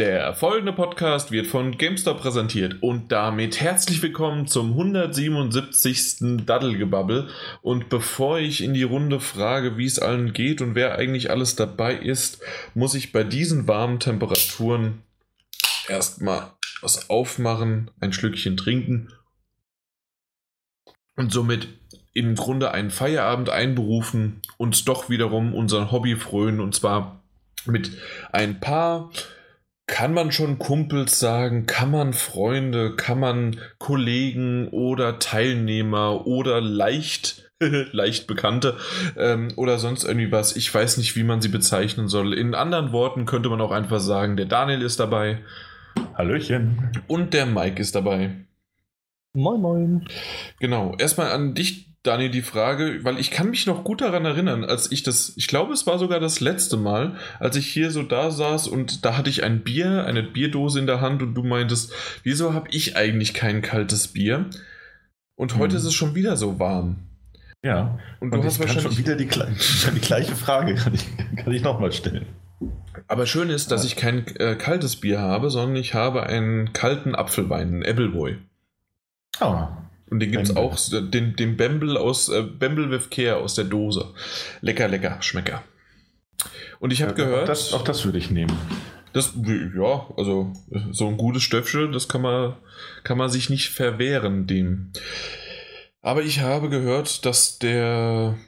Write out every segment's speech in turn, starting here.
Der folgende Podcast wird von GameStop präsentiert und damit herzlich willkommen zum 177. Daddelgebabbel. Und bevor ich in die Runde frage, wie es allen geht und wer eigentlich alles dabei ist, muss ich bei diesen warmen Temperaturen erstmal was aufmachen, ein Schlückchen trinken und somit im Grunde einen Feierabend einberufen und doch wiederum unseren Hobby frönen und zwar mit ein paar kann man schon Kumpels sagen, kann man Freunde, kann man Kollegen oder Teilnehmer oder leicht, leicht Bekannte ähm, oder sonst irgendwie was. Ich weiß nicht, wie man sie bezeichnen soll. In anderen Worten könnte man auch einfach sagen, der Daniel ist dabei. Hallöchen. Und der Mike ist dabei. Moin, moin. Genau. Erstmal an dich, Daniel, die Frage, weil ich kann mich noch gut daran erinnern, als ich das, ich glaube, es war sogar das letzte Mal, als ich hier so da saß und da hatte ich ein Bier, eine Bierdose in der Hand und du meintest, wieso habe ich eigentlich kein kaltes Bier? Und heute hm. ist es schon wieder so warm. Ja, und, und du hast wahrscheinlich schon wieder die, die gleiche Frage, kann ich, kann ich nochmal stellen. Aber schön ist, dass ich kein äh, kaltes Bier habe, sondern ich habe einen kalten Apfelwein, einen Appleboy. Oh, und den gibt es auch, den, den Bamble aus, äh, Bamble with Care aus der Dose. Lecker, lecker, Schmecker. Und ich habe ja, gehört. Auch das, auch das würde ich nehmen. Das, ja, also so ein gutes Stöpfchen, das kann man, kann man sich nicht verwehren dem. Aber ich habe gehört, dass der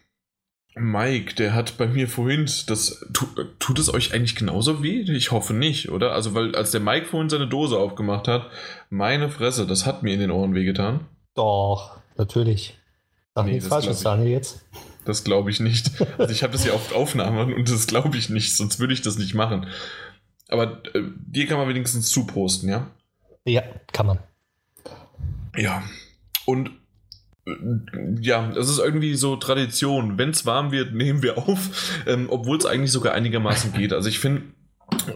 Mike, der hat bei mir vorhin, das tut, tut es euch eigentlich genauso weh? Ich hoffe nicht, oder? Also, weil als der Mike vorhin seine Dose aufgemacht hat, meine Fresse, das hat mir in den Ohren wehgetan. Doch, natürlich. Sag nee, nichts Falsches, Daniel, jetzt. Das glaube ich nicht. Also ich habe das ja auf Aufnahme und das glaube ich nicht, sonst würde ich das nicht machen. Aber äh, dir kann man wenigstens zuprosten, ja? Ja, kann man. Ja. Und äh, ja, das ist irgendwie so Tradition. Wenn es warm wird, nehmen wir auf, ähm, obwohl es eigentlich sogar einigermaßen geht. Also ich finde,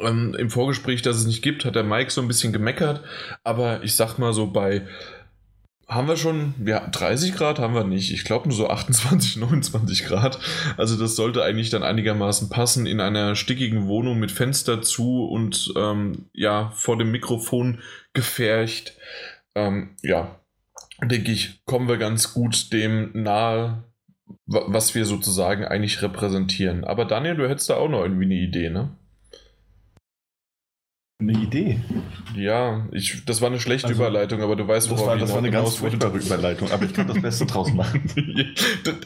ähm, im Vorgespräch, dass es nicht gibt, hat der Mike so ein bisschen gemeckert. Aber ich sag mal so bei haben wir schon, ja, 30 Grad haben wir nicht. Ich glaube nur so 28, 29 Grad. Also das sollte eigentlich dann einigermaßen passen in einer stickigen Wohnung mit Fenster zu und ähm, ja, vor dem Mikrofon gefärcht. Ähm, ja, denke ich, kommen wir ganz gut dem nahe, was wir sozusagen eigentlich repräsentieren. Aber Daniel, du hättest da auch noch irgendwie eine Idee, ne? Eine Idee. Ja, ich, das war eine schlechte also, Überleitung, aber du weißt, worauf das war, das war eine ganz furchtbare Überleitung, aber ich kann das Beste draus machen.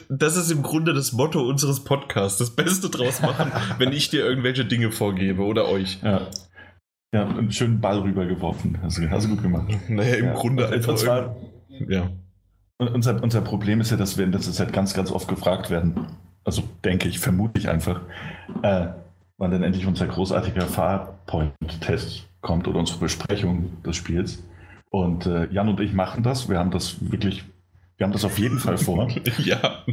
das ist im Grunde das Motto unseres Podcasts, das Beste draus machen, wenn ich dir irgendwelche Dinge vorgebe oder euch. Ja. Ja, einen schönen Ball rübergeworfen. Hast du, hast du gut gemacht. Naja, im ja. Grunde und, einfach. Und zwar, ja. Unser, unser Problem ist ja, dass wir das ist halt ganz, ganz oft gefragt werden. Also denke ich, vermute ich einfach. Äh, wann dann endlich unser großartiger Farpoint-Test kommt oder unsere Besprechung des Spiels. Und äh, Jan und ich machen das. Wir haben das wirklich, wir haben das auf jeden Fall vor. ja.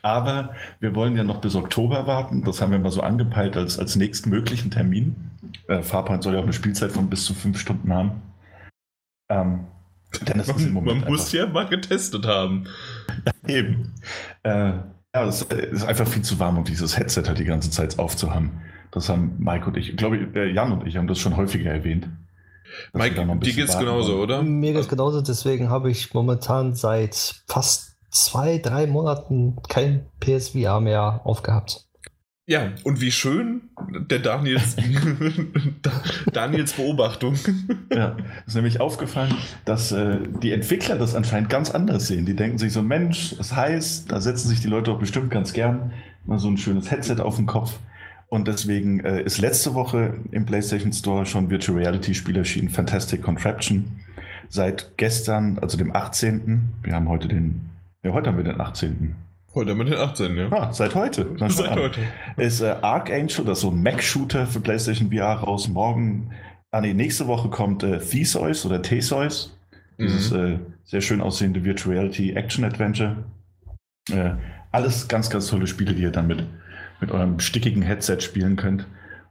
Aber wir wollen ja noch bis Oktober warten. Das haben wir mal so angepeilt als, als nächstmöglichen Termin. Äh, Farpoint soll ja auch eine Spielzeit von bis zu fünf Stunden haben. Ähm, denn es ist im Moment man muss ja mal getestet haben. Eben. Äh, ja, es ist einfach viel zu warm, um dieses Headset halt die ganze Zeit aufzuhaben. Das haben Mike und ich, glaube ich, äh, Jan und ich haben das schon häufiger erwähnt. Mike, dir geht's genauso, oder? Mir geht's genauso, deswegen habe ich momentan seit fast zwei, drei Monaten kein PSVR mehr aufgehabt. Ja, und wie schön der Daniels, Daniels Beobachtung. Ja, ist nämlich aufgefallen, dass äh, die Entwickler das anscheinend ganz anders sehen. Die denken sich so, Mensch, es heißt, da setzen sich die Leute auch bestimmt ganz gern mal so ein schönes Headset auf den Kopf. Und deswegen äh, ist letzte Woche im PlayStation Store schon Virtual Reality Spiel erschienen, Fantastic Contraption. Seit gestern, also dem 18. Wir haben heute den, ja, heute haben wir den 18. Heute mit den 18, ja. Ah, seit heute. Seit heute. Ist äh, Archangel, das ist so ein Mac-Shooter für PlayStation VR raus. Morgen, ah nee, nächste Woche kommt äh, Theseus oder Theseus. Dieses mhm. äh, sehr schön aussehende Virtual Reality Action Adventure. Äh, alles ganz, ganz tolle Spiele, die ihr dann mit, mit eurem stickigen Headset spielen könnt.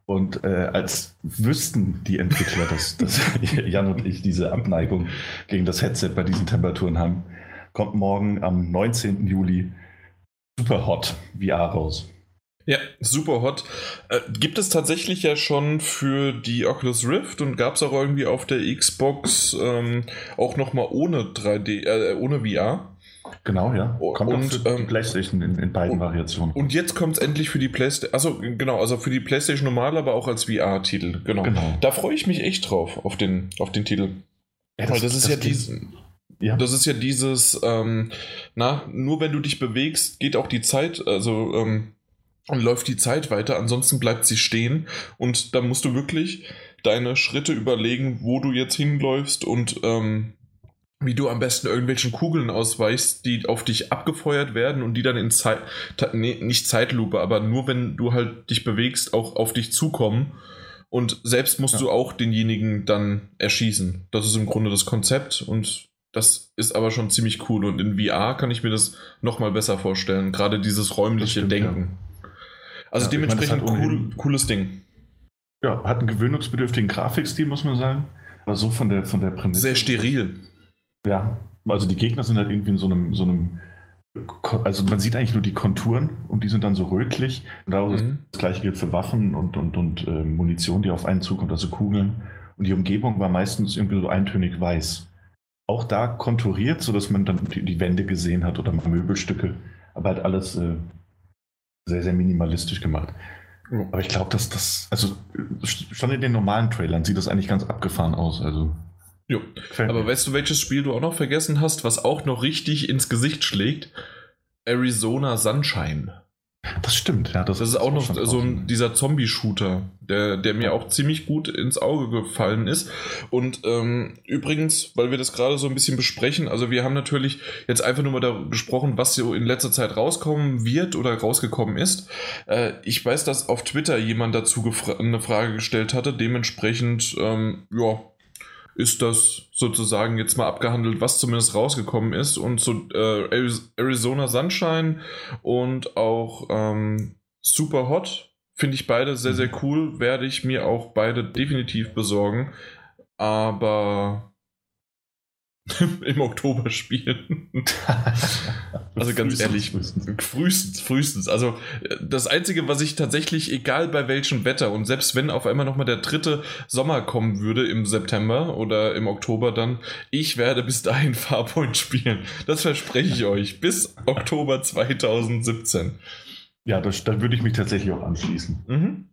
Und äh, als wüssten die Entwickler, dass, dass Jan und ich diese Abneigung gegen das Headset bei diesen Temperaturen haben, kommt morgen am 19. Juli Super Hot VR raus. Ja, super hot. Äh, gibt es tatsächlich ja schon für die Oculus Rift und gab es auch irgendwie auf der Xbox ähm, auch nochmal ohne 3D, äh, ohne VR. Genau, ja. Kommt und, für ähm, die PlayStation in, in beiden und, Variationen. Und jetzt kommt es endlich für die PlayStation. Also genau, also für die PlayStation normal, aber auch als VR-Titel. Genau. genau. Da freue ich mich echt drauf auf den, auf den Titel. Ja, das, Weil das ist das ja diesen. Ja. Das ist ja dieses, ähm, na, nur wenn du dich bewegst, geht auch die Zeit, also ähm, und läuft die Zeit weiter, ansonsten bleibt sie stehen und dann musst du wirklich deine Schritte überlegen, wo du jetzt hinläufst und ähm, wie du am besten irgendwelchen Kugeln ausweichst, die auf dich abgefeuert werden und die dann in Zeit, nee, nicht Zeitlupe, aber nur wenn du halt dich bewegst, auch auf dich zukommen. Und selbst musst ja. du auch denjenigen dann erschießen. Das ist im Grunde das Konzept und das ist aber schon ziemlich cool. Und in VR kann ich mir das nochmal besser vorstellen. Gerade dieses räumliche stimmt, Denken. Ja. Also ja, dementsprechend meine, cool, cooles Ding. Ja, hat einen gewöhnungsbedürftigen Grafikstil, muss man sagen. Aber so von der, von der Prämisse. Sehr steril. Ja, also die Gegner sind halt irgendwie in so einem, so einem, also man sieht eigentlich nur die Konturen und die sind dann so rötlich. Und daraus mhm. das gleiche gilt für Waffen und, und, und äh, Munition, die auf einen zukommt, also Kugeln. Und die Umgebung war meistens irgendwie so eintönig weiß. Auch da konturiert, sodass man dann die, die Wände gesehen hat oder Möbelstücke, aber halt alles äh, sehr, sehr minimalistisch gemacht. Aber ich glaube, dass das, also schon in den normalen Trailern sieht das eigentlich ganz abgefahren aus. Also Jo. Aber weißt du, welches Spiel du auch noch vergessen hast, was auch noch richtig ins Gesicht schlägt? Arizona Sunshine. Das stimmt, ja. Das, das ist auch noch so ein, dieser Zombie-Shooter, der, der mir auch ziemlich gut ins Auge gefallen ist. Und ähm, übrigens, weil wir das gerade so ein bisschen besprechen, also wir haben natürlich jetzt einfach nur mal darüber gesprochen, was so in letzter Zeit rauskommen wird oder rausgekommen ist. Äh, ich weiß, dass auf Twitter jemand dazu eine Frage gestellt hatte, dementsprechend, ähm, ja, ist das sozusagen jetzt mal abgehandelt, was zumindest rausgekommen ist. Und so äh, Arizona Sunshine und auch ähm, Super Hot finde ich beide sehr, sehr cool. Werde ich mir auch beide definitiv besorgen. Aber im Oktober spielen. also ganz ehrlich, frühestens, frühestens. Also das Einzige, was ich tatsächlich, egal bei welchem Wetter und selbst wenn auf einmal nochmal der dritte Sommer kommen würde im September oder im Oktober dann, ich werde bis dahin Farpoint spielen. Das verspreche ich euch. Bis Oktober 2017. Ja, das, da würde ich mich tatsächlich auch anschließen. Mhm.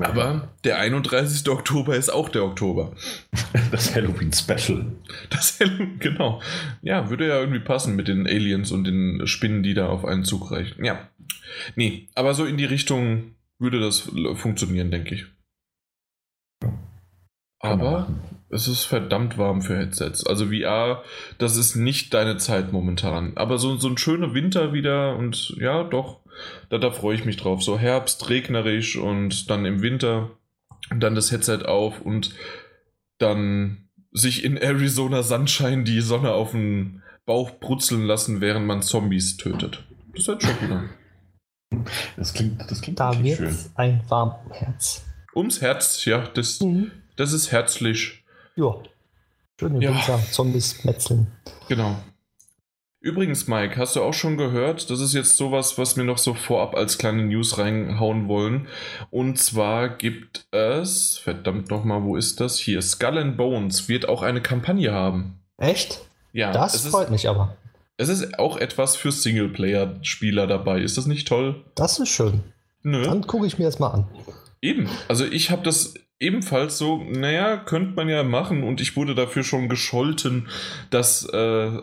Aber der 31. Oktober ist auch der Oktober. Das Halloween Special. Das Halloween, genau. Ja, würde ja irgendwie passen mit den Aliens und den Spinnen, die da auf einen Zug reichen. Ja. Nee, aber so in die Richtung würde das funktionieren, denke ich. Aber es ist verdammt warm für Headsets. Also VR, das ist nicht deine Zeit momentan. Aber so, so ein schöner Winter wieder und ja, doch, da, da freue ich mich drauf. So Herbst, regnerisch und dann im Winter dann das Headset auf und dann sich in Arizona Sunshine die Sonne auf den Bauch brutzeln lassen, während man Zombies tötet. Das hört schon gut an. Das klingt, das klingt da wird schön. ein Herz. Ums Herz, ja, das, mhm. das ist herzlich. Ja. Schön ja. Winter, Zombies metzeln. Genau. Übrigens, Mike, hast du auch schon gehört? Das ist jetzt sowas, was wir noch so vorab als kleine News reinhauen wollen. Und zwar gibt es, verdammt nochmal, wo ist das? Hier, Skull and Bones wird auch eine Kampagne haben. Echt? Ja. Das freut ist, mich aber. Es ist auch etwas für Singleplayer-Spieler dabei. Ist das nicht toll? Das ist schön. Nö. Dann gucke ich mir das mal an. Eben. Also ich habe das ebenfalls so, naja, könnte man ja machen und ich wurde dafür schon gescholten, dass äh,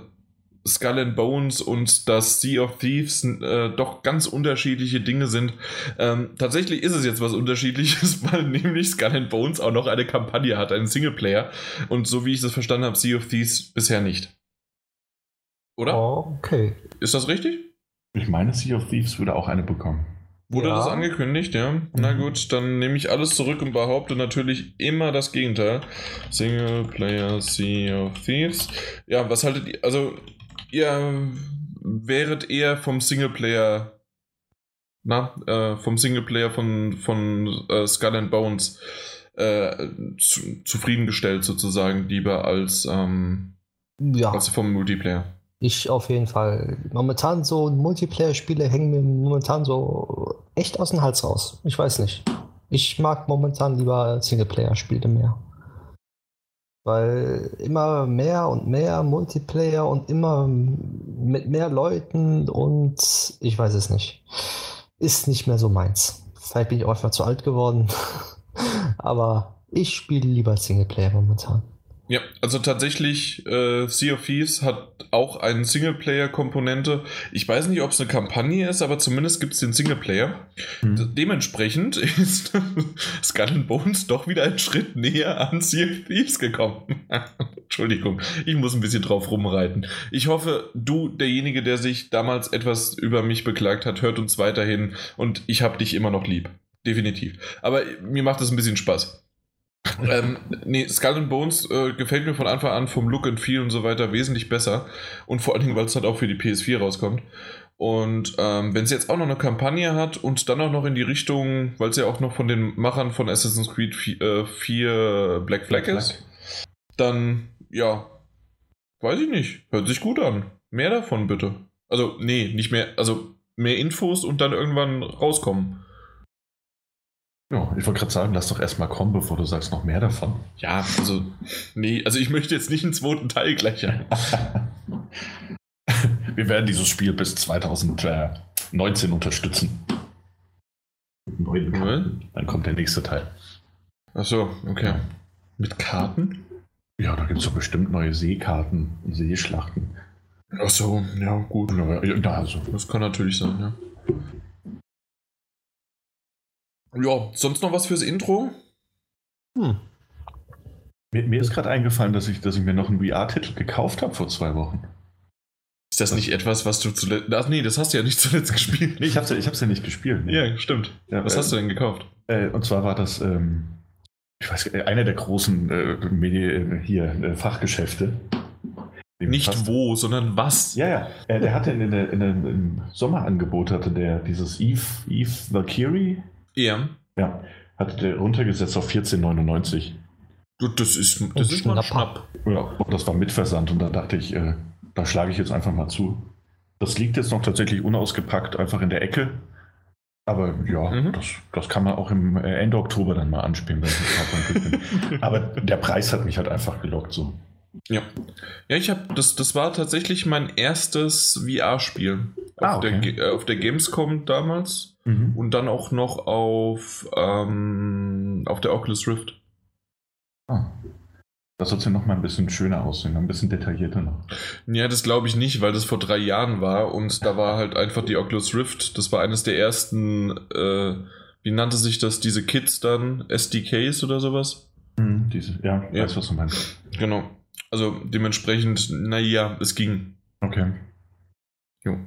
Skull and Bones und das Sea of Thieves äh, doch ganz unterschiedliche Dinge sind. Ähm, tatsächlich ist es jetzt was Unterschiedliches, weil nämlich Skull and Bones auch noch eine Kampagne hat, einen Singleplayer. Und so wie ich das verstanden habe, Sea of Thieves bisher nicht. Oder? Okay. Ist das richtig? Ich meine, Sea of Thieves würde auch eine bekommen. Wurde ja. das angekündigt, ja? Mhm. Na gut, dann nehme ich alles zurück und behaupte natürlich immer das Gegenteil. Singleplayer Sea of Thieves. Ja, was haltet ihr? Also, ihr wäret eher vom Singleplayer, na, äh, vom Singleplayer von, von äh, Skull and Bones äh, zu, zufriedengestellt sozusagen, lieber als, ähm, ja. als vom Multiplayer. Ich auf jeden Fall. Momentan so Multiplayer-Spiele hängen mir momentan so echt aus dem Hals raus. Ich weiß nicht. Ich mag momentan lieber Singleplayer-Spiele mehr. Weil immer mehr und mehr Multiplayer und immer mit mehr Leuten und ich weiß es nicht. Ist nicht mehr so meins. Vielleicht bin ich auch einfach zu alt geworden. Aber ich spiele lieber Singleplayer momentan. Ja, also tatsächlich, äh, Sea of Thieves hat auch eine Singleplayer-Komponente. Ich weiß nicht, ob es eine Kampagne ist, aber zumindest gibt es den Singleplayer. Mhm. Dementsprechend ist Skull and Bones doch wieder einen Schritt näher an Sea of Thieves gekommen. Entschuldigung, ich muss ein bisschen drauf rumreiten. Ich hoffe, du, derjenige, der sich damals etwas über mich beklagt hat, hört uns weiterhin und ich habe dich immer noch lieb. Definitiv. Aber mir macht es ein bisschen Spaß ähm, nee, Skull and Bones äh, gefällt mir von Anfang an vom Look and Feel und so weiter wesentlich besser. Und vor allen Dingen, weil es halt auch für die PS4 rauskommt. Und ähm, wenn es jetzt auch noch eine Kampagne hat und dann auch noch in die Richtung, weil es ja auch noch von den Machern von Assassin's Creed 4, äh, 4 Black Flag Black ist, dann ja, weiß ich nicht. Hört sich gut an. Mehr davon bitte. Also, nee, nicht mehr, also mehr Infos und dann irgendwann rauskommen. Ja, ich wollte gerade sagen, lass doch erstmal kommen, bevor du sagst noch mehr davon. Ja, also, nee, also ich möchte jetzt nicht einen zweiten Teil gleich haben. Wir werden dieses Spiel bis 2019 unterstützen. Neuen Karten. Dann kommt der nächste Teil. Achso, okay. Ja. Mit Karten? Ja, da gibt es doch bestimmt neue Seekarten und Seeschlachten. Achso, ja, gut. Ja, also. Das kann natürlich sein, ja. Ja, sonst noch was fürs Intro? Hm. Mir, mir ist gerade eingefallen, dass ich, dass ich mir noch einen VR-Titel gekauft habe vor zwei Wochen. Ist das nicht etwas, was du zuletzt. Ach nee, das hast du ja nicht zuletzt gespielt. Nee, ich hab's ja, ich hab's ja nicht gespielt. Nee. Ja, stimmt. Ja, was äh, hast du denn gekauft? Äh, und zwar war das, ähm, ich weiß, einer der großen äh, Medi äh, hier äh, Fachgeschäfte. Nicht fast, wo, sondern was. Ja, ja. Äh, der hatte in, in, in, im Sommerangebot hatte der dieses Eve, Eve Valkyrie ja. Ja, hatte der runtergesetzt auf 14,99. Das ist, das ist mal schnapp. Ja, und das war mit Versand und da dachte ich, äh, da schlage ich jetzt einfach mal zu. Das liegt jetzt noch tatsächlich unausgepackt, einfach in der Ecke. Aber ja, mhm. das, das kann man auch im äh, Ende Oktober dann mal anspielen, wenn ich bin. Aber der Preis hat mich halt einfach gelockt so. Ja. Ja, ich habe das, das war tatsächlich mein erstes VR-Spiel. Ah, okay. der, äh, auf der Gamescom damals. Mhm. Und dann auch noch auf, ähm, auf der Oculus Rift. Ah. Das wird ja noch mal ein bisschen schöner aussehen, ein bisschen detaillierter noch. Ja, das glaube ich nicht, weil das vor drei Jahren war und da war halt einfach die Oculus Rift. Das war eines der ersten, äh, wie nannte sich das, diese Kits dann, SDKs oder sowas? Mhm, diese, ja, ja, weiß, was du meinst. Genau. Also dementsprechend, naja, es ging. Okay. Jo.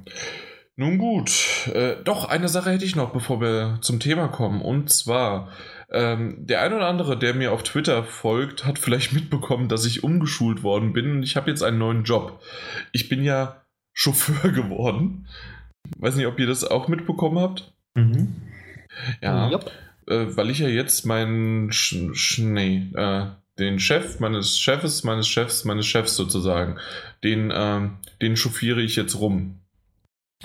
Nun gut, äh, doch, eine Sache hätte ich noch, bevor wir zum Thema kommen. Und zwar, ähm, der ein oder andere, der mir auf Twitter folgt, hat vielleicht mitbekommen, dass ich umgeschult worden bin und ich habe jetzt einen neuen Job. Ich bin ja Chauffeur geworden. Weiß nicht, ob ihr das auch mitbekommen habt. Mhm. Ja, yep. äh, weil ich ja jetzt meinen Sch Sch nee, äh, den Chef meines Chefs, meines Chefs, meines Chefs sozusagen, den, äh, den chauffiere ich jetzt rum.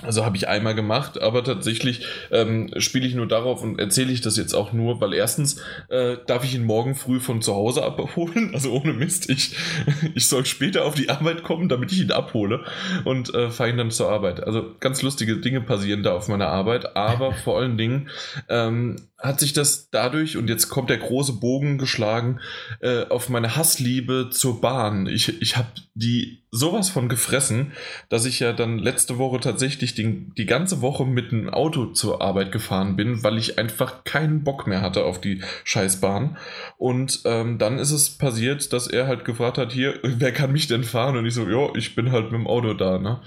Also habe ich einmal gemacht, aber tatsächlich ähm, spiele ich nur darauf und erzähle ich das jetzt auch nur, weil erstens äh, darf ich ihn morgen früh von zu Hause abholen, also ohne Mist. Ich, ich soll später auf die Arbeit kommen, damit ich ihn abhole und äh, fahre ihn dann zur Arbeit. Also ganz lustige Dinge passieren da auf meiner Arbeit, aber vor allen Dingen ähm, hat sich das dadurch, und jetzt kommt der große Bogen geschlagen, äh, auf meine Hassliebe zur Bahn. Ich, ich habe die sowas von gefressen, dass ich ja dann letzte Woche tatsächlich die, die ganze Woche mit einem Auto zur Arbeit gefahren bin, weil ich einfach keinen Bock mehr hatte auf die Scheißbahn. Und ähm, dann ist es passiert, dass er halt gefragt hat, hier, wer kann mich denn fahren? Und ich so, ja, ich bin halt mit dem Auto da, ne?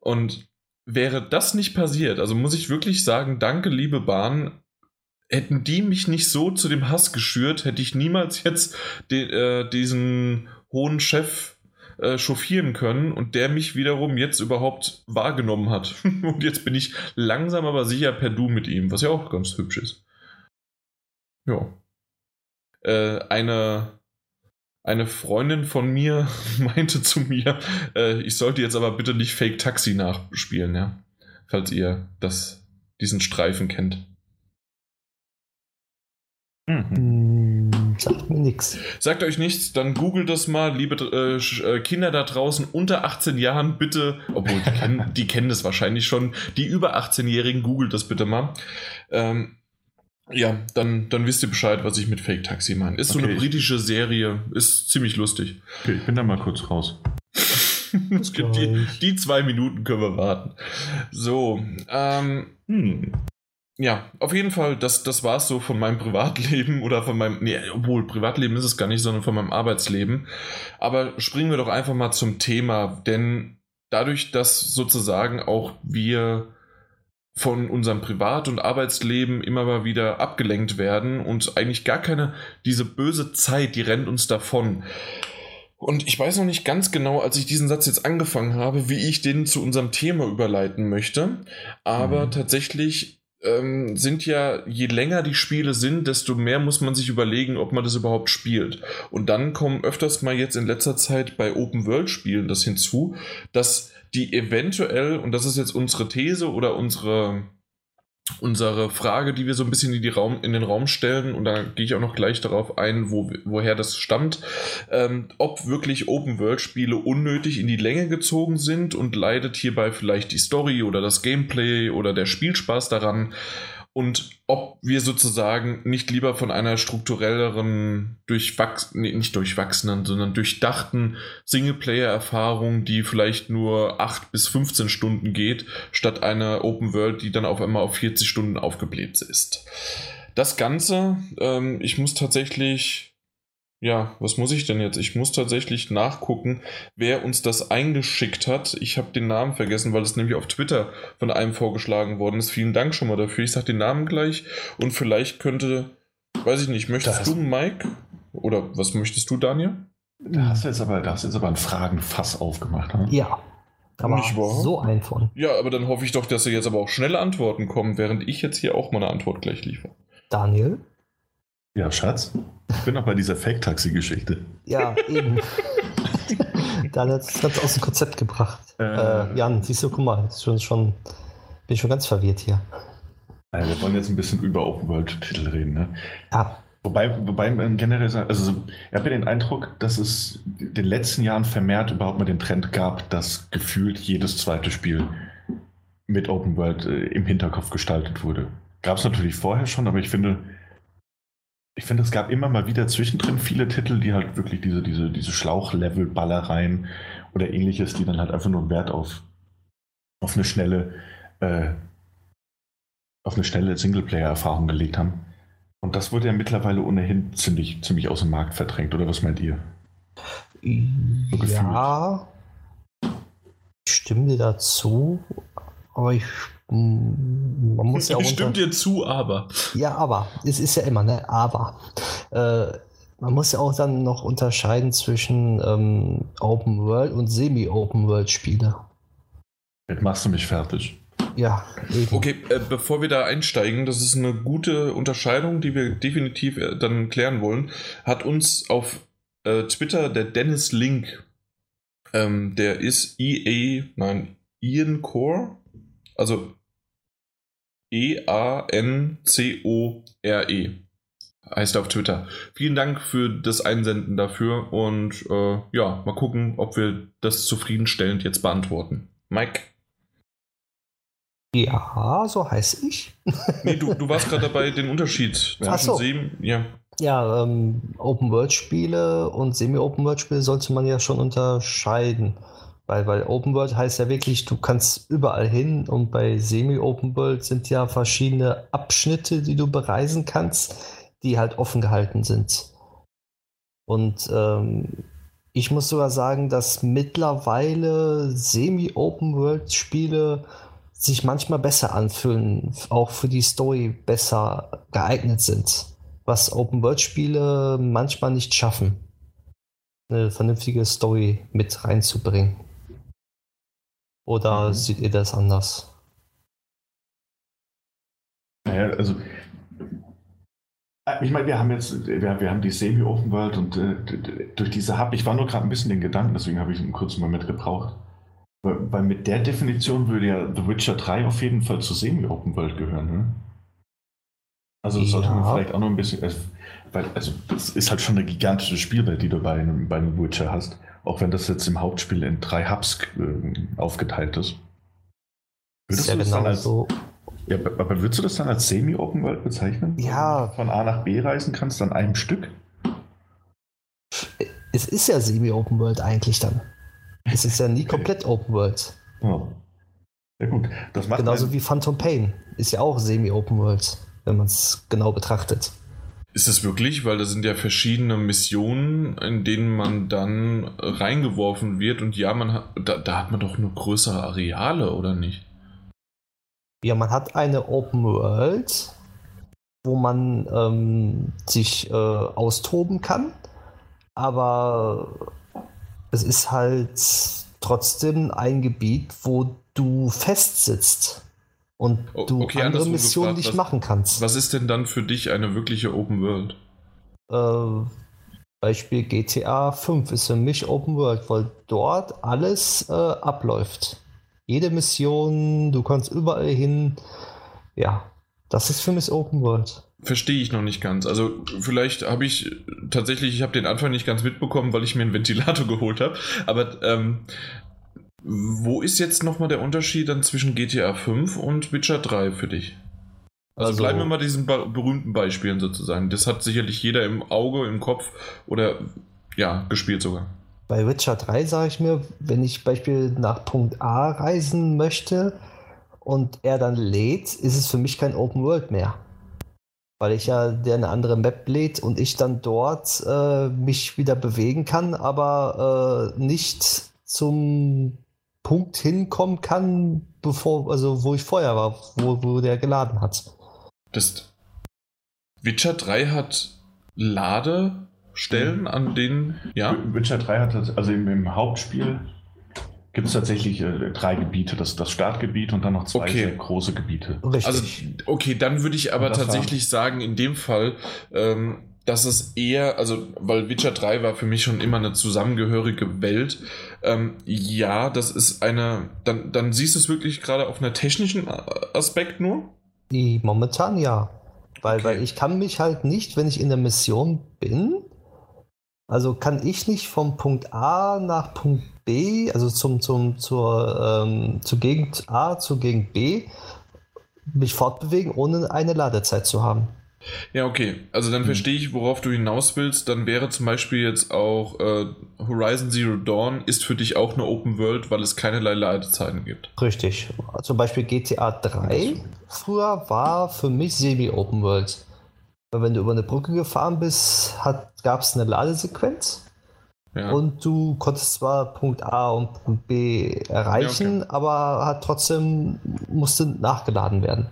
Und wäre das nicht passiert, also muss ich wirklich sagen, danke, liebe Bahn, hätten die mich nicht so zu dem Hass geschürt, hätte ich niemals jetzt den, äh, diesen hohen Chef äh, chauffieren können und der mich wiederum jetzt überhaupt wahrgenommen hat. und jetzt bin ich langsam aber sicher per Du mit ihm, was ja auch ganz hübsch ist. Ja. Äh, eine, eine Freundin von mir meinte zu mir, äh, ich sollte jetzt aber bitte nicht Fake Taxi nachspielen, ja. Falls ihr das, diesen Streifen kennt. Mhm. Sagt mir nichts. Sagt euch nichts, dann googelt das mal, liebe äh, äh, Kinder da draußen unter 18 Jahren, bitte, obwohl die kennen, die kennen das wahrscheinlich schon, die über 18-Jährigen, googelt das bitte mal. Ähm, ja, dann, dann wisst ihr Bescheid, was ich mit Fake Taxi meine. Ist okay. so eine britische Serie, ist ziemlich lustig. Okay, ich bin da mal kurz raus. die, die, zwei Minuten können wir warten. So, ähm, hm. Ja, auf jeden Fall, das, das war es so von meinem Privatleben oder von meinem, nee, obwohl Privatleben ist es gar nicht, sondern von meinem Arbeitsleben. Aber springen wir doch einfach mal zum Thema, denn dadurch, dass sozusagen auch wir von unserem Privat- und Arbeitsleben immer mal wieder abgelenkt werden und eigentlich gar keine, diese böse Zeit, die rennt uns davon. Und ich weiß noch nicht ganz genau, als ich diesen Satz jetzt angefangen habe, wie ich den zu unserem Thema überleiten möchte. Aber mhm. tatsächlich ähm, sind ja, je länger die Spiele sind, desto mehr muss man sich überlegen, ob man das überhaupt spielt. Und dann kommen öfters mal jetzt in letzter Zeit bei Open-World-Spielen das hinzu, dass die eventuell, und das ist jetzt unsere These oder unsere, unsere Frage, die wir so ein bisschen in, Raum, in den Raum stellen, und da gehe ich auch noch gleich darauf ein, wo, woher das stammt, ähm, ob wirklich Open-World-Spiele unnötig in die Länge gezogen sind und leidet hierbei vielleicht die Story oder das Gameplay oder der Spielspaß daran und ob wir sozusagen nicht lieber von einer strukturelleren, durchwachs nee, nicht durchwachsenen, sondern durchdachten Singleplayer-Erfahrung, die vielleicht nur 8 bis 15 Stunden geht, statt einer Open World, die dann auf einmal auf 40 Stunden aufgebläht ist. Das Ganze, ähm, ich muss tatsächlich ja, was muss ich denn jetzt? Ich muss tatsächlich nachgucken, wer uns das eingeschickt hat. Ich habe den Namen vergessen, weil es nämlich auf Twitter von einem vorgeschlagen worden ist. Vielen Dank schon mal dafür. Ich sage den Namen gleich und vielleicht könnte, weiß ich nicht, möchtest das du, Mike? Oder was möchtest du, Daniel? Da hast du jetzt aber, da hast jetzt aber ein Fragenfass aufgemacht. Ne? Ja. Aber so ein von. Ja, aber dann hoffe ich doch, dass er jetzt aber auch schnelle Antworten kommen, während ich jetzt hier auch mal eine Antwort gleich liefere. Daniel? Ja, Schatz. Ich bin noch bei dieser Fake-Taxi-Geschichte. Ja, eben. da hat es aus dem Konzept gebracht. Äh, äh, Jan, siehst du, guck mal, schon, schon, bin schon ganz verwirrt hier. Also wir wollen jetzt ein bisschen über Open-World-Titel reden, ne? Ja. Wobei, wobei man generell sagt, also ich habe den Eindruck, dass es in den letzten Jahren vermehrt überhaupt mal den Trend gab, dass gefühlt jedes zweite Spiel mit Open World äh, im Hinterkopf gestaltet wurde. Gab es natürlich vorher schon, aber ich finde, ich finde, es gab immer mal wieder zwischendrin viele Titel, die halt wirklich diese, diese, diese Schlauchlevel-Ballereien oder ähnliches, die dann halt einfach nur Wert auf, auf eine schnelle, äh, auf eine schnelle Singleplayer-Erfahrung gelegt haben. Und das wurde ja mittlerweile ohnehin ziemlich, ziemlich aus dem Markt verdrängt, oder was meint ihr? So ja, stimme dazu, aber ich man muss ja auch. Stimmt dir zu, aber. Ja, aber. Es ist ja immer, ne? Aber. Äh, man muss ja auch dann noch unterscheiden zwischen ähm, Open World und Semi-Open World Spiele. Jetzt machst du mich fertig. Ja, eben. Okay, äh, bevor wir da einsteigen, das ist eine gute Unterscheidung, die wir definitiv äh, dann klären wollen. Hat uns auf äh, Twitter der Dennis Link, ähm, der ist EA, nein, Ian Core, also E-A-N-C-O-R-E. -E. Heißt er auf Twitter. Vielen Dank für das Einsenden dafür und äh, ja, mal gucken, ob wir das zufriedenstellend jetzt beantworten. Mike? Ja, so heiße ich. nee, du, du warst gerade dabei, den Unterschied zwischen so. Sem ja. Ja, ähm, Open-World-Spiele und Semi-Open-World-Spiele sollte man ja schon unterscheiden. Weil, weil Open World heißt ja wirklich, du kannst überall hin und bei Semi-Open World sind ja verschiedene Abschnitte, die du bereisen kannst, die halt offen gehalten sind. Und ähm, ich muss sogar sagen, dass mittlerweile Semi-Open World Spiele sich manchmal besser anfühlen, auch für die Story besser geeignet sind, was Open World Spiele manchmal nicht schaffen, eine vernünftige Story mit reinzubringen. Oder mhm. seht ihr das anders? Naja, also Äh, ich meine, wir haben jetzt, wir, wir haben die Semi-Open World und äh, durch diese Hub, ich war nur gerade ein bisschen den Gedanken, deswegen habe ich ihn kurz mal mitgebraucht. Weil, weil, mit der Definition würde ja The Witcher 3 auf jeden Fall zur Semi-Open World gehören, ne? Also das sollte man vielleicht auch noch ein bisschen, äh, weil, also das ist halt schon eine gigantische Spielwelt, die du bei einem, bei einem Witcher hast, auch wenn das jetzt im Hauptspiel in drei Hubs äh, aufgeteilt ist. Würdest ja genau als, so. Ja, aber würdest du das dann als Semi-Open World bezeichnen? Ja. Von A nach B reisen kannst an einem Stück? Es ist ja Semi-Open World eigentlich dann. Es ist ja nie komplett Open World. Oh. Ja gut, das macht Genauso wie Phantom Pain ist ja auch Semi-Open World, wenn man es genau betrachtet. Ist das wirklich? Weil da sind ja verschiedene Missionen, in denen man dann reingeworfen wird und ja, man hat, da, da hat man doch nur größere Areale, oder nicht? Ja, man hat eine Open World, wo man ähm, sich äh, austoben kann, aber es ist halt trotzdem ein Gebiet, wo du festsitzt und du okay, andere Missionen nicht machen kannst. Was ist denn dann für dich eine wirkliche Open World? Äh, Beispiel GTA 5 ist für mich Open World, weil dort alles äh, abläuft jede Mission, du kannst überall hin. Ja, das ist für mich Open World. Verstehe ich noch nicht ganz. Also vielleicht habe ich tatsächlich, ich habe den Anfang nicht ganz mitbekommen, weil ich mir einen Ventilator geholt habe. Aber ähm, wo ist jetzt nochmal der Unterschied dann zwischen GTA 5 und Witcher 3 für dich? Also, also bleiben wir mal diesen berühmten Beispielen sozusagen. Das hat sicherlich jeder im Auge, im Kopf oder ja, gespielt sogar. Bei Witcher 3 sage ich mir, wenn ich Beispiel nach Punkt A reisen möchte und er dann lädt, ist es für mich kein Open World mehr. Weil ich ja der eine andere Map lädt und ich dann dort äh, mich wieder bewegen kann, aber äh, nicht zum Punkt hinkommen kann, bevor, also wo ich vorher war, wo, wo der geladen hat. Das Witcher 3 hat Lade Stellen, an denen, ja? Witcher 3 hat, also im, im Hauptspiel gibt es tatsächlich äh, drei Gebiete. Das, das Startgebiet und dann noch zwei okay. große Gebiete. Richtig. Also, okay, dann würde ich aber tatsächlich sagen, in dem Fall, ähm, dass es eher, also, weil Witcher 3 war für mich schon immer eine zusammengehörige Welt. Ähm, ja, das ist eine, dann, dann siehst du es wirklich gerade auf einer technischen Aspekt nur? Momentan ja. Weil, okay. weil ich kann mich halt nicht, wenn ich in der Mission bin, also kann ich nicht vom Punkt A nach Punkt B, also zum, zum, zur, ähm, zur Gegend A zur Gegend B, mich fortbewegen, ohne eine Ladezeit zu haben. Ja, okay. Also dann hm. verstehe ich, worauf du hinaus willst. Dann wäre zum Beispiel jetzt auch äh, Horizon Zero Dawn ist für dich auch eine Open World, weil es keinerlei Ladezeiten gibt. Richtig. Zum Beispiel GTA 3 früher war für mich Semi-Open World. Weil wenn du über eine Brücke gefahren bist, gab es eine Ladesequenz. Ja. Und du konntest zwar Punkt A und Punkt B erreichen, ja, okay. aber hat trotzdem musste nachgeladen werden.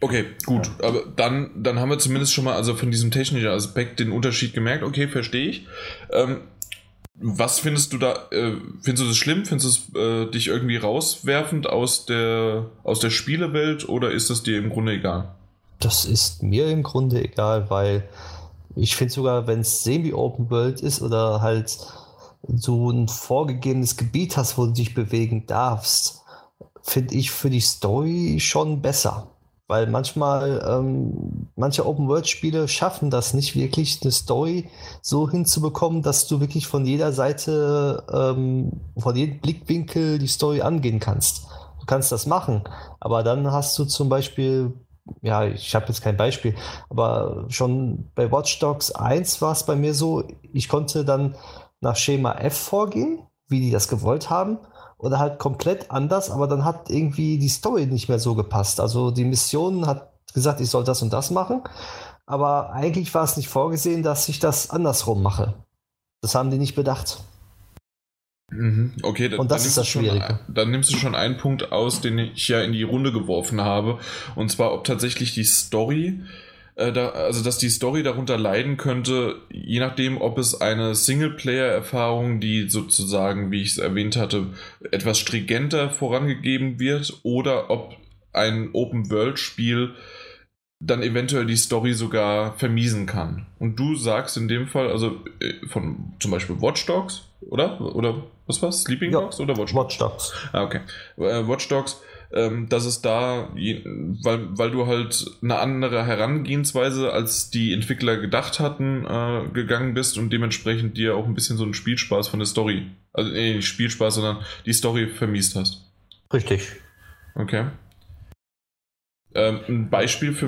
Okay, gut. Ja. Aber dann, dann haben wir zumindest schon mal also von diesem technischen Aspekt den Unterschied gemerkt. Okay, verstehe ich. Ähm, was findest du da? Äh, findest du das schlimm? Findest du es äh, dich irgendwie rauswerfend aus der, aus der Spielewelt oder ist es dir im Grunde egal? Das ist mir im Grunde egal, weil ich finde sogar, wenn es semi-open world ist oder halt so ein vorgegebenes Gebiet hast, wo du dich bewegen darfst, finde ich für die Story schon besser. Weil manchmal, ähm, manche Open-World-Spiele schaffen das nicht wirklich, eine Story so hinzubekommen, dass du wirklich von jeder Seite, ähm, von jedem Blickwinkel die Story angehen kannst. Du kannst das machen, aber dann hast du zum Beispiel ja, ich habe jetzt kein Beispiel, aber schon bei Watch Dogs 1 war es bei mir so, ich konnte dann nach Schema F vorgehen, wie die das gewollt haben, oder halt komplett anders, aber dann hat irgendwie die Story nicht mehr so gepasst. Also die Mission hat gesagt, ich soll das und das machen, aber eigentlich war es nicht vorgesehen, dass ich das andersrum mache. Das haben die nicht bedacht. Mhm. Okay, dann, und das ist das Schwierige. Schon, dann nimmst du schon einen Punkt aus, den ich ja in die Runde geworfen habe. Und zwar, ob tatsächlich die Story, äh, da, also dass die Story darunter leiden könnte, je nachdem, ob es eine Singleplayer-Erfahrung, die sozusagen, wie ich es erwähnt hatte, etwas stringenter vorangegeben wird, oder ob ein Open-World-Spiel dann eventuell die Story sogar vermiesen kann. Und du sagst in dem Fall, also äh, von zum Beispiel Watch Dogs, oder? Oder was war's? Sleeping Ja, Dogs oder Watch Dogs? Watch Dogs. Ah, okay. Äh, Watch Dogs, ähm, dass es da, weil, weil du halt eine andere Herangehensweise, als die Entwickler gedacht hatten, äh, gegangen bist und dementsprechend dir auch ein bisschen so einen Spielspaß von der Story, also nee, nicht Spielspaß, sondern die Story vermiest hast. Richtig. Okay. Ähm, ein Beispiel für,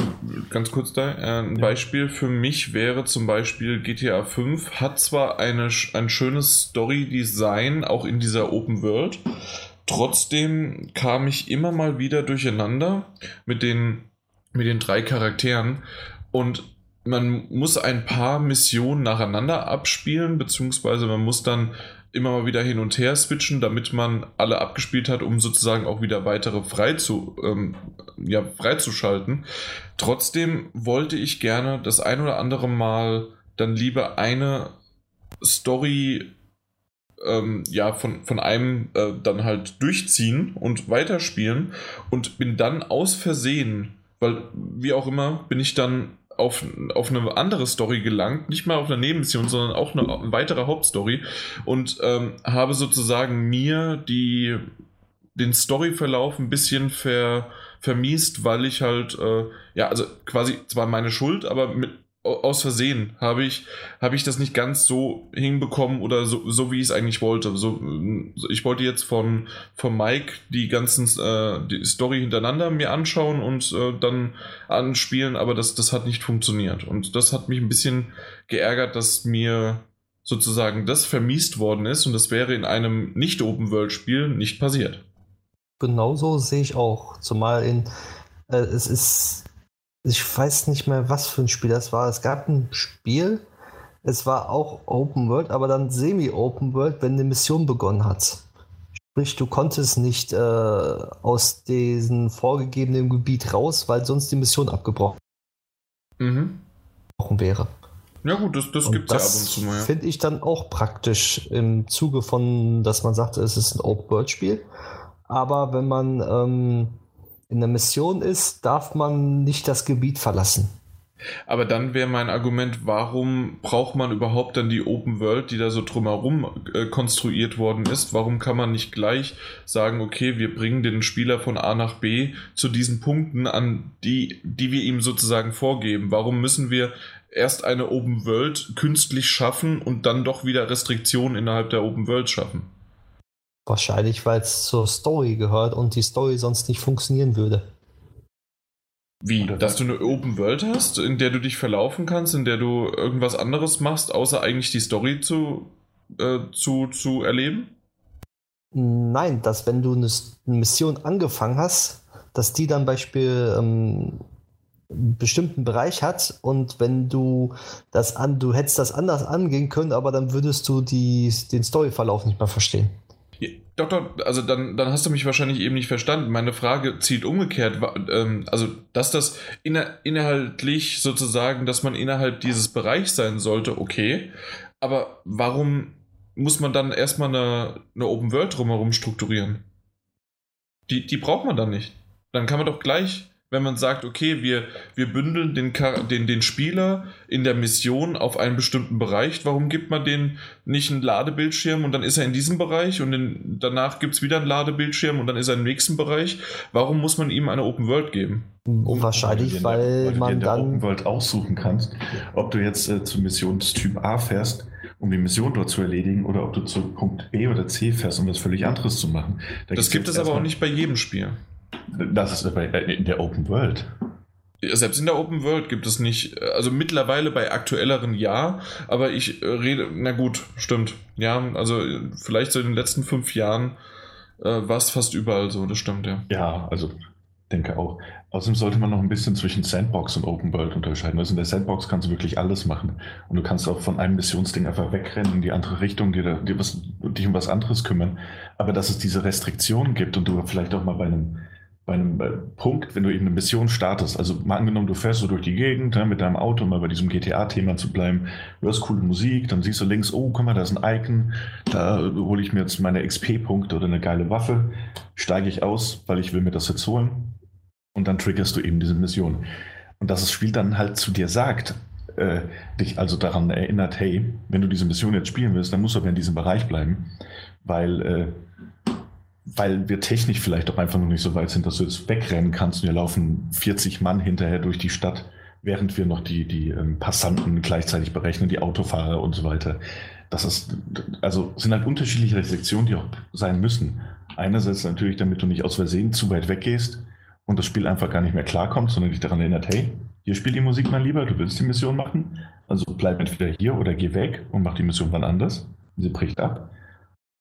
ganz kurz da, äh, ein Ja. Beispiel für mich wäre zum Beispiel GTA 5 hat zwar eine, ein schönes Story-Design, auch in dieser Open World, trotzdem kam ich immer mal wieder durcheinander mit den, mit den drei Charakteren und man muss ein paar Missionen nacheinander abspielen, beziehungsweise man muss dann immer mal wieder hin und her switchen, damit man alle abgespielt hat, um sozusagen auch wieder weitere frei zu, ähm, ja, freizuschalten. Trotzdem wollte ich gerne das ein oder andere Mal dann lieber eine Story ähm, ja, von, von einem äh, dann halt durchziehen und weiterspielen und bin dann aus Versehen, weil wie auch immer, bin ich dann auf, auf eine andere Story gelangt, nicht mal auf eine Nebenmission, sondern auch eine weitere Hauptstory. Und ähm, habe sozusagen mir die, den Storyverlauf ein bisschen ver, vermiest, weil ich halt, äh, ja, also quasi zwar meine Schuld, aber mit, aus Versehen habe ich, habe ich das nicht ganz so hinbekommen oder so, so wie ich es eigentlich wollte. So, äh, ich wollte jetzt von, von Mike die ganzen äh, die Story hintereinander mir anschauen und äh, dann anspielen, aber das, das hat nicht funktioniert. Und das hat mich ein bisschen geärgert, dass mir sozusagen das vermiest worden ist und das wäre in einem Nicht-Open-World-Spiel nicht passiert. Genauso sehe ich auch. Zumal in, äh, es ist, ich weiß nicht mehr, was für ein Spiel das war. Es gab ein Spiel, es war auch Open World, aber dann Semi-Open World, wenn eine Mission begonnen hat. Sprich, du konntest nicht äh, aus diesem vorgegebenen Gebiet raus, weil sonst die Mission abgebrochen Mhm. wäre. Ja gut, das, das gibt es ja ab und zu mal. Ja. Finde ich dann auch praktisch im Zuge von, dass man sagt, es ist ein Open-World-Spiel. Aber wenn man ähm, in der Mission ist, darf man nicht das Gebiet verlassen. Aber dann wäre mein Argument, warum braucht man überhaupt dann die Open World, die da so drumherum äh, konstruiert worden ist? Warum kann man nicht gleich sagen, okay, wir bringen den Spieler von A nach B zu diesen Punkten an, die, die wir ihm sozusagen vorgeben? Warum müssen wir erst eine Open World künstlich schaffen und dann doch wieder Restriktionen innerhalb der Open World schaffen? Wahrscheinlich, weil es zur Story gehört und die Story sonst nicht funktionieren würde. Wie? Dass du eine Open World hast, in der du dich verlaufen kannst, in der du irgendwas anderes machst, außer eigentlich die Story zu, äh, zu, zu erleben? Nein, dass wenn du eine Mission angefangen hast, dass die dann Beispiel ähm, einen bestimmten Bereich hat und wenn du das an, du hättest das anders angehen können, aber dann würdest du die, den Storyverlauf nicht mehr verstehen. Doch, doch, also dann, dann hast du mich wahrscheinlich eben nicht verstanden. Meine Frage zielt umgekehrt. Ähm, also, dass das inhaltlich sozusagen, dass man innerhalb dieses Bereichs sein sollte, okay. Aber warum muss man dann erstmal eine, eine Open World drumherum strukturieren? Die, die braucht man dann nicht. Dann kann man doch gleich, wenn man sagt, okay, wir, wir bündeln den, den, den Spieler in der Mission auf einen bestimmten Bereich, warum gibt man den nicht einen Ladebildschirm und dann ist er in diesem Bereich und in, danach gibt es wieder einen Ladebildschirm und dann ist er im nächsten Bereich? Warum muss man ihm eine Open World geben? Wahrscheinlich, weil, weil du dir in man der Open dann. World aussuchen kannst, ob du jetzt äh, zur Missionstyp A fährst, um die Mission dort zu erledigen, oder ob du zu Punkt B oder C fährst, um was völlig anderes zu machen. Da Das gibt es aber auch nicht bei jedem Spiel. Das ist in der Open World. Selbst in der Open World gibt es nicht, also mittlerweile bei aktuelleren ja, aber ich äh, rede, na gut, stimmt. Ja, also vielleicht so in den letzten fünf Jahren äh, war es fast überall so, das stimmt, ja. Ja, also denke auch. Außerdem sollte man noch ein bisschen zwischen Sandbox und Open World unterscheiden. Also in der Sandbox kannst du wirklich alles machen. Und du kannst auch von einem Missionsding einfach wegrennen in die andere Richtung, dir, dir was, dich um was anderes kümmern. Aber dass es diese Restriktionen gibt und du vielleicht auch mal bei einem, bei einem Punkt, wenn du eben eine Mission startest, also mal angenommen, du fährst so durch die Gegend ja, mit deinem Auto, mal bei diesem GTA-Thema zu bleiben, du hast coole Musik, dann siehst du links, oh, guck mal, da ist ein Icon, da hole ich mir jetzt meine XP-Punkte oder eine geile Waffe, steige ich aus, weil ich will mir das jetzt holen. Und dann triggerst du eben diese Mission. Und dass das Spiel dann halt zu dir sagt, äh, dich also daran erinnert, hey, wenn du diese Mission jetzt spielen willst, dann musst du aber in diesem Bereich bleiben, weil, äh, weil wir technisch vielleicht auch einfach noch nicht so weit sind, dass du jetzt wegrennen kannst und wir laufen 40 Mann hinterher durch die Stadt, während wir noch die, die ähm, Passanten gleichzeitig berechnen, die Autofahrer und so weiter. Das ist, also sind halt unterschiedliche Restriktionen, die auch sein müssen. Einerseits natürlich, damit du nicht aus Versehen zu weit weggehst und das Spiel einfach gar nicht mehr klarkommt, sondern dich daran erinnert, hey, hier spielt die Musik mal lieber, du willst die Mission machen, also bleib entweder hier oder geh weg und mach die Mission wann anders. Sie bricht ab.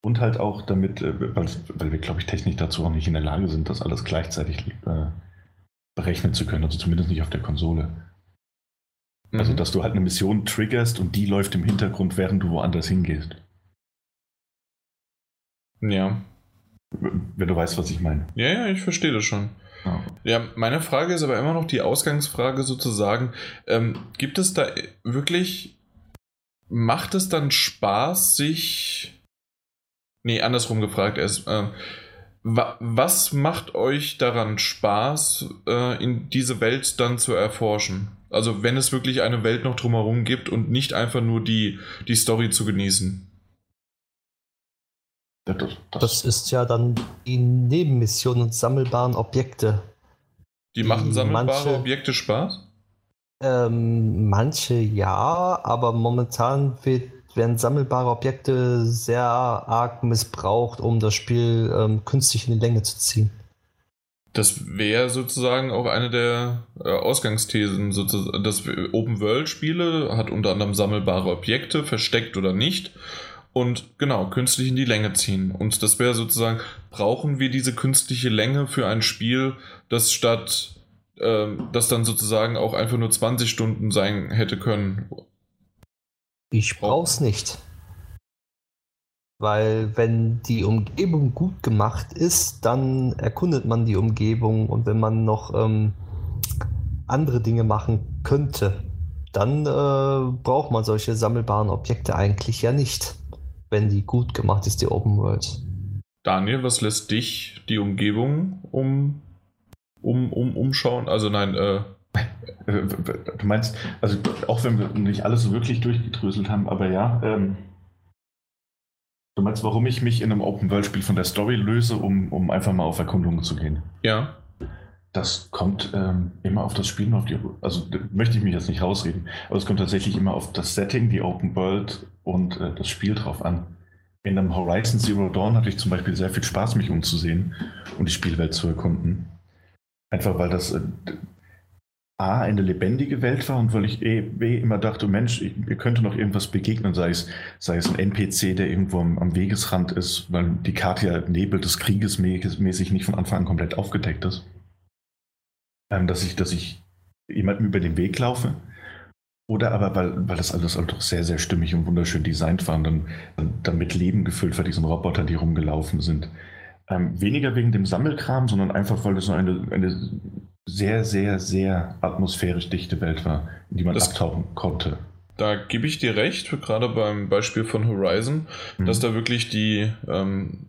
Und halt auch damit, äh, weil, weil wir, glaube ich, technisch dazu auch nicht in der Lage sind, das alles gleichzeitig äh, berechnen zu können, also zumindest nicht auf der Konsole. Also, mhm. Also, dass du halt eine Mission triggerst und die läuft im Hintergrund, während du woanders hingehst. Ja. Wenn du weißt, was ich meine. Ja, ja, ich verstehe das schon. Ja, meine Frage ist aber immer noch die Ausgangsfrage sozusagen. Ähm, gibt es da wirklich, macht es dann Spaß, sich, nee, andersrum gefragt erst, äh, wa was macht euch daran Spaß, äh, in diese Welt dann zu erforschen? Also wenn es wirklich eine Welt noch drumherum gibt und nicht einfach nur die, die Story zu genießen. Das, das, das, ist ja dann die Nebenmission und sammelbaren Objekte. Die, die machen sammelbare manche, Objekte Spaß? Ähm, manche ja, aber momentan wird, werden sammelbare Objekte sehr arg missbraucht, um das Spiel ähm, künstlich in die Länge zu ziehen. Das wäre sozusagen auch eine der äh, Ausgangsthesen. Das Open-World-Spiele hat unter anderem sammelbare Objekte, versteckt oder nicht und genau, künstlich in die Länge ziehen. Und das wäre sozusagen, brauchen wir diese künstliche Länge für ein Spiel, das statt, äh, das dann sozusagen auch einfach nur 20 Stunden sein hätte können? Ich brauch's nicht. Weil wenn die Umgebung gut gemacht ist, dann erkundet man die Umgebung und wenn man noch ähm, andere Dinge machen könnte, dann äh, braucht man solche sammelbaren Objekte eigentlich ja nicht wenn die gut gemacht ist, die Open World. Daniel, was lässt dich die Umgebung um, um, um umschauen? Also nein, äh, Du meinst, also auch wenn wir nicht alles so wirklich durchgedröselt haben, aber ja, ähm, du meinst, warum ich mich in einem Open-World-Spiel von der Story löse, um, um einfach mal auf Erkundungen zu gehen? Ja. Das kommt ähm, immer auf das Spiel, auf die, also möchte ich mich jetzt nicht rausreden, aber es kommt tatsächlich immer auf das Setting, die Open World und äh, das Spiel drauf an. In einem Horizon Zero Dawn hatte ich zum Beispiel sehr viel Spaß, mich umzusehen und die Spielwelt zu erkunden. Einfach weil das äh, A, eine lebendige Welt war und weil ich eh, B, immer dachte, Mensch, mir könnte noch irgendwas begegnen, sei es, sei es ein NPC, der irgendwo am, am Wegesrand ist, weil die Karte ja Nebel des Krieges mäßig nicht von Anfang an komplett aufgedeckt ist ähm, dass ich, dass ich jemandem über den Weg laufe. Oder aber, weil, weil das alles halt doch sehr, sehr stimmig und wunderschön designt war und dann, dann mit Leben gefüllt war, diesen Robotern, die rumgelaufen sind. Ähm, weniger wegen dem Sammelkram, sondern einfach, weil das so eine, eine sehr, sehr, sehr atmosphärisch dichte Welt war, in die man das, abtauchen konnte. Da gebe ich dir recht, gerade beim Beispiel von Horizon, mhm. dass da wirklich die, ähm,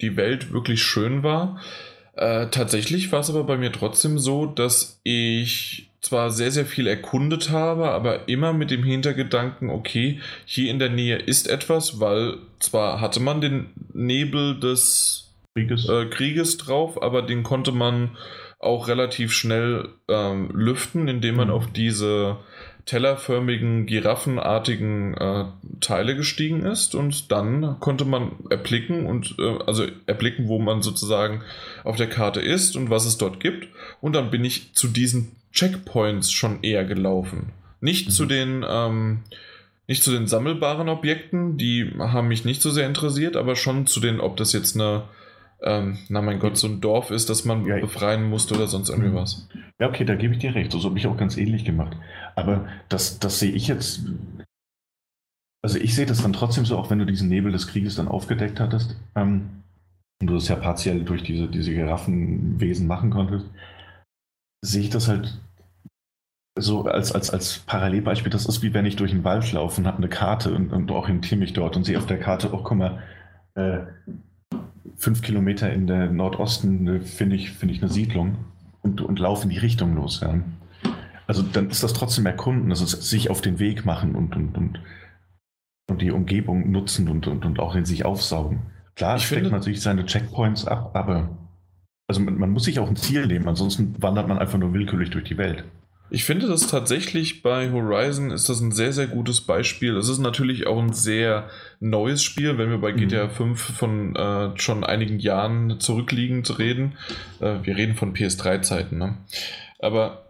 die Welt wirklich schön war. Äh, tatsächlich war es aber bei mir trotzdem so, dass ich zwar sehr, sehr viel erkundet habe, aber immer mit dem Hintergedanken, okay, hier in der Nähe ist etwas, weil zwar hatte man den Nebel des Krieges, äh, Krieges drauf, aber den konnte man auch relativ schnell ähm, lüften, indem man mhm. auf diese tellerförmigen, giraffenartigen äh, Teile gestiegen ist und dann konnte man erblicken und äh, also erblicken, wo man sozusagen auf der Karte ist und was es dort gibt. Und dann bin ich zu diesen Checkpoints schon eher gelaufen. Nicht mhm. zu den ähm, nicht zu den sammelbaren Objekten, die haben mich nicht so sehr interessiert, aber schon zu den, ob das jetzt eine ähm, na mein Gott, so ein Dorf ist, das man ja, befreien musste oder sonst irgendwie was. Ja, okay, da gebe ich dir recht. So habe ich auch ganz ähnlich gemacht. Aber das, das sehe ich jetzt. Also ich sehe das dann trotzdem so, auch wenn du diesen Nebel des Krieges dann aufgedeckt hattest ähm, und du das ja partiell durch diese, diese Giraffenwesen machen konntest, sehe ich das halt so als, als, als Parallelbeispiel. Das ist wie wenn ich durch den Wald laufe und habe eine Karte und, und orientiere mich dort und sehe auf der Karte, oh, guck mal, äh, fünf Kilometer in der Nordosten äh, finde ich, find ich eine Siedlung und, und laufe in die Richtung los. Ja. Also dann ist das trotzdem erkunden, also sich auf den Weg machen und, und, und, und die Umgebung nutzen und, und, und auch in sich aufsaugen. Klar, ich steckt man sich seine Checkpoints ab, aber also man, man muss sich auch ein Ziel nehmen, ansonsten wandert man einfach nur willkürlich durch die Welt. Ich finde das tatsächlich bei Horizon ist das ein sehr, sehr gutes Beispiel. Es ist natürlich auch ein sehr neues Spiel, wenn wir bei GTA mhm. 5 von äh, schon einigen Jahren zurückliegend reden. Äh, wir reden von PS3-Zeiten, ne? Aber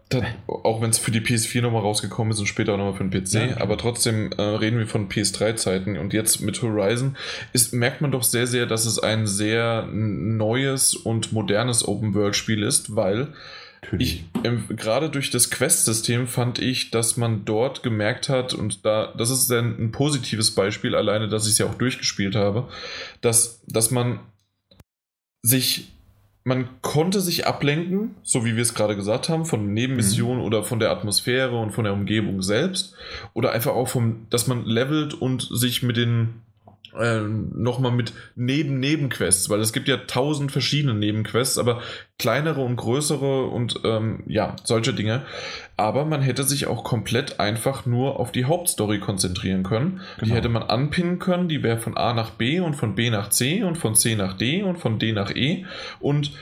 auch wenn es für die PS4 nochmal rausgekommen ist und später auch nochmal für den PC, ja, aber trotzdem äh, reden wir von PS3-Zeiten und jetzt mit Horizon ist, merkt man doch sehr, sehr, dass es ein sehr neues und modernes Open-World-Spiel ist, weil ich, ähm, gerade durch das Quest-System fand ich, dass man dort gemerkt hat, und da, das ist ein, ein positives Beispiel, alleine, dass ich es ja auch durchgespielt habe, dass, dass man sich, man konnte sich ablenken, so wie wir es gerade gesagt haben, von Nebenmissionen mhm. oder von der Atmosphäre und von der Umgebung selbst, oder einfach auch vom, dass man levelt und sich mit den äh, nochmal mit Neben-Nebenquests, weil es gibt ja tausend verschiedene Nebenquests, aber kleinere und größere und ähm, ja, solche Dinge. Aber man hätte sich auch komplett einfach nur auf die Hauptstory konzentrieren können. Genau. Die hätte man anpinnen können, die wäre von A nach B und von B nach C und von C nach D und von D nach E und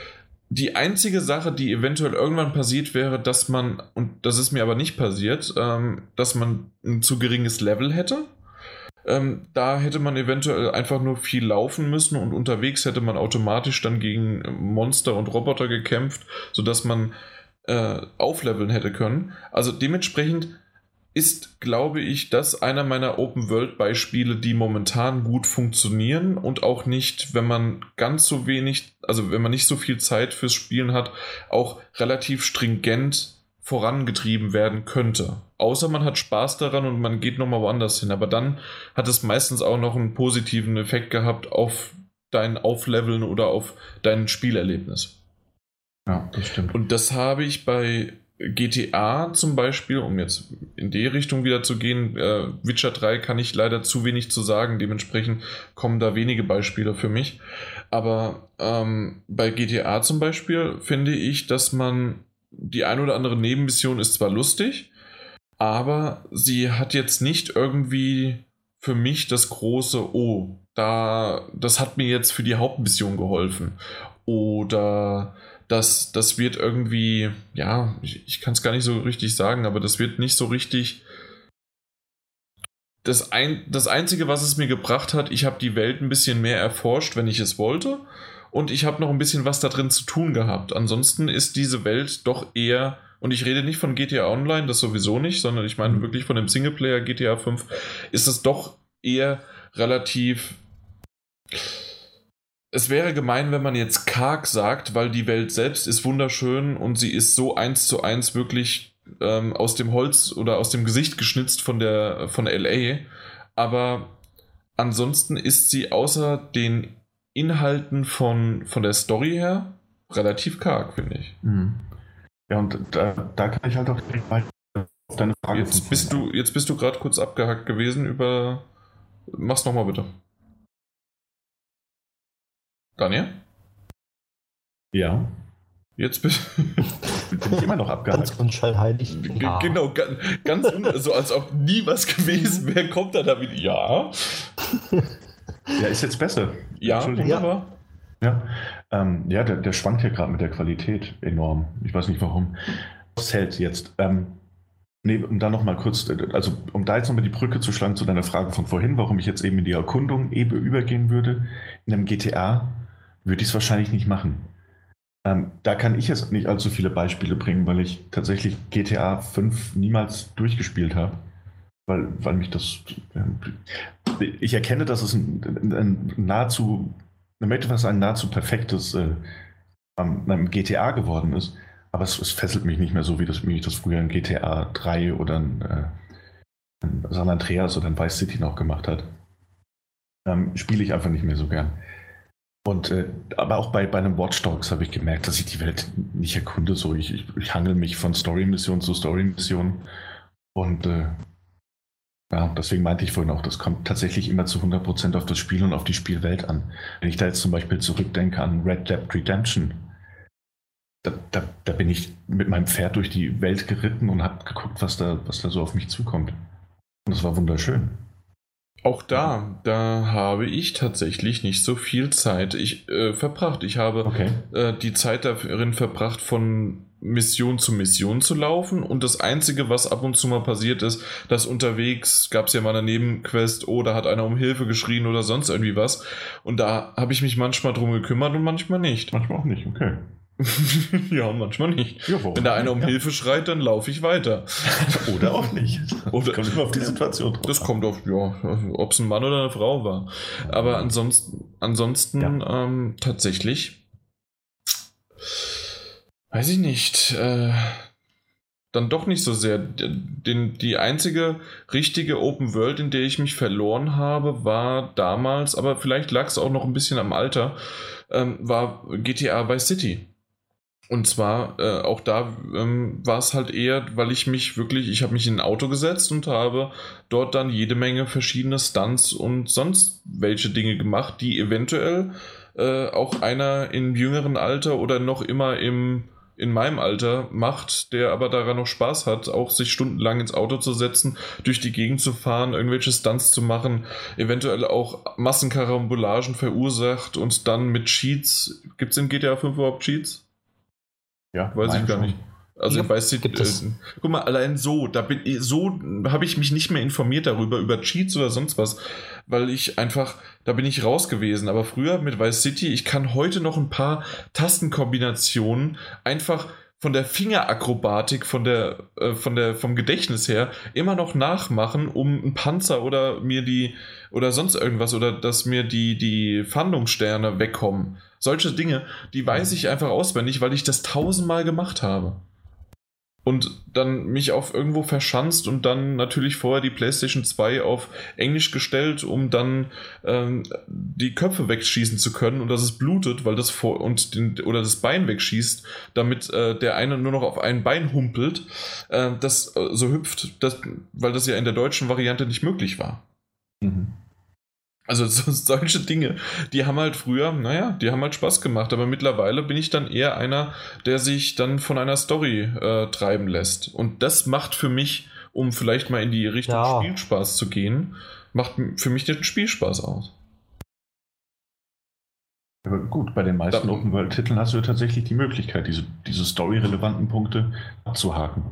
die einzige Sache, die eventuell irgendwann passiert wäre, dass man, und das ist mir aber nicht passiert, ähm, dass man ein zu geringes Level hätte ähm, da hätte man eventuell einfach nur viel laufen müssen und unterwegs hätte man automatisch dann gegen Monster und Roboter gekämpft, sodass man äh, aufleveln hätte können. Also dementsprechend ist, glaube ich, das einer meiner Open-World-Beispiele, die momentan gut funktionieren und auch nicht, wenn man ganz so wenig, also wenn man nicht so viel Zeit fürs Spielen hat, auch relativ stringent vorangetrieben werden könnte. Außer man hat Spaß daran und man geht nochmal woanders hin. Aber dann hat es meistens auch noch einen positiven Effekt gehabt auf dein Aufleveln oder auf dein Spielerlebnis. Ja, das stimmt. Und das habe ich bei GTA zum Beispiel, um jetzt in die Richtung wieder zu gehen, äh, Witcher 3 kann ich leider zu wenig zu sagen, dementsprechend kommen da wenige Beispiele für mich. Aber ähm, bei GTA zum Beispiel finde ich, dass man die ein oder andere Nebenmission ist zwar lustig, aber sie hat jetzt nicht irgendwie für mich das große Oh, da das hat mir jetzt für die Hauptmission geholfen oder das, das wird irgendwie, ja, ich, ich kann es gar nicht so richtig sagen, aber das wird nicht so richtig. Das, ein, das Einzige, was es mir gebracht hat, ich habe die Welt ein bisschen mehr erforscht, wenn ich es wollte und ich habe noch ein bisschen was da drin zu tun gehabt. Ansonsten ist diese Welt doch eher, und ich rede nicht von GTA Online, das sowieso nicht, sondern ich meine mhm. wirklich von dem Singleplayer GTA 5, ist es doch eher relativ. Es wäre gemein, wenn man jetzt karg sagt, weil die Welt selbst ist wunderschön und sie ist so eins zu eins wirklich ähm, aus dem Holz oder aus dem Gesicht geschnitzt von der von LA. Aber ansonsten ist sie außer den Inhalten von, von der Story her relativ karg, finde ich. Mhm. Ja, und da, da kann ich halt auch auf deine Frage. Jetzt bist du, jetzt bist du gerade kurz abgehackt gewesen über. Mach's nochmal bitte. Daniel? Ja. Jetzt bist bin ich immer noch abgehakt. Ganz unschallheilig. Ja. Genau, ganz, ganz so als ob nie was gewesen wäre, kommt er da wieder. Ja. Ja, ist jetzt besser. Ja, wunderbar. Ja, ähm, ja der, der schwankt ja gerade mit der Qualität enorm. Ich weiß nicht warum. Was hält jetzt? Ähm, nee, um da nochmal kurz, also um da jetzt nochmal die Brücke zu schlagen zu deiner Frage von vorhin, warum ich jetzt eben in die Erkundung eben übergehen würde. In einem GTA würde ich es wahrscheinlich nicht machen. Ähm, da kann ich jetzt nicht allzu viele Beispiele bringen, weil ich tatsächlich GTA 5 niemals durchgespielt habe weil, weil mich das. Ich erkenne, dass es ein, ein nahezu, möchte fast ein nahezu perfektes äh, um, GTA geworden ist, aber es, es, fesselt mich nicht mehr so, wie, das, wie ich das früher in GTA 3 oder in, äh, in San Andreas oder in Vice City noch gemacht hat. Ähm, Spiele ich einfach nicht mehr so gern. Und, äh, aber auch bei, bei einem Watch Dogs habe ich gemerkt, dass ich die Welt nicht erkunde. So, ich, ich, ich hangel mich von Story-Mission zu Story-Mission. Und äh, ja, deswegen meinte ich vorhin auch, das kommt tatsächlich immer zu 100% auf das Spiel und auf die Spielwelt an. Wenn ich da jetzt zum Beispiel zurückdenke an Red Dead Redemption, da, da, da, bin ich mit meinem Pferd durch die Welt geritten und habe geguckt, was da, was da so auf mich zukommt. Und das war wunderschön. Auch da, da habe ich tatsächlich nicht so viel Zeit ich, äh, verbracht. Ich habe okay. äh, die Zeit darin verbracht, von Mission zu Mission zu laufen. Und das Einzige, was ab und zu mal passiert ist, dass unterwegs gab es ja mal eine Nebenquest, oder oh, hat einer um Hilfe geschrien oder sonst irgendwie was. Und da habe ich mich manchmal drum gekümmert und manchmal nicht. Manchmal auch nicht, okay. ja, manchmal nicht. Ja, Wenn da einer um ja. Hilfe schreit, dann laufe ich weiter. oder auch nicht. Oder, kommt immer auf die Situation drauf. Das kommt auf, ja, ob es ein Mann oder eine Frau war. Aber ansonsten, ansonsten ja. ähm, tatsächlich, weiß ich nicht, äh, dann doch nicht so sehr. Den, die einzige richtige Open World, in der ich mich verloren habe, war damals, aber vielleicht lag es auch noch ein bisschen am Alter, ähm, war GTA Vice City. Und zwar, äh, auch da ähm, war es halt eher, weil ich mich wirklich, ich habe mich in ein Auto gesetzt und habe dort dann jede Menge verschiedene Stunts und sonst welche Dinge gemacht, die eventuell äh, auch einer im jüngeren Alter oder noch immer im, in meinem Alter macht, der aber daran noch Spaß hat, auch sich stundenlang ins Auto zu setzen, durch die Gegend zu fahren, irgendwelche Stunts zu machen, eventuell auch Massenkarambolagen verursacht und dann mit Cheats. Gibt es in GTA 5 überhaupt Cheats? Ja, weiß ich gar schon. nicht. Also ja, ich weiß nicht, äh, guck mal, allein so, da bin ich, so habe ich mich nicht mehr informiert darüber, über Cheats oder sonst was, weil ich einfach, da bin ich raus gewesen. Aber früher mit Vice City, ich kann heute noch ein paar Tastenkombinationen einfach von der Fingerakrobatik, von der, äh, von der, vom Gedächtnis her immer noch nachmachen, um einen Panzer oder mir die, oder sonst irgendwas, oder dass mir die, die Fahndungssterne wegkommen. Solche Dinge, die weiß ich einfach auswendig, weil ich das tausendmal gemacht habe. Und dann mich auf irgendwo verschanzt und dann natürlich vorher die PlayStation 2 auf Englisch gestellt, um dann ähm, die Köpfe wegschießen zu können und dass es blutet, weil das vor und den, oder das Bein wegschießt, damit äh, der eine nur noch auf ein Bein humpelt, äh, das äh, so hüpft, das, weil das ja in der deutschen Variante nicht möglich war. Mhm. Also so, solche Dinge, die haben halt früher, naja, die haben halt Spaß gemacht, aber mittlerweile bin ich dann eher einer, der sich dann von einer Story äh, treiben lässt. Und das macht für mich, um vielleicht mal in die Richtung ja. Spielspaß zu gehen, macht für mich den Spielspaß aus. Aber gut, bei den meisten Open-World-Titeln hast du ja tatsächlich die Möglichkeit, diese, diese story-relevanten Punkte abzuhaken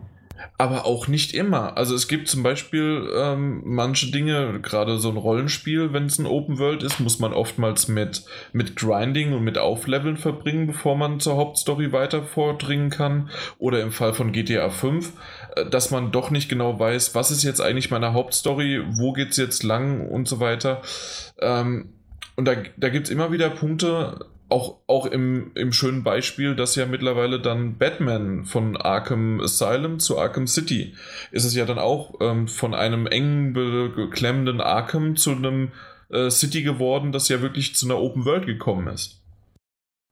aber auch nicht immer. Also es gibt zum Beispiel ähm, manche Dinge, gerade so ein Rollenspiel, wenn es ein Open World ist, muss man oftmals mit, mit Grinding und mit Aufleveln verbringen, bevor man zur Hauptstory weiter vordringen kann. Oder im Fall von GTA 5, äh, dass man doch nicht genau weiß, was ist jetzt eigentlich meine Hauptstory, wo geht es jetzt lang und so weiter. Ähm, und da, da gibt es immer wieder Punkte, auch, auch im, im schönen Beispiel, dass ja mittlerweile dann Batman von Arkham Asylum zu Arkham City ist es ja dann auch ähm, von einem engen, beklemmenden Arkham zu einem äh, City geworden, das ja wirklich zu einer Open World gekommen ist.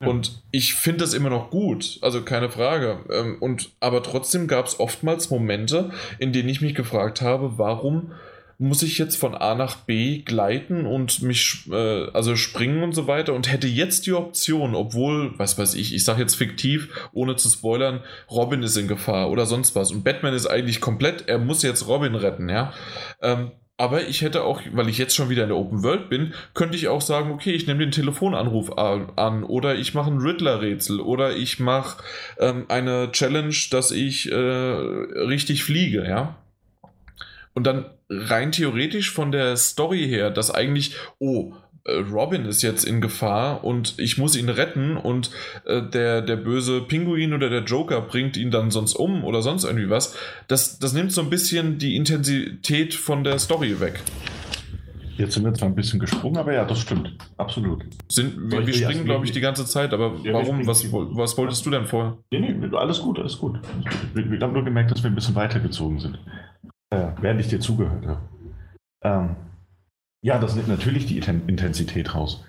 Ja. Und ich finde das immer noch gut, also keine Frage. Ähm, und, aber trotzdem gab es oftmals Momente, in denen ich mich gefragt habe, warum muss ich jetzt von A nach B gleiten und mich, äh, also springen und so weiter und hätte jetzt die Option, obwohl, was weiß ich, ich sage jetzt fiktiv, ohne zu spoilern, Robin ist in Gefahr oder sonst was und Batman ist eigentlich komplett, er muss jetzt Robin retten, ja. Ähm, aber ich hätte auch, weil ich jetzt schon wieder in der Open World bin, könnte ich auch sagen, okay, ich nehme den Telefonanruf an oder ich mache ein Riddler-Rätsel oder ich mache ähm, eine Challenge, dass ich äh, richtig fliege, ja. Und dann rein theoretisch von der Story her, dass eigentlich, oh, äh, Robin ist jetzt in Gefahr und ich muss ihn retten und äh, der, der böse Pinguin oder der Joker bringt ihn dann sonst um oder sonst irgendwie was. Das, das nimmt so ein bisschen die Intensität von der Story weg. Jetzt sind wir zwar ein bisschen gesprungen, aber ja, das stimmt. Absolut. Sind, wir, wir springen, glaube ich, die ganze Zeit, aber ja, warum? Was, was wolltest du denn vorher? Nee, nee, alles gut, alles gut. Wir, wir haben nur gemerkt, dass wir ein bisschen weitergezogen sind äh, während ich dir zugehört habe. Ähm, ja, das nimmt natürlich die Intensität raus.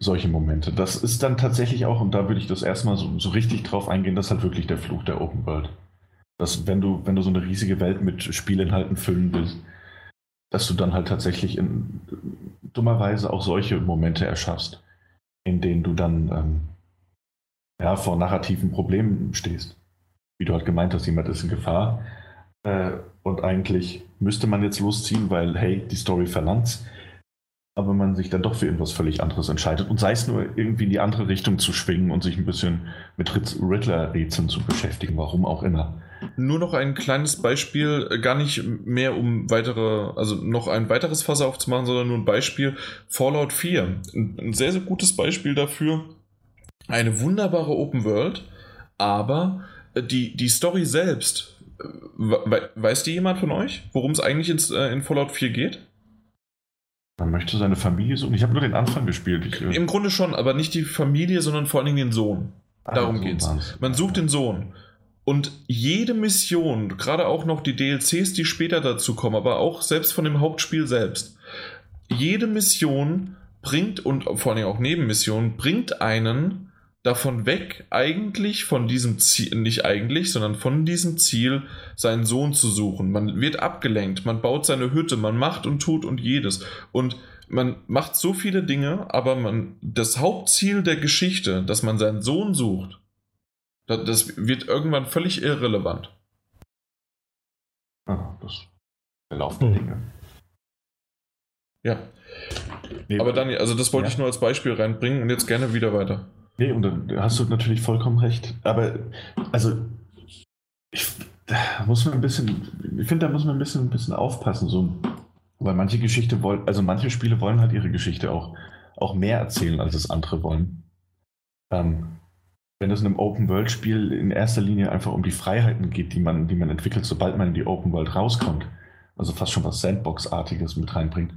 Solche Momente. Das ist dann tatsächlich auch, und da würde ich das erstmal so, so richtig drauf eingehen, das ist halt wirklich der Fluch der Open World. Dass, wenn du, wenn du so eine riesige Welt mit Spielinhalten füllen willst, dass du dann halt tatsächlich in dummerweise auch solche Momente erschaffst, in denen du dann ähm, ja, vor narrativen Problemen stehst. Wie du halt gemeint hast, jemand ist in Gefahr. Äh, und eigentlich müsste man jetzt losziehen, weil, hey, die Story verlangt aber man sich dann doch für irgendwas völlig anderes entscheidet und sei es nur irgendwie in die andere Richtung zu schwingen und sich ein bisschen mit Riddler-Rätseln zu beschäftigen, warum auch immer. Nur noch ein kleines Beispiel, äh, gar nicht mehr um weitere, also noch ein weiteres Fass aufzumachen, sondern nur ein Beispiel. Fallout 4. Ein sehr, sehr gutes Beispiel dafür. Eine wunderbare Open World, aber äh, die, die Story selbst, we weiß die jemand von euch, worum es eigentlich ins, äh, in Fallout 4 geht? Man möchte seine Familie suchen. Ich habe nur den Anfang gespielt. Ich, Im Grunde schon, aber nicht die Familie, sondern vor allen Dingen den Sohn. Ah, Darum so geht's. War's. Man sucht den Sohn. Und jede Mission, gerade auch noch die DLCs, die später dazu kommen, aber auch selbst von dem Hauptspiel selbst, jede Mission bringt und vor allem auch Nebenmissionen bringt einen davon weg, eigentlich von diesem Ziel, nicht eigentlich, sondern von diesem Ziel, seinen Sohn zu suchen. Man wird abgelenkt, man baut seine Hütte, man macht und tut und jedes. Und man macht so viele Dinge, aber man, das Hauptziel der Geschichte, dass man seinen Sohn sucht, das wird irgendwann völlig irrelevant. Ah, das ist der Lauf der Dinge. Ja. Nee, Aber Dani, also das wollte ja. ich nur als Beispiel reinbringen und jetzt gerne wieder weiter. Nee, und dann hast du natürlich vollkommen recht. Aber, also, ich, da muss man ein bisschen, ich finde, da muss man ein bisschen, ein bisschen aufpassen, so, weil manche Geschichte wollen, also manche Spiele wollen halt ihre Geschichte auch, auch mehr erzählen, als es andere wollen. Ähm, wenn es in einem Open-World-Spiel in erster Linie einfach um die Freiheiten geht, die man, die man entwickelt, sobald man in die Open-World rauskommt, also fast schon was Sandbox-artiges mit reinbringt,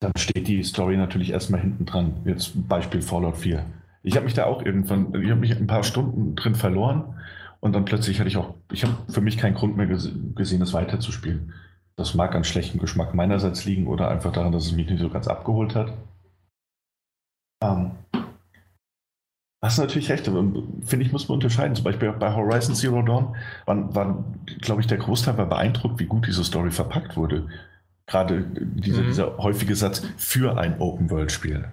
dann steht die Story natürlich erstmal hinten dran. Jetzt Beispiel Fallout 4. Ich habe mich da auch irgendwann, ich habe mich ein paar Stunden drin verloren und dann plötzlich hatte ich auch, ich habe für mich keinen Grund mehr gesehen, es weiterzuspielen. Das mag an schlechtem Geschmack meinerseits liegen oder einfach daran, dass es mich nicht so ganz abgeholt hat. Ähm, Hast natürlich recht, aber finde ich, muss man unterscheiden. Zum Beispiel bei Horizon Zero Dawn war, war glaube ich, der Großteil war beeindruckt, wie gut diese Story verpackt wurde. Gerade dieser, mhm. dieser häufige Satz für ein Open-World-Spiel.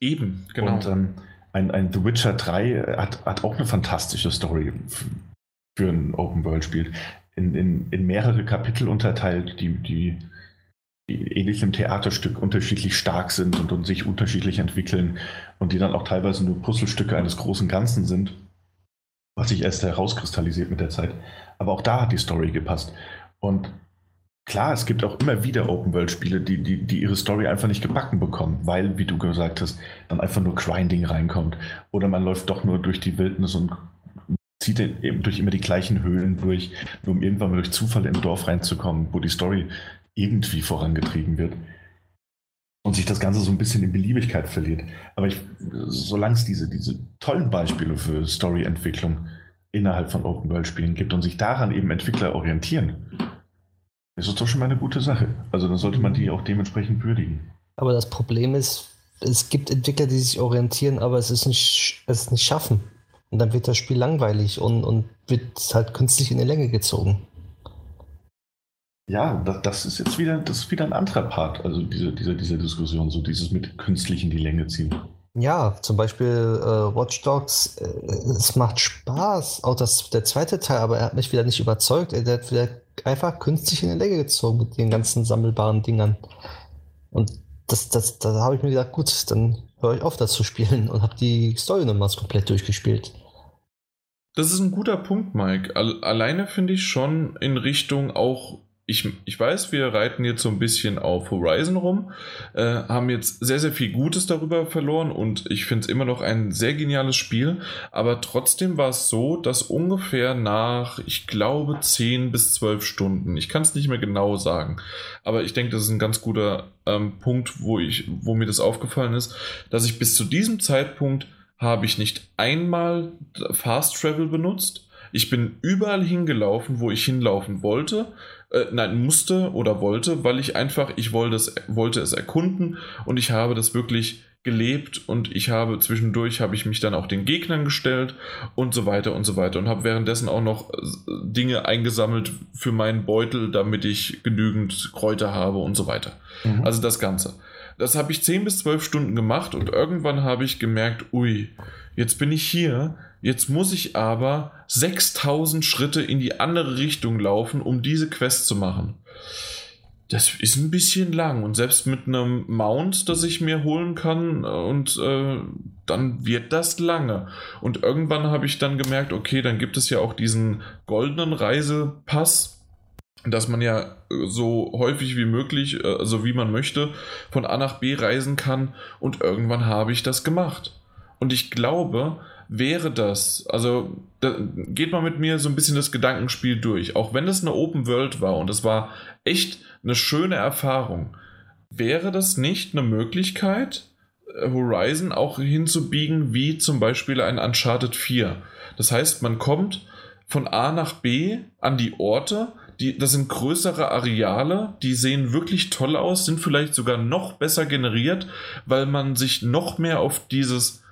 Eben, genau. Und ähm, ein, ein The Witcher 3 hat, hat auch eine fantastische Story für ein Open-World-Spiel. In, in, in mehrere Kapitel unterteilt, die, die die ähnlich im Theaterstück unterschiedlich stark sind und, und sich unterschiedlich entwickeln und die dann auch teilweise nur Puzzlestücke eines großen Ganzen sind, was sich erst herauskristallisiert mit der Zeit. Aber auch da hat die Story gepasst. Und klar, es gibt auch immer wieder Open-World-Spiele, die, die, die ihre Story einfach nicht gebacken bekommen, weil, wie du gesagt hast, dann einfach nur Grinding reinkommt. Oder man läuft doch nur durch die Wildnis und zieht eben durch immer die gleichen Höhlen durch, nur um irgendwann mal durch Zufall im Dorf reinzukommen, wo die Story irgendwie vorangetrieben wird und sich das Ganze so ein bisschen in Beliebigkeit verliert. Aber ich, solange es diese, diese tollen Beispiele für Storyentwicklung innerhalb von Open-World-Spielen gibt und sich daran eben Entwickler orientieren, ist das doch schon mal eine gute Sache. Also dann sollte man die auch dementsprechend würdigen. Aber das Problem ist, es gibt Entwickler, die sich orientieren, aber es ist nicht, es nicht schaffen. Und dann wird das Spiel langweilig und, und wird halt künstlich in die Länge gezogen. Ja, das, das, ist jetzt wieder, das ist wieder ein anderer Part, also diese, diese, diese Diskussion, so dieses mit künstlich in die Länge ziehen. Ja, zum Beispiel äh, Watch Dogs, äh, es macht Spaß, auch das, der zweite Teil, aber er hat mich wieder nicht überzeugt. Er hat wieder einfach künstlich in die Länge gezogen mit den ganzen sammelbaren Dingern. Und das, das, da habe ich mir gedacht, gut, dann höre ich auf, das zu spielen und habe die Story nochmals komplett durchgespielt. Das ist ein guter Punkt, Mike. Alleine finde ich schon in Richtung auch ich, ich weiß, wir reiten jetzt so ein bisschen auf Horizon rum, äh, haben jetzt sehr, sehr viel Gutes darüber verloren und ich finde es immer noch ein sehr geniales Spiel, aber trotzdem war es so, dass ungefähr nach, ich glaube, 10 bis 12 Stunden, ich kann es nicht mehr genau sagen, aber ich denke, das ist ein ganz guter ähm, Punkt, wo, ich, wo mir das aufgefallen ist, dass ich bis zu diesem Zeitpunkt habe ich nicht einmal Fast Travel benutzt, ich bin überall hingelaufen, wo ich hinlaufen wollte äh, nein, musste oder wollte, weil ich einfach, ich wollte es, wollte es erkunden und ich habe das wirklich gelebt und ich habe zwischendurch habe ich mich dann auch den Gegnern gestellt und so weiter und so weiter und habe währenddessen auch noch äh, Dinge eingesammelt für meinen Beutel, damit ich genügend Kräuter habe und so weiter. Mhm. Also das Ganze. Das habe ich 10 bis 12 Stunden gemacht und irgendwann habe ich gemerkt, ui, jetzt bin ich hier, jetzt muss ich aber 6000 Schritte in die andere Richtung laufen, um diese Quest zu machen. Das ist ein bisschen lang und selbst mit einem Mount, das ich mir holen kann und äh, dann wird das lange. Und irgendwann habe ich dann gemerkt, okay, dann gibt es ja auch diesen goldenen Reisepass, dass man ja so häufig wie möglich, also wie man möchte, von A nach B reisen kann und irgendwann habe ich das gemacht. Und ich glaube, wäre das, also da geht man mit mir so ein bisschen das Gedankenspiel durch, auch wenn es eine Open World war und es war echt eine schöne Erfahrung. Wäre das nicht eine Möglichkeit, äh, Horizon auch hinzubiegen, wie zum Beispiel ein Uncharted 4? Das heißt, man kommt von A nach B an die Orte, die, das sind größere Areale, die sehen wirklich toll aus, sind vielleicht sogar noch besser generiert, weil man sich noch mehr auf dieses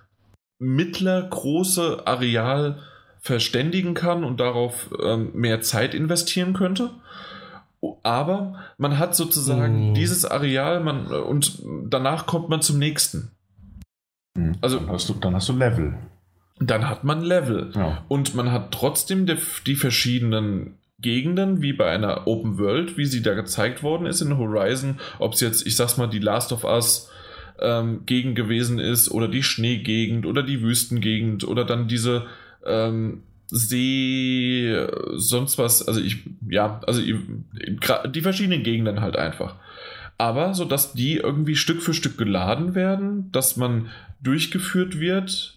mittler große Areal verständigen kann und darauf ähm, mehr Zeit investieren könnte. Aber man hat sozusagen mm. dieses Areal man, und danach kommt man zum nächsten. Mhm. Also, dann hast, du, dann hast du Level. Dann hat man Level. Ja. Und man hat trotzdem die, die verschiedenen Gegenden, wie bei einer Open World, wie sie da gezeigt worden ist in Horizon, ob es jetzt, ich sag's mal, die Last of Us ähm, Gegend gewesen ist oder die Schneegegend oder die Wüstengegend oder dann diese ähm, See, sonst was, also ich, ja, also die verschiedenen Gegenden halt einfach. Aber so, dass die irgendwie Stück für Stück geladen werden, dass man durchgeführt wird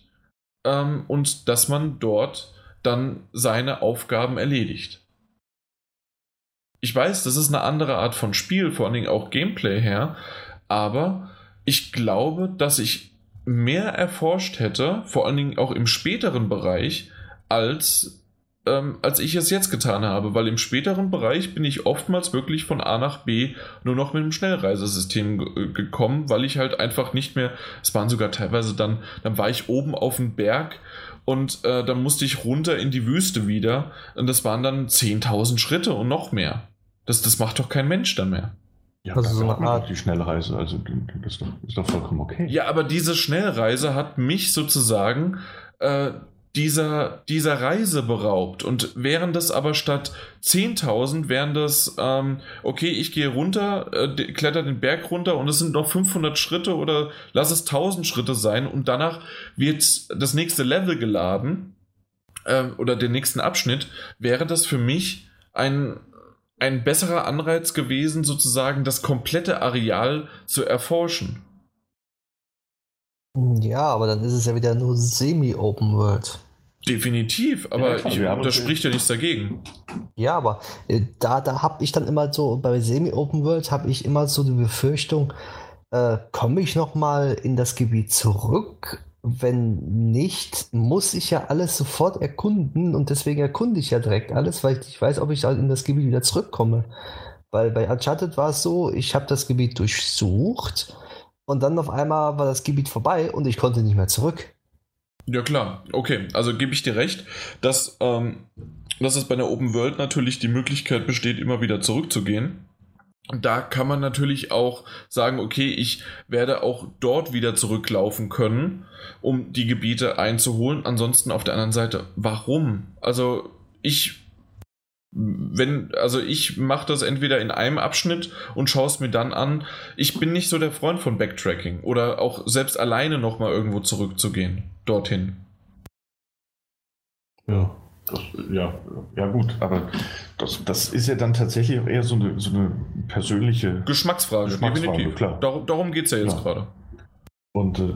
ähm, und dass man dort dann seine Aufgaben erledigt. Ich weiß, das ist eine andere Art von Spiel, vor allen Dingen auch Gameplay her, aber ich glaube, dass ich mehr erforscht hätte, vor allen Dingen auch im späteren Bereich, als, ähm, als ich es jetzt getan habe, weil im späteren Bereich bin ich oftmals wirklich von A nach B nur noch mit einem Schnellreisesystem gekommen, weil ich halt einfach nicht mehr, es waren sogar teilweise dann, dann war ich oben auf dem Berg und äh, dann musste ich runter in die Wüste wieder und das waren dann 10.000 Schritte und noch mehr. Das, das macht doch kein Mensch dann mehr. Ja, also so eine Art die Schnellreise, also das ist doch, ist doch, vollkommen okay. Ja, aber diese Schnellreise hat mich sozusagen äh, dieser, dieser Reise beraubt. Und wären das aber statt 10.000, wären das, ähm, okay, ich gehe runter, äh, kletter den Berg runter und es sind noch 500 Schritte oder lass es 1000 Schritte sein und danach wird das nächste Level geladen äh, oder den nächsten Abschnitt, wäre das für mich ein ein besserer Anreiz gewesen, sozusagen das komplette Areal zu erforschen. Ja, aber dann ist es ja wieder nur semi-Open World. Definitiv, aber ja, ich, das spricht ja nichts dagegen. Ja, aber äh, da, da habe ich dann immer so, bei Semi-Open World habe ich immer so die Befürchtung, äh, komme ich nochmal in das Gebiet zurück wenn nicht, muss ich ja alles sofort erkunden und deswegen erkunde ich ja direkt alles, weil ich nicht weiß, ob ich in das Gebiet wieder zurückkomme. Weil bei Uncharted war es so, ich habe das Gebiet durchsucht und dann auf einmal war das Gebiet vorbei und ich konnte nicht mehr zurück. Ja klar, okay, also gebe ich dir recht, dass, ähm, dass es bei der Open World natürlich die Möglichkeit besteht, immer wieder zurückzugehen da kann man natürlich auch sagen, okay, ich werde auch dort wieder zurücklaufen können, um die Gebiete einzuholen. Ansonsten auf der anderen Seite, warum? Also ich wenn, also ich mache das entweder in einem Abschnitt und schaue es mir dann an. Ich bin nicht so der Freund von Backtracking oder auch selbst alleine nochmal irgendwo zurückzugehen, dorthin. Ja. Das, ja, ja gut, aber das, das ist ja dann tatsächlich auch eher so eine, so eine persönliche Geschmacksfrage, Geschmacksfrage definitiv. Klar. Darum, darum geht es ja jetzt gerade. Und äh,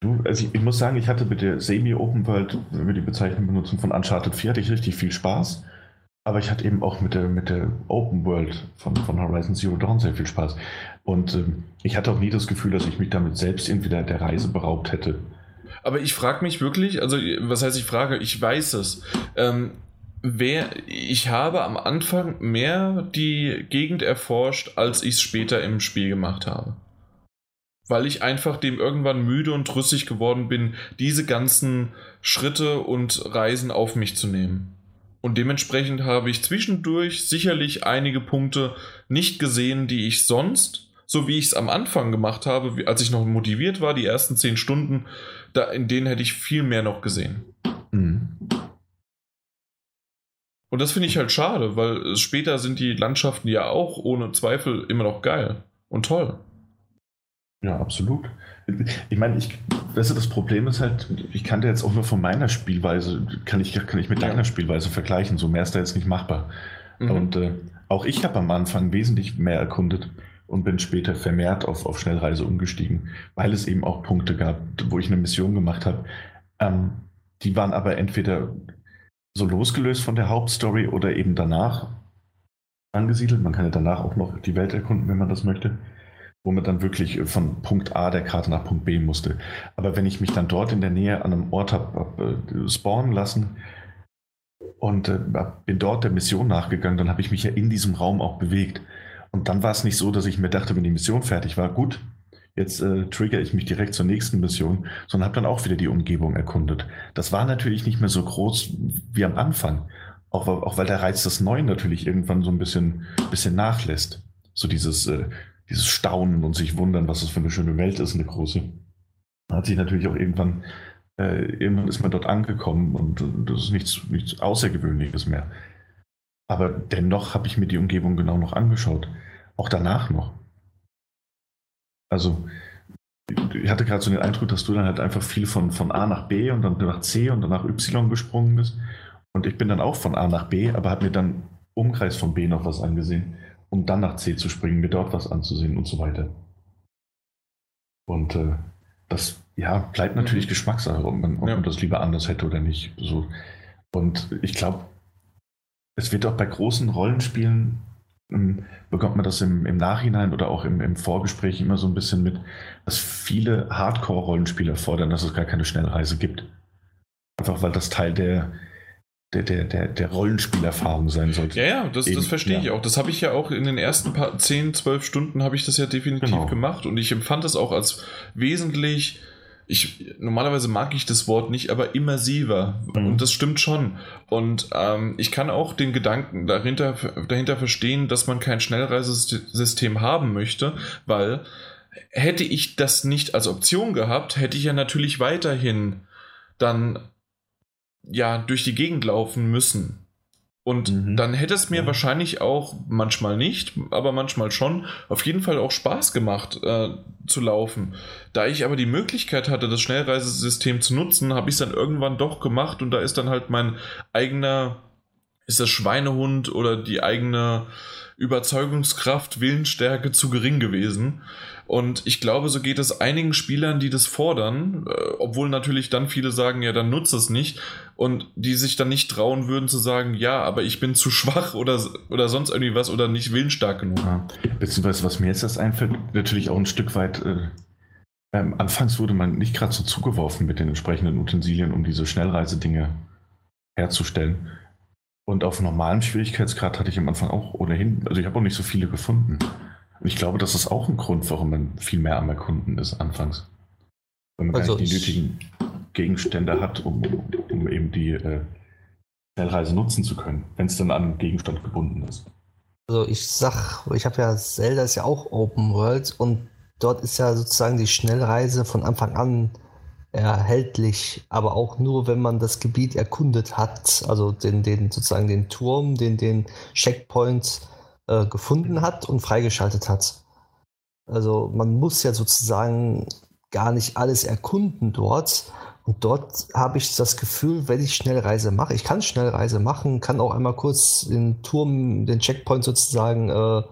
du, also ich, ich, muss sagen, ich hatte mit der Semi-Open World, wenn wir die Bezeichnung benutzen, von Uncharted 4 hatte ich richtig viel Spaß. Aber ich hatte eben auch mit der, mit der Open World von, von Horizon Zero Dawn sehr viel Spaß. Und äh, ich hatte auch nie das Gefühl, dass ich mich damit selbst irgendwie der, der Reise beraubt hätte. Aber ich frage mich wirklich, also was heißt ich frage, ich weiß es. Ähm, wer, ich habe am Anfang mehr die Gegend erforscht, als ich es später im Spiel gemacht habe. Weil ich einfach dem irgendwann müde und rüssig geworden bin, diese ganzen Schritte und Reisen auf mich zu nehmen. Und dementsprechend habe ich zwischendurch sicherlich einige Punkte nicht gesehen, die ich sonst so wie ich es am Anfang gemacht habe, als ich noch motiviert war, die ersten zehn Stunden, da, in denen hätte ich viel mehr noch gesehen. Mhm. Und das finde ich halt schade, weil später sind die Landschaften ja auch ohne Zweifel immer noch geil und toll. Ja, absolut. Ich meine, ich, weißt du, das Problem ist halt, ich kannte jetzt auch nur von meiner Spielweise, kann ich, kann ich mit ja. deiner Spielweise vergleichen, so mehr ist da jetzt nicht machbar. Mhm. Und äh, auch ich habe am Anfang wesentlich mehr erkundet und bin später vermehrt auf, auf Schnellreise umgestiegen, weil es eben auch Punkte gab, wo ich eine Mission gemacht habe. Ähm, die waren aber entweder so losgelöst von der Hauptstory oder eben danach angesiedelt. Man kann ja danach auch noch die Welt erkunden, wenn man das möchte wo man dann wirklich von Punkt A der Karte nach Punkt B musste. Aber wenn ich mich dann dort in der Nähe an einem Ort habe hab, äh, spawnen lassen und äh, bin dort der Mission nachgegangen, dann habe ich mich ja in diesem Raum auch bewegt. Und dann war es nicht so, dass ich mir dachte, wenn die Mission fertig war, gut, jetzt äh, trigger ich mich direkt zur nächsten Mission, sondern habe dann auch wieder die Umgebung erkundet. Das war natürlich nicht mehr so groß wie am Anfang. Auch, auch weil der Reiz des Neuen natürlich irgendwann so ein bisschen, bisschen nachlässt. So dieses, äh, dieses Staunen und sich wundern, was das für eine schöne Welt ist, eine große. Hat sich natürlich auch irgendwann, äh, irgendwann ist man dort angekommen und, und das ist nichts, nichts Außergewöhnliches mehr. Aber dennoch habe ich mir die Umgebung genau noch angeschaut. Auch danach noch. Also, ich hatte gerade so den Eindruck, dass du dann halt einfach viel von, von A nach B und dann nach C und dann nach Y gesprungen bist. Und ich bin dann auch von A nach B, aber habe mir dann Umkreis von B noch was angesehen um dann nach C zu springen, mir dort was anzusehen und so weiter. Und äh, das ja, bleibt natürlich mhm. Geschmackssache, ob, man, ob ja. man das lieber anders hätte oder nicht. So. Und ich glaube, es wird auch bei großen Rollenspielen, ähm, bekommt man das im, im Nachhinein oder auch im, im, Vorgespräch immer so ein bisschen mit, dass viele Hardcore-Rollenspieler fordern, dass es gar keine Schnellreise gibt. Einfach weil das Teil der, der, der, der, der Rollenspielerfahrung sein sollte. Ja, ja, das, das verstehe ja. ich auch. Das habe ich ja auch in den ersten paar, 10, 12 Stunden habe ich das ja definitiv genau. gemacht und ich empfand das auch als wesentlich, ich, normalerweise mag ich das Wort nicht, aber immersiver. Mhm. Und das stimmt schon. Und ähm, ich kann auch den Gedanken dahinter, dahinter verstehen, dass man kein Schnellreisesystem haben möchte, weil hätte ich das nicht als Option gehabt, hätte ich ja natürlich weiterhin dann ja durch die Gegend laufen müssen. Und mhm. dann hätte es mir wahrscheinlich auch, manchmal nicht, aber manchmal schon, auf jeden Fall auch Spaß gemacht äh, zu laufen. Da ich aber die Möglichkeit hatte, das Schnellreisesystem zu nutzen, habe ich es dann irgendwann doch gemacht und da ist dann halt mein eigener, ist das Schweinehund oder die eigene Überzeugungskraft, Willensstärke zu gering gewesen. Und ich glaube, so geht es einigen Spielern, die das fordern, äh, obwohl natürlich dann viele sagen, ja, dann nutze es nicht. Und die sich dann nicht trauen würden zu sagen, ja, aber ich bin zu schwach oder, oder sonst irgendwie was oder nicht willensstark genug. Ja. Beziehungsweise, was mir jetzt erst einfällt, natürlich auch ein Stück weit. Äh, ähm, anfangs wurde man nicht gerade so zugeworfen mit den entsprechenden Utensilien, um diese Schnellreisedinge herzustellen. Und auf normalem Schwierigkeitsgrad hatte ich am Anfang auch ohnehin, also ich habe auch nicht so viele gefunden. Ich glaube, das ist auch ein Grund, warum man viel mehr am Erkunden ist anfangs. Wenn man also die nötigen Gegenstände hat, um, um eben die äh, Schnellreise nutzen zu können, wenn es dann an einen Gegenstand gebunden ist. Also ich sag, ich habe ja, Zelda ist ja auch Open World und dort ist ja sozusagen die Schnellreise von Anfang an erhältlich, aber auch nur, wenn man das Gebiet erkundet hat, also den, den sozusagen den Turm, den, den Checkpoint äh, gefunden hat und freigeschaltet hat. Also man muss ja sozusagen gar nicht alles erkunden dort. Und dort habe ich das Gefühl, wenn ich Schnellreise mache, ich kann Schnellreise machen, kann auch einmal kurz den Turm, den Checkpoint sozusagen äh,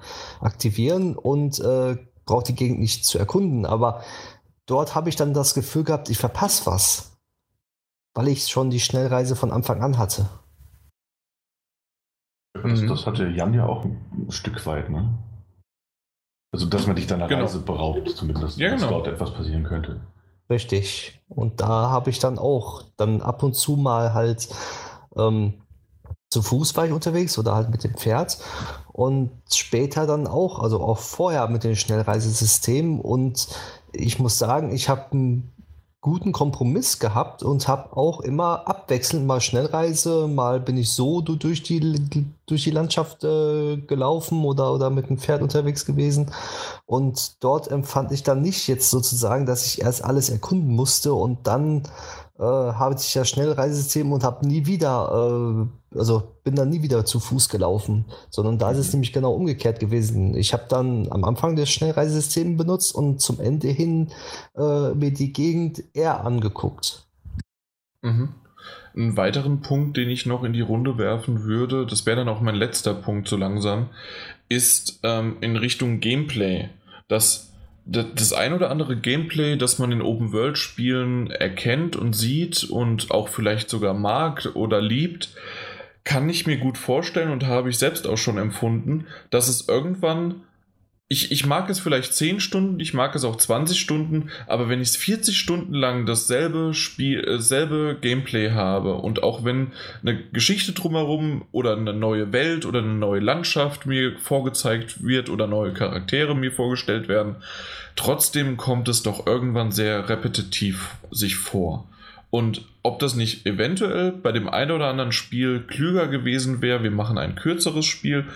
aktivieren und äh, brauche die Gegend nicht zu erkunden. Aber dort habe ich dann das Gefühl gehabt, ich verpasse was, weil ich schon die Schnellreise von Anfang an hatte. Das, mhm. das hatte Jan ja auch ein Stück weit, ne? Also, dass man dich deiner genau. Reise beraubt, zumindest, ja, dass genau. dort etwas passieren könnte. Richtig. Und da habe ich dann auch dann ab und zu mal halt ähm, zu Fuß war ich unterwegs oder halt mit dem Pferd und später dann auch, also auch vorher mit den Schnellreisesystemen und ich muss sagen, ich habe einen guten Kompromiss gehabt und habe auch immer abwechselnd mal Schnellreise, mal bin ich so durch die, durch die Landschaft äh, gelaufen oder, oder mit dem Pferd unterwegs gewesen. Und dort empfand ich dann nicht jetzt sozusagen, dass ich erst alles erkunden musste und dann äh, habe ich ja Schnellreisesystem und habe nie wieder, äh, also bin dann nie wieder zu Fuß gelaufen, sondern da ist es mhm. nämlich genau umgekehrt gewesen. Ich habe dann am Anfang das Schnellreisesystem benutzt und zum Ende hin äh, mir die Gegend eher angeguckt. Mhm. Einen weiteren Punkt, den ich noch in die Runde werfen würde, das wäre dann auch mein letzter Punkt so langsam, ist ähm, in Richtung Gameplay. Das das ein oder andere Gameplay, das man in Open-World-Spielen erkennt und sieht und auch vielleicht sogar mag oder liebt, kann ich mir gut vorstellen und habe ich selbst auch schon empfunden, dass es irgendwann ich, ich mag es vielleicht 10 Stunden, ich mag es auch 20 Stunden, aber wenn ich 40 Stunden lang dasselbe Spiel, dasselbe äh, Gameplay habe und auch wenn eine Geschichte drumherum oder eine neue Welt oder eine neue Landschaft mir vorgezeigt wird oder neue Charaktere mir vorgestellt werden, trotzdem kommt es doch irgendwann sehr repetitiv sich vor. Und ob das nicht eventuell bei dem einen oder anderen Spiel klüger gewesen wäre, wir machen ein kürzeres Spiel,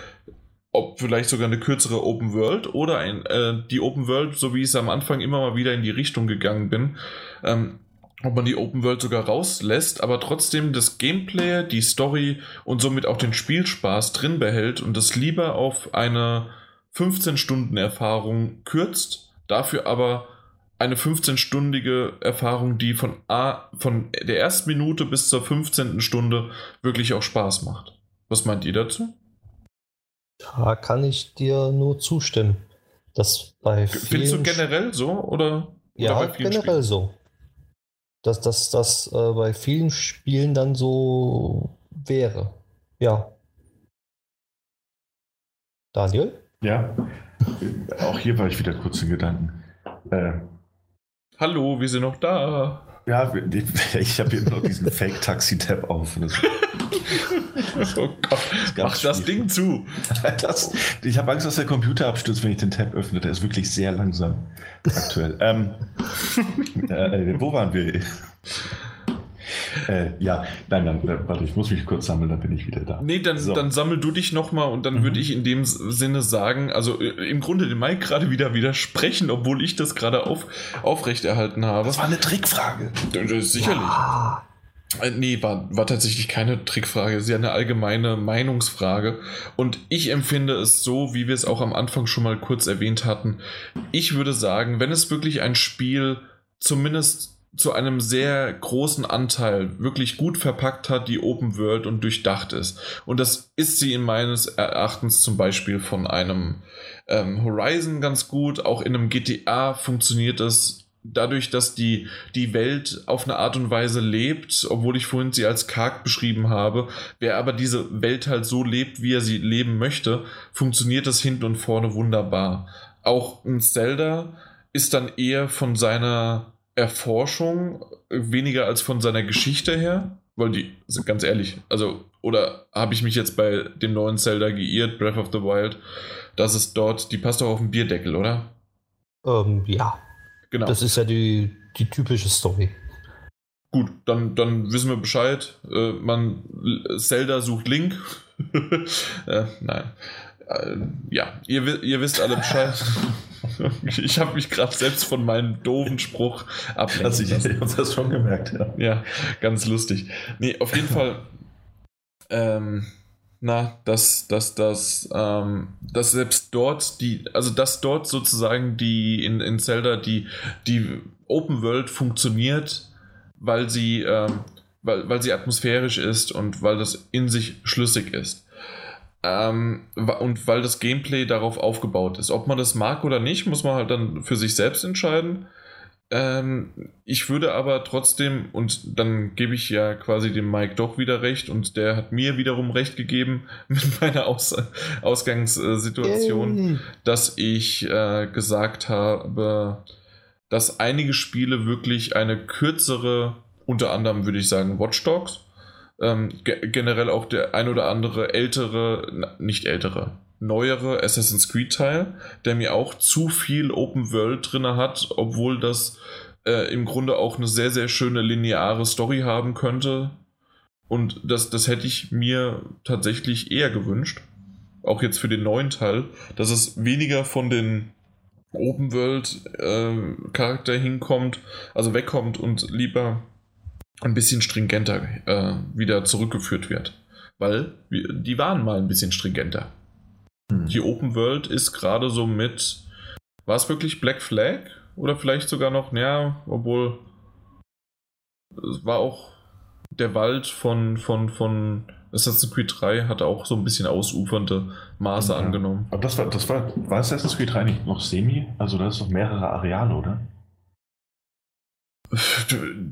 ob vielleicht sogar eine kürzere Open World oder ein, äh, die Open World, so wie ich es am Anfang immer mal wieder in die Richtung gegangen bin, ähm, ob man die Open World sogar rauslässt, aber trotzdem das Gameplay, die Story und somit auch den Spielspaß drin behält und das lieber auf eine 15-Stunden-Erfahrung kürzt, dafür aber eine 15-stündige Erfahrung, die von, A, von der ersten Minute bis zur 15. Stunde wirklich auch Spaß macht. Was meint ihr dazu? Da kann ich dir nur zustimmen. Dass bei Findest du generell so oder? Ja, oder generell Spielen? so. Dass das dass, äh, bei vielen Spielen dann so wäre. Ja. Daniel? Ja. Auch hier war ich wieder kurz in Gedanken. Äh, Hallo, wir sind noch da. Ja, ich habe hier immer noch diesen Fake-Taxi-Tab auf. oh Gott, mach das Ding zu. Das, ich habe Angst, dass der Computer abstürzt, wenn ich den Tab öffne. Der ist wirklich sehr langsam aktuell. ähm, äh, wo waren wir? Äh, ja, nein, dann, äh, warte, ich muss mich kurz sammeln, dann bin ich wieder da. Nee, dann, so. dann sammel du dich nochmal und dann mhm. würde ich in dem Sinne sagen, also äh, im Grunde dem Mike gerade wieder widersprechen, obwohl ich das gerade auf, aufrechterhalten habe. Das war eine Trickfrage. Sicherlich. Ja. Äh, nee, war, war tatsächlich keine Trickfrage. Sie ist ja eine allgemeine Meinungsfrage. Und ich empfinde es so, wie wir es auch am Anfang schon mal kurz erwähnt hatten. Ich würde sagen, wenn es wirklich ein Spiel zumindest zu einem sehr großen Anteil wirklich gut verpackt hat, die Open World und durchdacht ist. Und das ist sie in meines Erachtens zum Beispiel von einem ähm, Horizon ganz gut. Auch in einem GTA funktioniert das dadurch, dass die, die Welt auf eine Art und Weise lebt, obwohl ich vorhin sie als karg beschrieben habe, wer aber diese Welt halt so lebt, wie er sie leben möchte, funktioniert das hinten und vorne wunderbar. Auch ein Zelda ist dann eher von seiner Erforschung weniger als von seiner Geschichte her, weil die, ganz ehrlich, also, oder habe ich mich jetzt bei dem neuen Zelda geirrt, Breath of the Wild, dass es dort, die passt doch auf den Bierdeckel, oder? Ähm, ja. Genau. Das ist ja die, die typische Story. Gut, dann, dann wissen wir Bescheid. Äh, man, Zelda sucht Link. äh, nein. Äh, ja, ihr, ihr wisst alle Bescheid. ich habe mich gerade selbst von meinem doofen Spruch ablenken lassen. Ich habe das schon gemerkt, ja. Ja, ganz lustig. Nee, auf jeden Fall, ähm, na, dass, dass, dass, ähm, dass selbst dort die, also dass dort sozusagen die in, in Zelda die, die Open World funktioniert, weil sie, ähm, weil, weil sie atmosphärisch ist und weil das in sich schlüssig ist. Ähm, und weil das Gameplay darauf aufgebaut ist. Ob man das mag oder nicht, muss man halt dann für sich selbst entscheiden. Ähm, ich würde aber trotzdem, und dann gebe ich ja quasi dem Mike doch wieder recht, und der hat mir wiederum recht gegeben mit meiner Aus Ausgangssituation, Yay. dass ich äh, gesagt habe, dass einige Spiele wirklich eine kürzere, unter anderem würde ich sagen Watch Dogs, ähm, ge generell auch der ein oder andere ältere, nicht ältere, neuere Assassin's Creed Teil, der mir auch zu viel Open World drin hat, obwohl das äh, im Grunde auch eine sehr, sehr schöne lineare Story haben könnte. Und das, das hätte ich mir tatsächlich eher gewünscht. Auch jetzt für den neuen Teil, dass es weniger von den Open World äh, Charakter hinkommt, also wegkommt und lieber ein bisschen stringenter äh, wieder zurückgeführt wird. Weil die waren mal ein bisschen stringenter. Hm. Die Open World ist gerade so mit. War es wirklich Black Flag? Oder vielleicht sogar noch, naja, obwohl. Es war auch der Wald von, von, von Assassin's Creed 3 hatte auch so ein bisschen ausufernde Maße ja. angenommen. Aber das war, das war, war Assassin's Creed 3 nicht noch semi? Also da ist noch mehrere Areale, oder?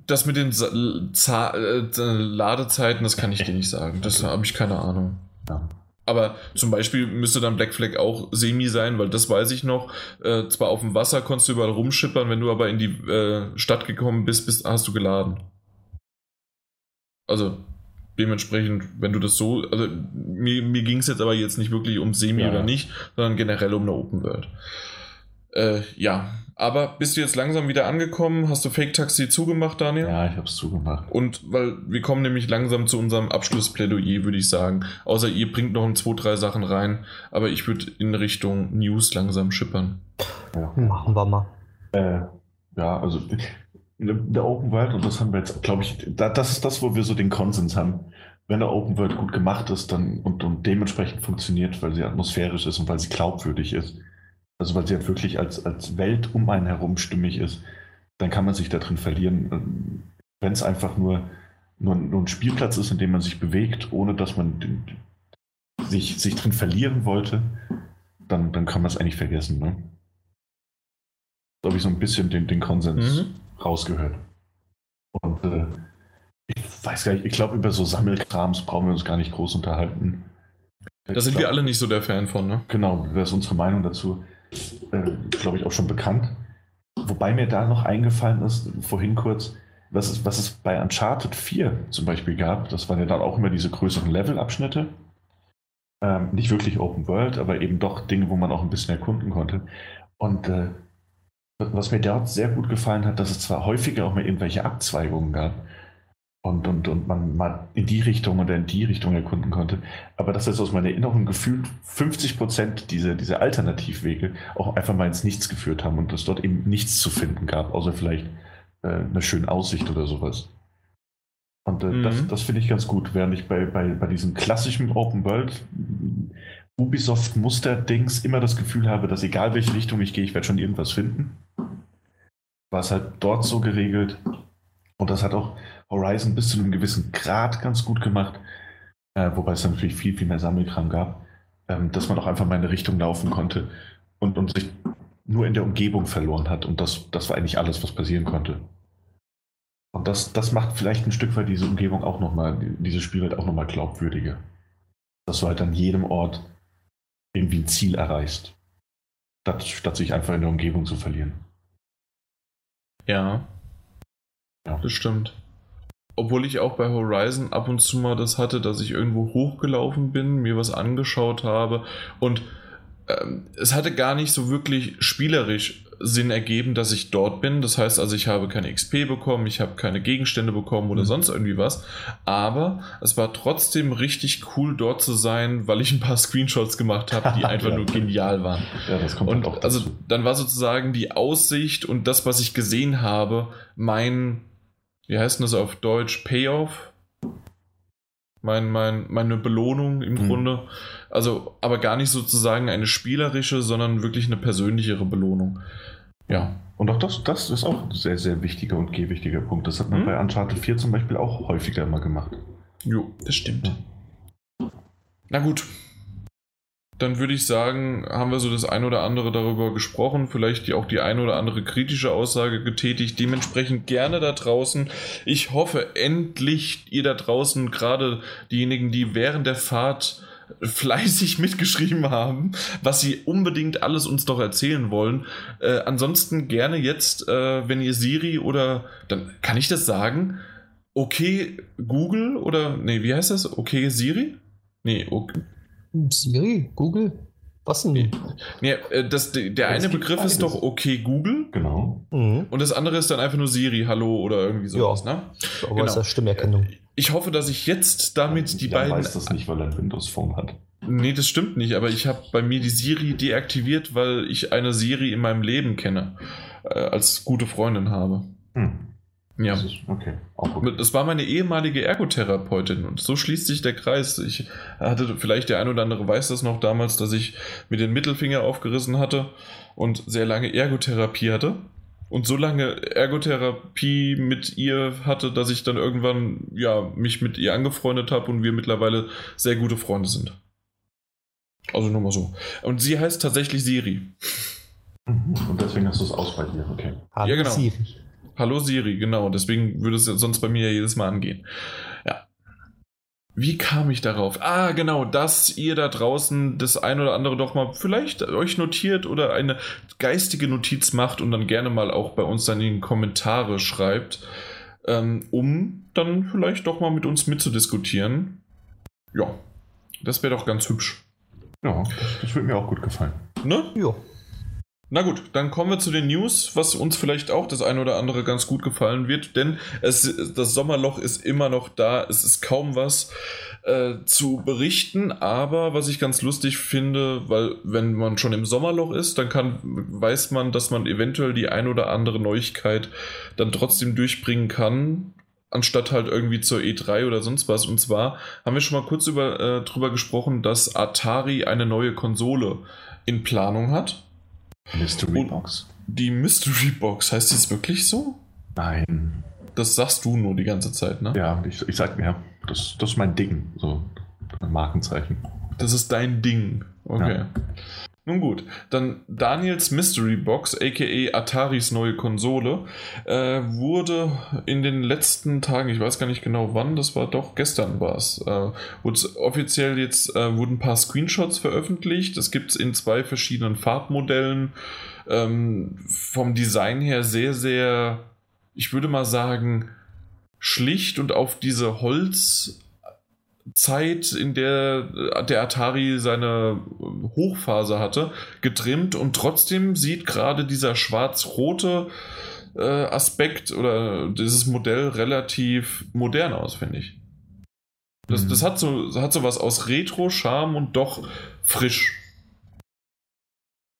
Das mit den Sa äh, Ladezeiten, das kann ich dir nicht sagen. Das okay. habe ich keine Ahnung. Ja. Aber zum Beispiel müsste dann Black Flag auch semi sein, weil das weiß ich noch. Äh, zwar auf dem Wasser konntest du überall rumschippern, wenn du aber in die äh, Stadt gekommen bist, bist, hast du geladen. Also dementsprechend, wenn du das so, also mir, mir ging es jetzt aber jetzt nicht wirklich um Semi ja. oder nicht, sondern generell um eine Open World. Äh, ja, aber bist du jetzt langsam wieder angekommen? Hast du Fake Taxi zugemacht, Daniel? Ja, ich habe es zugemacht. Und weil wir kommen nämlich langsam zu unserem Abschlussplädoyer, würde ich sagen. Außer ihr bringt noch ein, zwei, drei Sachen rein, aber ich würde in Richtung News langsam schippern. Ja. Machen wir mal. Äh, ja, also der Open World, und das haben wir jetzt, glaube ich, das ist das, wo wir so den Konsens haben. Wenn der Open World gut gemacht ist dann und, und dementsprechend funktioniert, weil sie atmosphärisch ist und weil sie glaubwürdig ist, also weil sie halt wirklich als, als Welt um einen herum stimmig ist, dann kann man sich da drin verlieren. Wenn es einfach nur, nur, nur, ein Spielplatz ist, in dem man sich bewegt, ohne dass man den, sich, sich drin verlieren wollte, dann, dann kann man es eigentlich vergessen. Ne? Da habe ich so ein bisschen den, den Konsens. Mhm rausgehört. Und äh, ich weiß gar nicht, ich glaube, über so Sammelkrams brauchen wir uns gar nicht groß unterhalten. Da sind glaub, wir alle nicht so der Fan von, ne? Genau, das ist unsere Meinung dazu, äh, glaube ich, auch schon bekannt. Wobei mir da noch eingefallen ist, vorhin kurz, was es, was es bei Uncharted 4 zum Beispiel gab. Das waren ja dann auch immer diese größeren Levelabschnitte. Ähm, nicht wirklich Open World, aber eben doch Dinge, wo man auch ein bisschen erkunden konnte. Und äh, was mir dort sehr gut gefallen hat, dass es zwar häufiger auch mal irgendwelche Abzweigungen gab und, und, und man mal in die Richtung oder in die Richtung erkunden konnte, aber dass es aus meiner Erinnerung gefühlt 50 Prozent dieser, dieser Alternativwege auch einfach mal ins Nichts geführt haben und es dort eben nichts zu finden gab, außer vielleicht äh, eine schöne Aussicht oder sowas. Und äh, mhm. das, das finde ich ganz gut, während ich bei, bei, bei diesem klassischen Open World Ubisoft-Muster-Dings immer das Gefühl habe, dass egal welche Richtung ich gehe, ich werde schon irgendwas finden. War es halt dort so geregelt. Und das hat auch Horizon bis zu einem gewissen Grad ganz gut gemacht. Äh, wobei es dann natürlich viel, viel mehr Sammelkram gab. Ähm, dass man auch einfach mal in eine Richtung laufen konnte und, und sich nur in der Umgebung verloren hat. Und das, das war eigentlich alles, was passieren konnte. Und das, das macht vielleicht ein Stück weit diese Umgebung auch nochmal, diese Spielwelt auch nochmal glaubwürdiger. Dass du halt an jedem Ort irgendwie ein Ziel erreichst. Statt, statt sich einfach in der Umgebung zu verlieren. Ja. Ja. Das stimmt. Obwohl ich auch bei Horizon ab und zu mal das hatte, dass ich irgendwo hochgelaufen bin, mir was angeschaut habe und ähm, es hatte gar nicht so wirklich spielerisch Sinn ergeben, dass ich dort bin. Das heißt also, ich habe keine XP bekommen, ich habe keine Gegenstände bekommen oder mhm. sonst irgendwie was. Aber es war trotzdem richtig cool, dort zu sein, weil ich ein paar Screenshots gemacht habe, die einfach ja. nur genial waren. Ja, das kommt und auch also dann war sozusagen die Aussicht und das, was ich gesehen habe, mein, wie heißt denn das auf Deutsch, Payoff? mein, mein, meine Belohnung im mhm. Grunde. Also, aber gar nicht sozusagen eine spielerische, sondern wirklich eine persönlichere Belohnung. Ja. Und auch das, das ist auch ein sehr, sehr wichtiger und gewichtiger Punkt. Das hat man mhm. bei Uncharted 4 zum Beispiel auch häufiger mal gemacht. Jo, das stimmt. Ja. Na gut, dann würde ich sagen, haben wir so das ein oder andere darüber gesprochen, vielleicht auch die ein oder andere kritische Aussage getätigt. Dementsprechend gerne da draußen. Ich hoffe endlich ihr da draußen, gerade diejenigen, die während der Fahrt fleißig mitgeschrieben haben, was sie unbedingt alles uns doch erzählen wollen. Äh, ansonsten gerne jetzt, äh, wenn ihr Siri oder dann kann ich das sagen. Okay, Google oder nee, wie heißt das? Okay, Siri? Nee, okay. Siri, Google. Was denn? Nee, äh, das, der eine Begriff ist doch okay Google. Genau. Mhm. Und das andere ist dann einfach nur Siri, Hallo oder irgendwie sowas, ja. ne? Aber genau. ist Stimmerkennung. Ich hoffe, dass ich jetzt damit die Jan beiden. weiß das nicht, weil er ein Windows-Phone hat. Nee, das stimmt nicht, aber ich habe bei mir die Siri deaktiviert, weil ich eine Siri in meinem Leben kenne, äh, als gute Freundin habe. Hm. Ja. Das, okay. okay. das war meine ehemalige Ergotherapeutin und so schließt sich der Kreis. Ich hatte, vielleicht der ein oder andere weiß das noch damals, dass ich mir den Mittelfinger aufgerissen hatte und sehr lange Ergotherapie hatte. Und so lange Ergotherapie mit ihr hatte, dass ich dann irgendwann ja, mich mit ihr angefreundet habe und wir mittlerweile sehr gute Freunde sind. Also nur mal so. Und sie heißt tatsächlich Siri. Mhm. Und deswegen hast du es aus bei dir, okay. Hallo ja, genau. Siri. Hallo Siri, genau. Deswegen würde es sonst bei mir ja jedes Mal angehen. Ja. Wie kam ich darauf? Ah, genau, dass ihr da draußen das ein oder andere doch mal vielleicht euch notiert oder eine geistige Notiz macht und dann gerne mal auch bei uns dann in die Kommentare schreibt, ähm, um dann vielleicht doch mal mit uns mitzudiskutieren. Ja, das wäre doch ganz hübsch. Ja, das, das würde mir auch gut gefallen. Ne? Ja. Na gut, dann kommen wir zu den News, was uns vielleicht auch das eine oder andere ganz gut gefallen wird, denn es, das Sommerloch ist immer noch da, es ist kaum was äh, zu berichten, aber was ich ganz lustig finde, weil wenn man schon im Sommerloch ist, dann kann, weiß man, dass man eventuell die ein oder andere Neuigkeit dann trotzdem durchbringen kann, anstatt halt irgendwie zur E3 oder sonst was. Und zwar haben wir schon mal kurz über, äh, drüber gesprochen, dass Atari eine neue Konsole in Planung hat. Mystery Box? Die Mystery Box, heißt die es wirklich so? Nein. Das sagst du nur die ganze Zeit, ne? Ja, ich, ich sag mir, das, das ist mein Ding, so ein Markenzeichen. Das ist dein Ding. Okay. Ja. Nun gut, dann Daniels Mystery Box, aka Ataris neue Konsole, äh, wurde in den letzten Tagen, ich weiß gar nicht genau wann, das war doch gestern war es, äh, offiziell jetzt äh, wurden ein paar Screenshots veröffentlicht. Das gibt es in zwei verschiedenen Farbmodellen. Ähm, vom Design her sehr, sehr, ich würde mal sagen, schlicht und auf diese Holz Zeit, in der äh, der Atari seine Hochphase hatte, getrimmt und trotzdem sieht gerade dieser schwarz-rote äh, Aspekt oder dieses Modell relativ modern aus, finde ich. Das, mhm. das hat so hat so was aus Retro, Charme und doch frisch.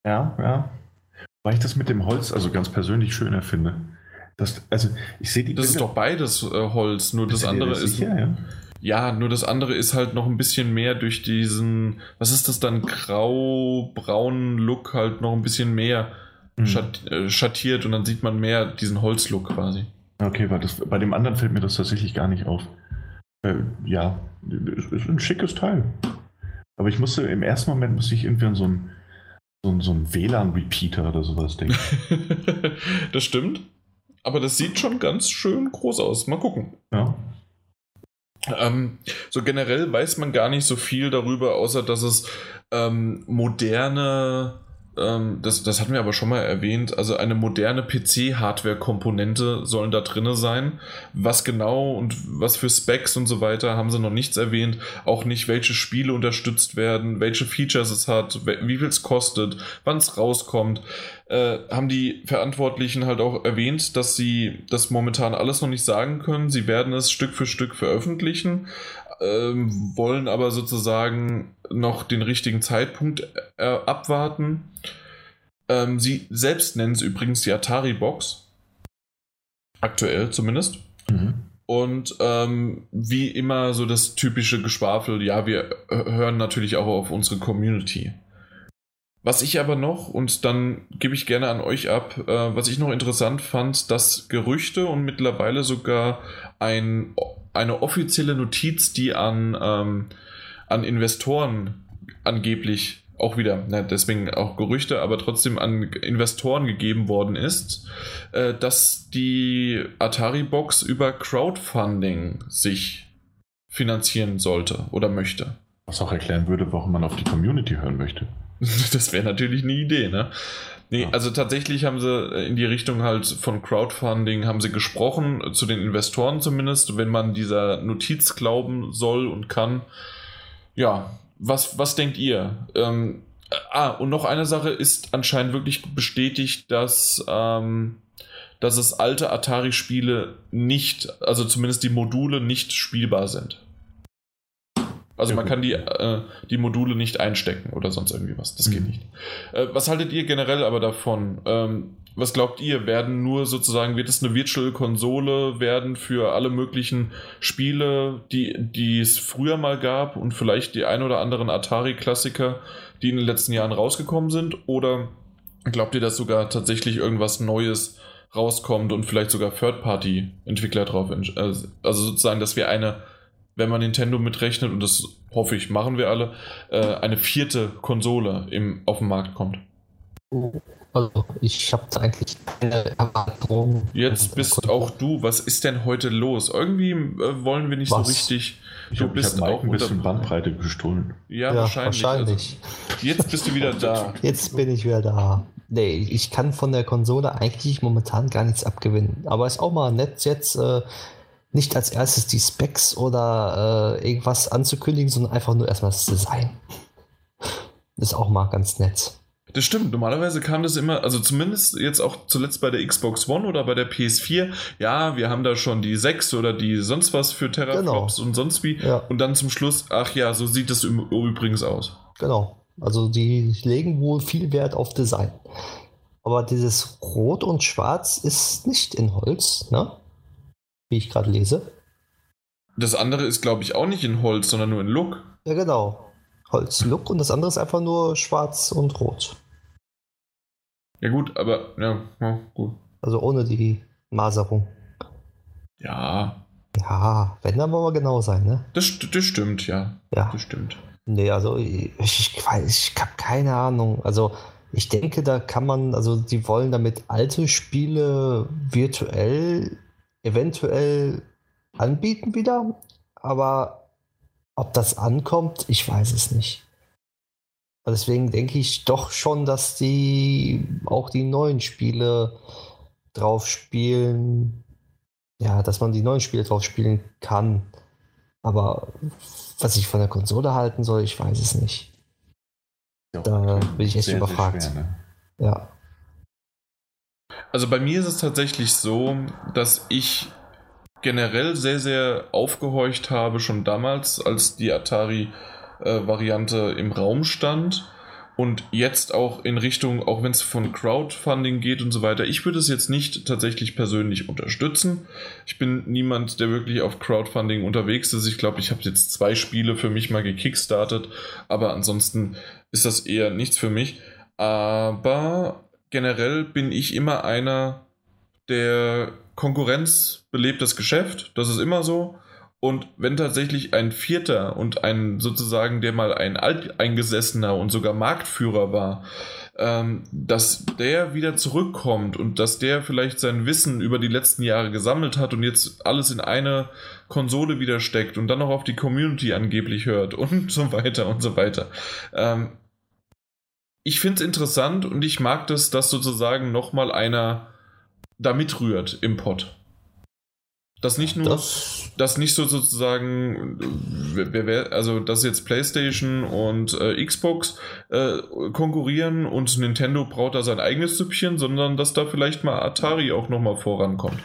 Ja, ja. Weil ich das mit dem Holz also ganz persönlich schöner finde. Das, also ich sehe die. Das Bilder. ist doch beides äh, Holz, nur das andere ist. Sicher, ja? Ja, nur das andere ist halt noch ein bisschen mehr durch diesen, was ist das dann, grau-braunen Look halt noch ein bisschen mehr mhm. äh, schattiert und dann sieht man mehr diesen Holzlook quasi. Okay, weil das, bei dem anderen fällt mir das tatsächlich gar nicht auf. Äh, ja, es ist ein schickes Teil. Aber ich musste, im ersten Moment musste ich irgendwie an so ein so, so ein WLAN-Repeater oder sowas denken. das stimmt. Aber das sieht schon ganz schön groß aus. Mal gucken. Ja. Ähm, so generell weiß man gar nicht so viel darüber, außer dass es ähm, moderne, ähm, das, das hatten wir aber schon mal erwähnt, also eine moderne PC-Hardware-Komponente sollen da drin sein. Was genau und was für Specs und so weiter haben sie noch nichts erwähnt. Auch nicht, welche Spiele unterstützt werden, welche Features es hat, wie viel es kostet, wann es rauskommt. Äh, haben die Verantwortlichen halt auch erwähnt, dass sie das momentan alles noch nicht sagen können. Sie werden es Stück für Stück veröffentlichen, ähm, wollen aber sozusagen noch den richtigen Zeitpunkt äh, abwarten. Ähm, sie selbst nennen es übrigens die Atari Box. Aktuell zumindest. Mhm. Und ähm, wie immer so das typische Geschwafel, ja, wir hören natürlich auch auf unsere Community. Was ich aber noch, und dann gebe ich gerne an euch ab, äh, was ich noch interessant fand, dass Gerüchte und mittlerweile sogar ein, eine offizielle Notiz, die an, ähm, an Investoren angeblich auch wieder, na, deswegen auch Gerüchte, aber trotzdem an Investoren gegeben worden ist, äh, dass die Atari-Box über Crowdfunding sich finanzieren sollte oder möchte. Was auch erklären würde, warum man auf die Community hören möchte. Das wäre natürlich eine Idee, ne? Nee, also tatsächlich haben sie in die Richtung halt von Crowdfunding haben sie gesprochen, zu den Investoren zumindest, wenn man dieser Notiz glauben soll und kann. Ja, was, was denkt ihr? Ähm, ah, und noch eine Sache ist anscheinend wirklich bestätigt, dass, ähm, dass es alte Atari-Spiele nicht, also zumindest die Module nicht spielbar sind. Also man kann die, äh, die Module nicht einstecken oder sonst irgendwie was. Das mhm. geht nicht. Äh, was haltet ihr generell aber davon? Ähm, was glaubt ihr? Werden nur sozusagen, wird es eine Virtual Konsole werden für alle möglichen Spiele, die, die es früher mal gab und vielleicht die ein oder anderen Atari-Klassiker, die in den letzten Jahren rausgekommen sind? Oder glaubt ihr, dass sogar tatsächlich irgendwas Neues rauskommt und vielleicht sogar Third-Party-Entwickler drauf, äh, also sozusagen, dass wir eine wenn man Nintendo mitrechnet, und das hoffe ich, machen wir alle, äh, eine vierte Konsole im, auf den Markt kommt. Also ich habe eigentlich keine Erwartung. Jetzt bist auch du. Was ist denn heute los? Irgendwie äh, wollen wir nicht Was? so richtig. Ich du hab, bist ich auch ein bisschen Bandbreite gestohlen. Ja, ja wahrscheinlich. wahrscheinlich. Also, jetzt bist du wieder da. Jetzt bin ich wieder da. Nee, ich kann von der Konsole eigentlich momentan gar nichts abgewinnen. Aber ist auch mal nett jetzt. Äh, nicht als erstes die Specs oder äh, irgendwas anzukündigen, sondern einfach nur erstmal das Design. Ist auch mal ganz nett. Das stimmt. Normalerweise kam das immer, also zumindest jetzt auch zuletzt bei der Xbox One oder bei der PS4. Ja, wir haben da schon die 6 oder die sonst was für Teraflops genau. und sonst wie. Ja. Und dann zum Schluss, ach ja, so sieht das übrigens aus. Genau. Also die legen wohl viel Wert auf Design. Aber dieses Rot und Schwarz ist nicht in Holz, ne? Wie ich gerade lese. Das andere ist, glaube ich, auch nicht in Holz, sondern nur in Look. Ja, genau. Holz, Look und das andere ist einfach nur schwarz und rot. Ja, gut, aber ja, ja gut. Also ohne die Maserung. Ja. Ja, wenn, dann wollen wir genau sein, ne? Das, das stimmt, ja. Ja. Das stimmt. Nee, also ich, ich, ich habe keine Ahnung. Also ich denke, da kann man, also die wollen damit alte Spiele virtuell eventuell anbieten wieder, aber ob das ankommt, ich weiß es nicht. Deswegen denke ich doch schon, dass die auch die neuen Spiele drauf spielen. Ja, dass man die neuen Spiele drauf spielen kann. Aber was ich von der Konsole halten soll, ich weiß es nicht. Ja, da bin ich echt sehr, überfragt. Sehr schwer, ne? Ja. Also bei mir ist es tatsächlich so, dass ich generell sehr, sehr aufgehorcht habe, schon damals, als die Atari-Variante äh, im Raum stand. Und jetzt auch in Richtung, auch wenn es von Crowdfunding geht und so weiter, ich würde es jetzt nicht tatsächlich persönlich unterstützen. Ich bin niemand, der wirklich auf Crowdfunding unterwegs ist. Ich glaube, ich habe jetzt zwei Spiele für mich mal gekickstartet, aber ansonsten ist das eher nichts für mich. Aber generell bin ich immer einer, der Konkurrenz belebt das Geschäft. Das ist immer so. Und wenn tatsächlich ein Vierter und ein sozusagen, der mal ein alteingesessener und sogar Marktführer war, ähm, dass der wieder zurückkommt und dass der vielleicht sein Wissen über die letzten Jahre gesammelt hat und jetzt alles in eine Konsole wieder steckt und dann noch auf die Community angeblich hört und so weiter und so weiter. Ähm, ich finde es interessant und ich mag das, dass sozusagen nochmal einer da mitrührt im Pod. Dass nicht nur, das dass nicht so sozusagen, also dass jetzt PlayStation und äh, Xbox äh, konkurrieren und Nintendo braucht da sein eigenes Süppchen, sondern dass da vielleicht mal Atari auch nochmal vorankommt.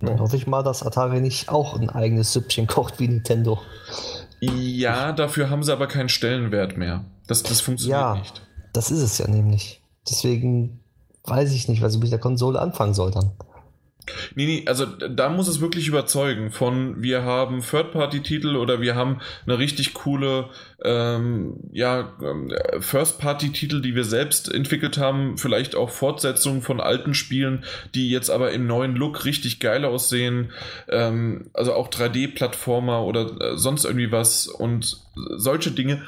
Dann hoffe ich mal, dass Atari nicht auch ein eigenes Süppchen kocht wie Nintendo. Ja, dafür haben sie aber keinen Stellenwert mehr. Das, das funktioniert ja, nicht. Das ist es ja nämlich. Deswegen weiß ich nicht, was ich mit der Konsole anfangen soll dann. Nee, nee, also da muss es wirklich überzeugen von wir haben Third-Party-Titel oder wir haben eine richtig coole ähm, ja, ähm, First-Party-Titel, die wir selbst entwickelt haben, vielleicht auch Fortsetzungen von alten Spielen, die jetzt aber im neuen Look richtig geil aussehen, ähm, also auch 3D-Plattformer oder äh, sonst irgendwie was und solche Dinge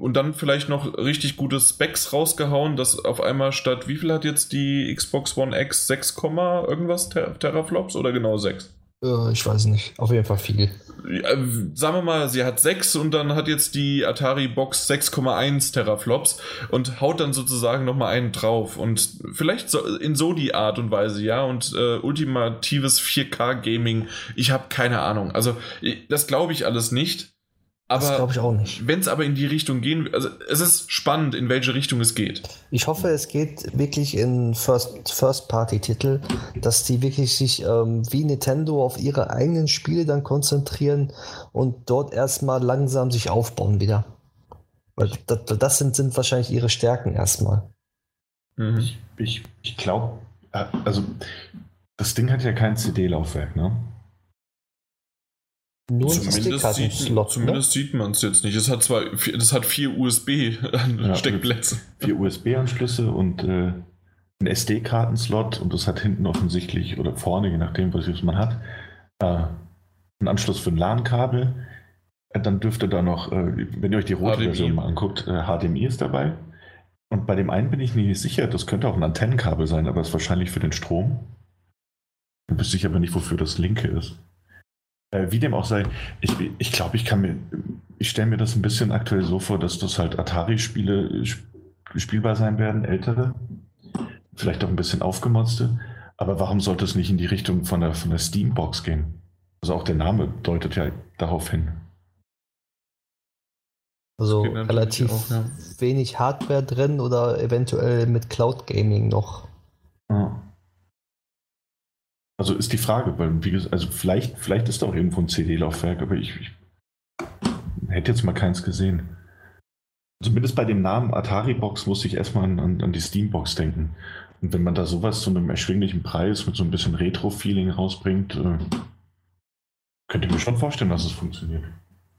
und dann vielleicht noch richtig gute Specs rausgehauen, dass auf einmal statt, wie viel hat jetzt die Xbox One X 6, irgendwas Ter Teraflops oder genau 6? Äh, ich weiß nicht, auf jeden Fall viel. Ja, sagen wir mal, sie hat 6 und dann hat jetzt die Atari Box 6,1 Teraflops und haut dann sozusagen nochmal einen drauf und vielleicht so, in so die Art und Weise, ja, und äh, ultimatives 4K Gaming, ich habe keine Ahnung. Also, das glaube ich alles nicht Aber glaube ich auch nicht. Wenn es aber in die Richtung gehen, also es ist spannend, in welche Richtung es geht. Ich hoffe, es geht wirklich in First-Party-Titel, First dass die wirklich sich ähm, wie Nintendo auf ihre eigenen Spiele dann konzentrieren und dort erstmal langsam sich aufbauen wieder. Weil das, das sind, sind wahrscheinlich ihre Stärken erstmal. Mhm. Ich, ich, ich glaube, äh, also das Ding hat ja kein CD-Laufwerk, ne? Nur zumindest sieht, ne? zumindest ne? sieht man es jetzt nicht. Es hat zwar es hat vier USB-Steckplätze. Ja, vier USB-Anschlüsse und äh, einen SD-Kartenslot und das hat hinten offensichtlich oder vorne, je nachdem, was man hat, äh, einen Anschluss für ein LAN-Kabel. Äh, dann dürfte da noch, äh, wenn ihr euch die rote HDMI. Version mal anguckt, HDMI äh, ist dabei. Und bei dem einen bin ich nicht sicher, das könnte auch ein Antennenkabel sein, aber es ist wahrscheinlich für den Strom. Da wüsste ich aber nicht, wofür das linke ist. Äh, wie dem auch sei, ich, ich glaube, ich kann mir, ich stelle mir das ein bisschen aktuell so vor, dass das halt Atari-Spiele spielbar sein werden, ältere, vielleicht auch ein bisschen aufgemotzte. Aber warum sollte es nicht in die Richtung von der, von der Steambox gehen? Also auch der Name deutet ja darauf hin. Also relativ auch, ja. wenig Hardware drin oder eventuell mit Cloud Gaming noch. Ja. Also ist die Frage, weil, wie gesagt, also vielleicht, vielleicht ist da auch irgendwo ein CD-Laufwerk, aber ich, ich, hätte jetzt mal keins gesehen. Zumindest bei dem Namen Atari-Box musste ich erstmal an, an, an die Steam-Box denken. Und wenn man da sowas zu einem erschwinglichen Preis mit so ein bisschen Retro-Feeling rausbringt, äh, könnte ich mir schon vorstellen, dass es funktioniert.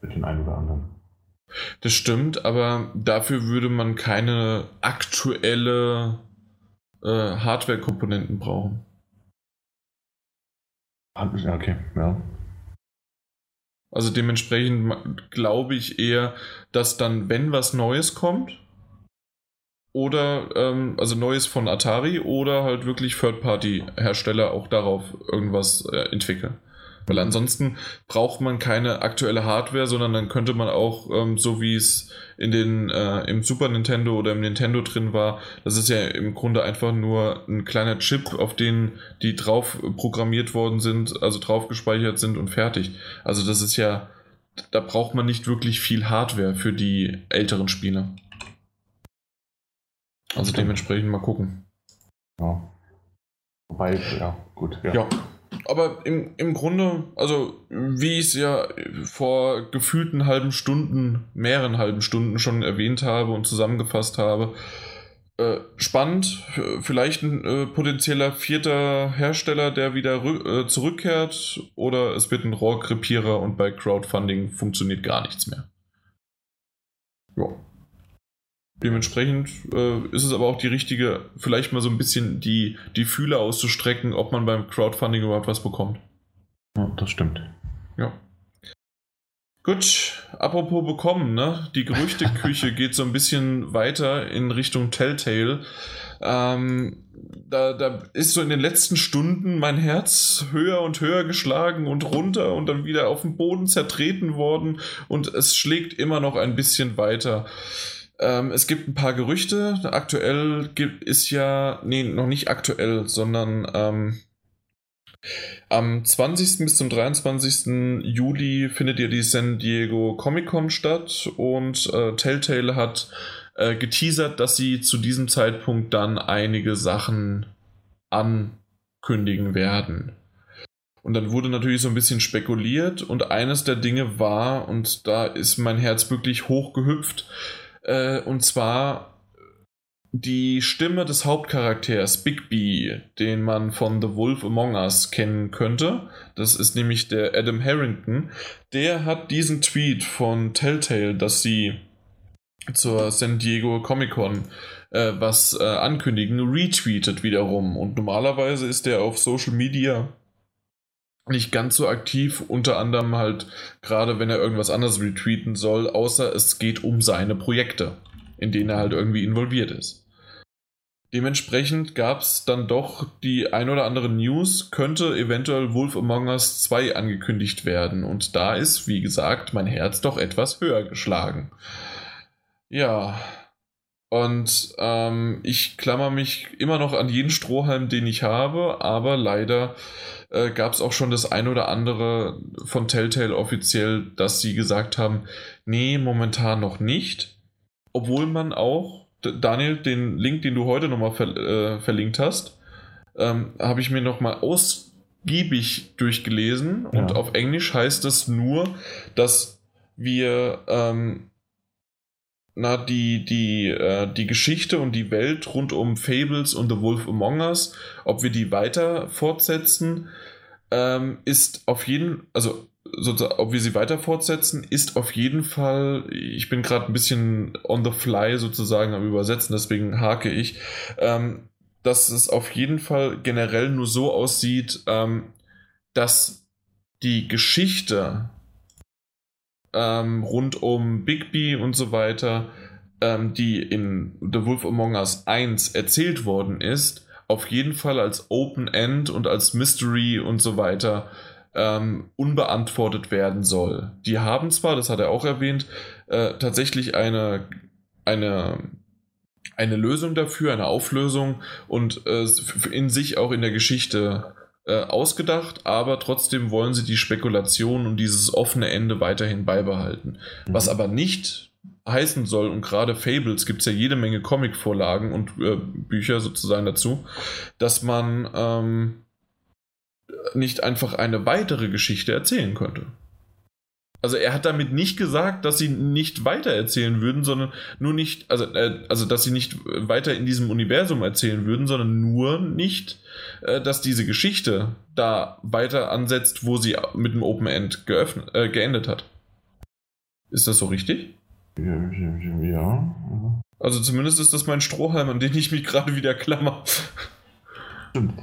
Mit den einen oder anderen. Das stimmt, aber dafür würde man keine aktuelle äh, Hardware-Komponenten brauchen. Okay, ja. Also dementsprechend glaube ich eher, dass dann, wenn was Neues kommt, oder ähm, also Neues von Atari oder halt wirklich Third-Party-Hersteller auch darauf irgendwas äh, entwickeln. Weil ansonsten braucht man keine aktuelle Hardware, sondern dann könnte man auch, ähm, so wie es in den, äh, im Super Nintendo oder im Nintendo drin war, das ist ja im Grunde einfach nur ein kleiner Chip, auf den die drauf programmiert worden sind, also drauf gespeichert sind und fertig. Also das ist ja, da braucht man nicht wirklich viel Hardware für die älteren Spiele. Also dementsprechend mal gucken. Ja. Wobei, ja, gut. Ja. ja aber im, im Grunde, also wie ich es ja vor gefühlten halben Stunden, mehreren halben Stunden schon erwähnt habe und zusammengefasst habe, äh, spannend, vielleicht ein äh, potenzieller vierter Hersteller, der wieder äh, zurückkehrt, oder es wird ein Rohrkrepierer und bei Crowdfunding funktioniert gar nichts mehr. Ja. Dementsprechend äh, ist es aber auch die richtige, vielleicht mal so ein bisschen die, die Fühler auszustrecken, ob man beim Crowdfunding überhaupt was bekommt. Ja, das stimmt. Ja. Gut, apropos bekommen, ne? Die Gerüchteküche geht so ein bisschen weiter in Richtung Telltale. Ähm, da, da ist so in den letzten Stunden mein Herz höher und höher geschlagen und runter und dann wieder auf den Boden zertreten worden und es schlägt immer noch ein bisschen weiter. Ähm, es gibt ein paar Gerüchte. Aktuell gibt, ist ja, nee, noch nicht aktuell, sondern ähm, am 20. bis zum 23. Juli findet ja die San Diego Comic Con statt und äh, Telltale hat äh, geteasert, dass sie zu diesem Zeitpunkt dann einige Sachen ankündigen werden. Und dann wurde natürlich so ein bisschen spekuliert und eines der Dinge war, und da ist mein Herz wirklich hochgehüpft, äh, und zwar die Stimme des Hauptcharakters Bigby, den man von The Wolf Among Us kennen könnte. Das ist nämlich der Adam Harrington. Der hat diesen Tweet von Telltale, dass sie zur San Diego Comic Con äh, was äh, ankündigen, retweetet wiederum. Und normalerweise ist der auf Social Media nicht ganz so aktiv, unter anderem halt gerade wenn er irgendwas anderes retweeten soll, außer es geht um seine Projekte, in denen er halt irgendwie involviert ist. Dementsprechend gab es dann doch die ein oder andere News, könnte eventuell Wolf Among Us 2 angekündigt werden. Und da ist, wie gesagt, mein Herz doch etwas höher geschlagen. Ja, Und ähm, ich klammer mich immer noch an jeden Strohhalm, den ich habe, aber leider äh, gab es auch schon das ein oder andere von Telltale offiziell, dass sie gesagt haben, nee, momentan noch nicht. Obwohl man auch, Daniel, den Link, den du heute nochmal ver äh, verlinkt hast, ähm, habe ich mir nochmal ausgiebig durchgelesen ja. und auf Englisch heißt es nur, dass wir ähm, na, die, die, äh, die Geschichte und die Welt rund um Fables und The Wolf Among Us, ob wir die weiter fortsetzen, ähm, ist auf jeden, also sozusagen, ob wir sie weiter fortsetzen, ist auf jeden Fall, ich bin gerade ein bisschen on the fly sozusagen am Übersetzen, deswegen hake ich, ähm, dass es auf jeden Fall generell nur so aussieht, ähm, dass die Geschichte ähm, rund um Bigby und so weiter, ähm, die in The Wolf Among Us 1 erzählt worden ist, auf jeden Fall als Open End und als Mystery und so weiter ähm, unbeantwortet werden soll. Die haben zwar, das hat er auch erwähnt, äh, tatsächlich eine, eine, eine Lösung dafür, eine Auflösung und äh, in sich auch in der Geschichte äh, ausgedacht, aber trotzdem wollen sie die Spekulation und dieses offene Ende weiterhin beibehalten. Mhm. Was aber nicht heißen soll, und gerade Fables gibt es ja jede Menge Comic-Vorlagen und äh, Bücher sozusagen dazu, dass man ähm, nicht einfach eine weitere Geschichte erzählen könnte. Also er hat damit nicht gesagt, dass sie nicht weiter erzählen würden, sondern nur nicht, also, äh, also dass sie nicht weiter in diesem Universum erzählen würden, sondern nur nicht, äh, dass diese Geschichte da weiter ansetzt, wo sie mit dem Open End geöffnet, äh, geendet hat. Ist das so richtig? Ja, ja. Also zumindest ist das mein Strohhalm, an den ich mich gerade wieder klammer. Stimmt.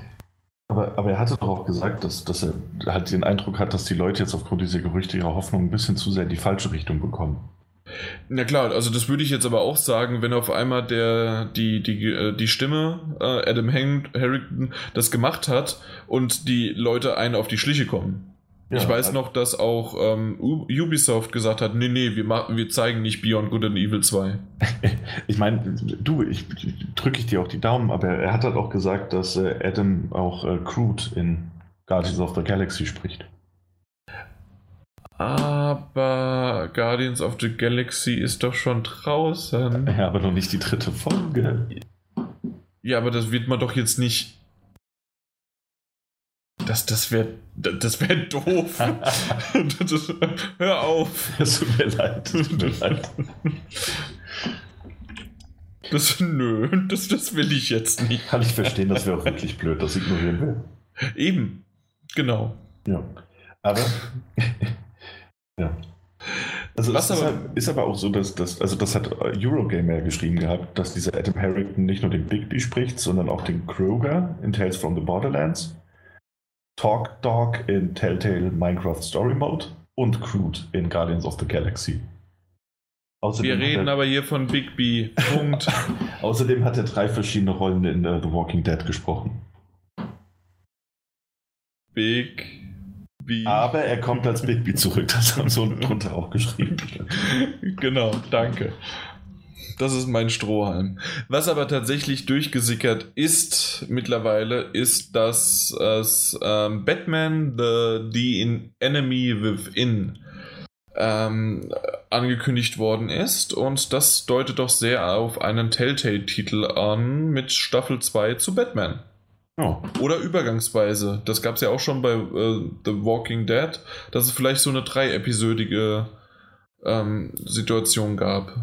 Aber, aber er hatte doch auch gesagt, dass, dass er halt den Eindruck hat, dass die Leute jetzt aufgrund dieser Gerüchte ihrer Hoffnung ein bisschen zu sehr in die falsche Richtung bekommen. Na klar, also das würde ich jetzt aber auch sagen, wenn auf einmal der, die, die, äh, die Stimme, äh, Adam Harrington, das gemacht hat und die Leute einen auf die Schliche kommen. Ja, ich weiß also noch, dass auch ähm, Ubisoft gesagt hat, nee, nee, wir, machen, wir zeigen nicht Beyond Good and Evil 2. ich meine, du, ich, drücke ich dir auch die Daumen, aber er hat halt auch gesagt, dass äh, Adam auch äh, Crude in Guardians of the Galaxy spricht. Aber Guardians of the Galaxy ist doch schon draußen. Ja, aber noch nicht die dritte Folge. Ja, aber das wird man doch jetzt nicht das, das wäre das wär doof. das, hör auf. Es tut mir leid. Tut mir leid. Das, nö, das, das will ich jetzt nicht. Kann ich verstehen, das wäre auch wirklich blöd, das ignorieren will. Eben, genau. Ja. Aber. ja. Also Was aber, ist, halt, ist, aber auch so, dass das, also das hat Eurogamer geschrieben gehabt, dass dieser Adam Harrington nicht nur den Bigby spricht, sondern auch den Kroger in Tales from the Borderlands Talk Dog in Telltale Minecraft Story Mode und Crude in Guardians of the Galaxy. Außerdem Wir reden er, aber hier von Big B. Punkt. Außerdem hat er drei verschiedene Rollen in uh, The Walking Dead gesprochen. Big B. Aber er kommt als Big B zurück, das haben so drunter auch geschrieben. genau, danke. Das ist mein Strohhalm. Was aber tatsächlich durchgesickert ist mittlerweile, ist, dass es ähm, Batman The, The Enemy Within ähm, angekündigt worden ist. Und das deutet doch sehr auf einen Telltale-Titel an mit Staffel 2 zu Batman. Oh. Oder übergangsweise. Das gab es ja auch schon bei äh, The Walking Dead, dass es vielleicht so eine dreiepisodige ähm, Situation gab.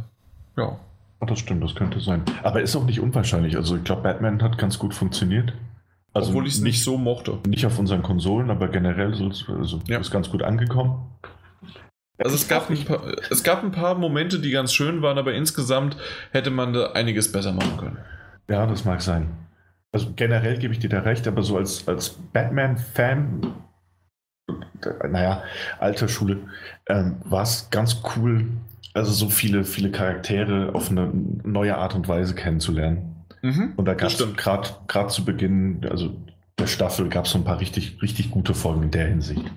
Ja. Oh, das stimmt, das könnte sein. Aber ist auch nicht unwahrscheinlich. Also ich glaube, Batman hat ganz gut funktioniert. Also Obwohl ich es nicht so mochte. Nicht auf unseren Konsolen, aber generell so, also ja. ist ganz gut angekommen. Also es gab, ein paar, es gab ein paar Momente, die ganz schön waren, aber insgesamt hätte man da einiges besser machen können. Ja, das mag sein. Also generell gebe ich dir da recht, aber so als, als Batman-Fan, naja, alter Schule, ähm, war es ganz cool, also so viele, viele Charaktere auf eine neue Art und Weise kennenzulernen. Mhm, und da gab es gerade zu Beginn, also der Staffel, gab es so ein paar richtig, richtig gute Folgen in der Hinsicht.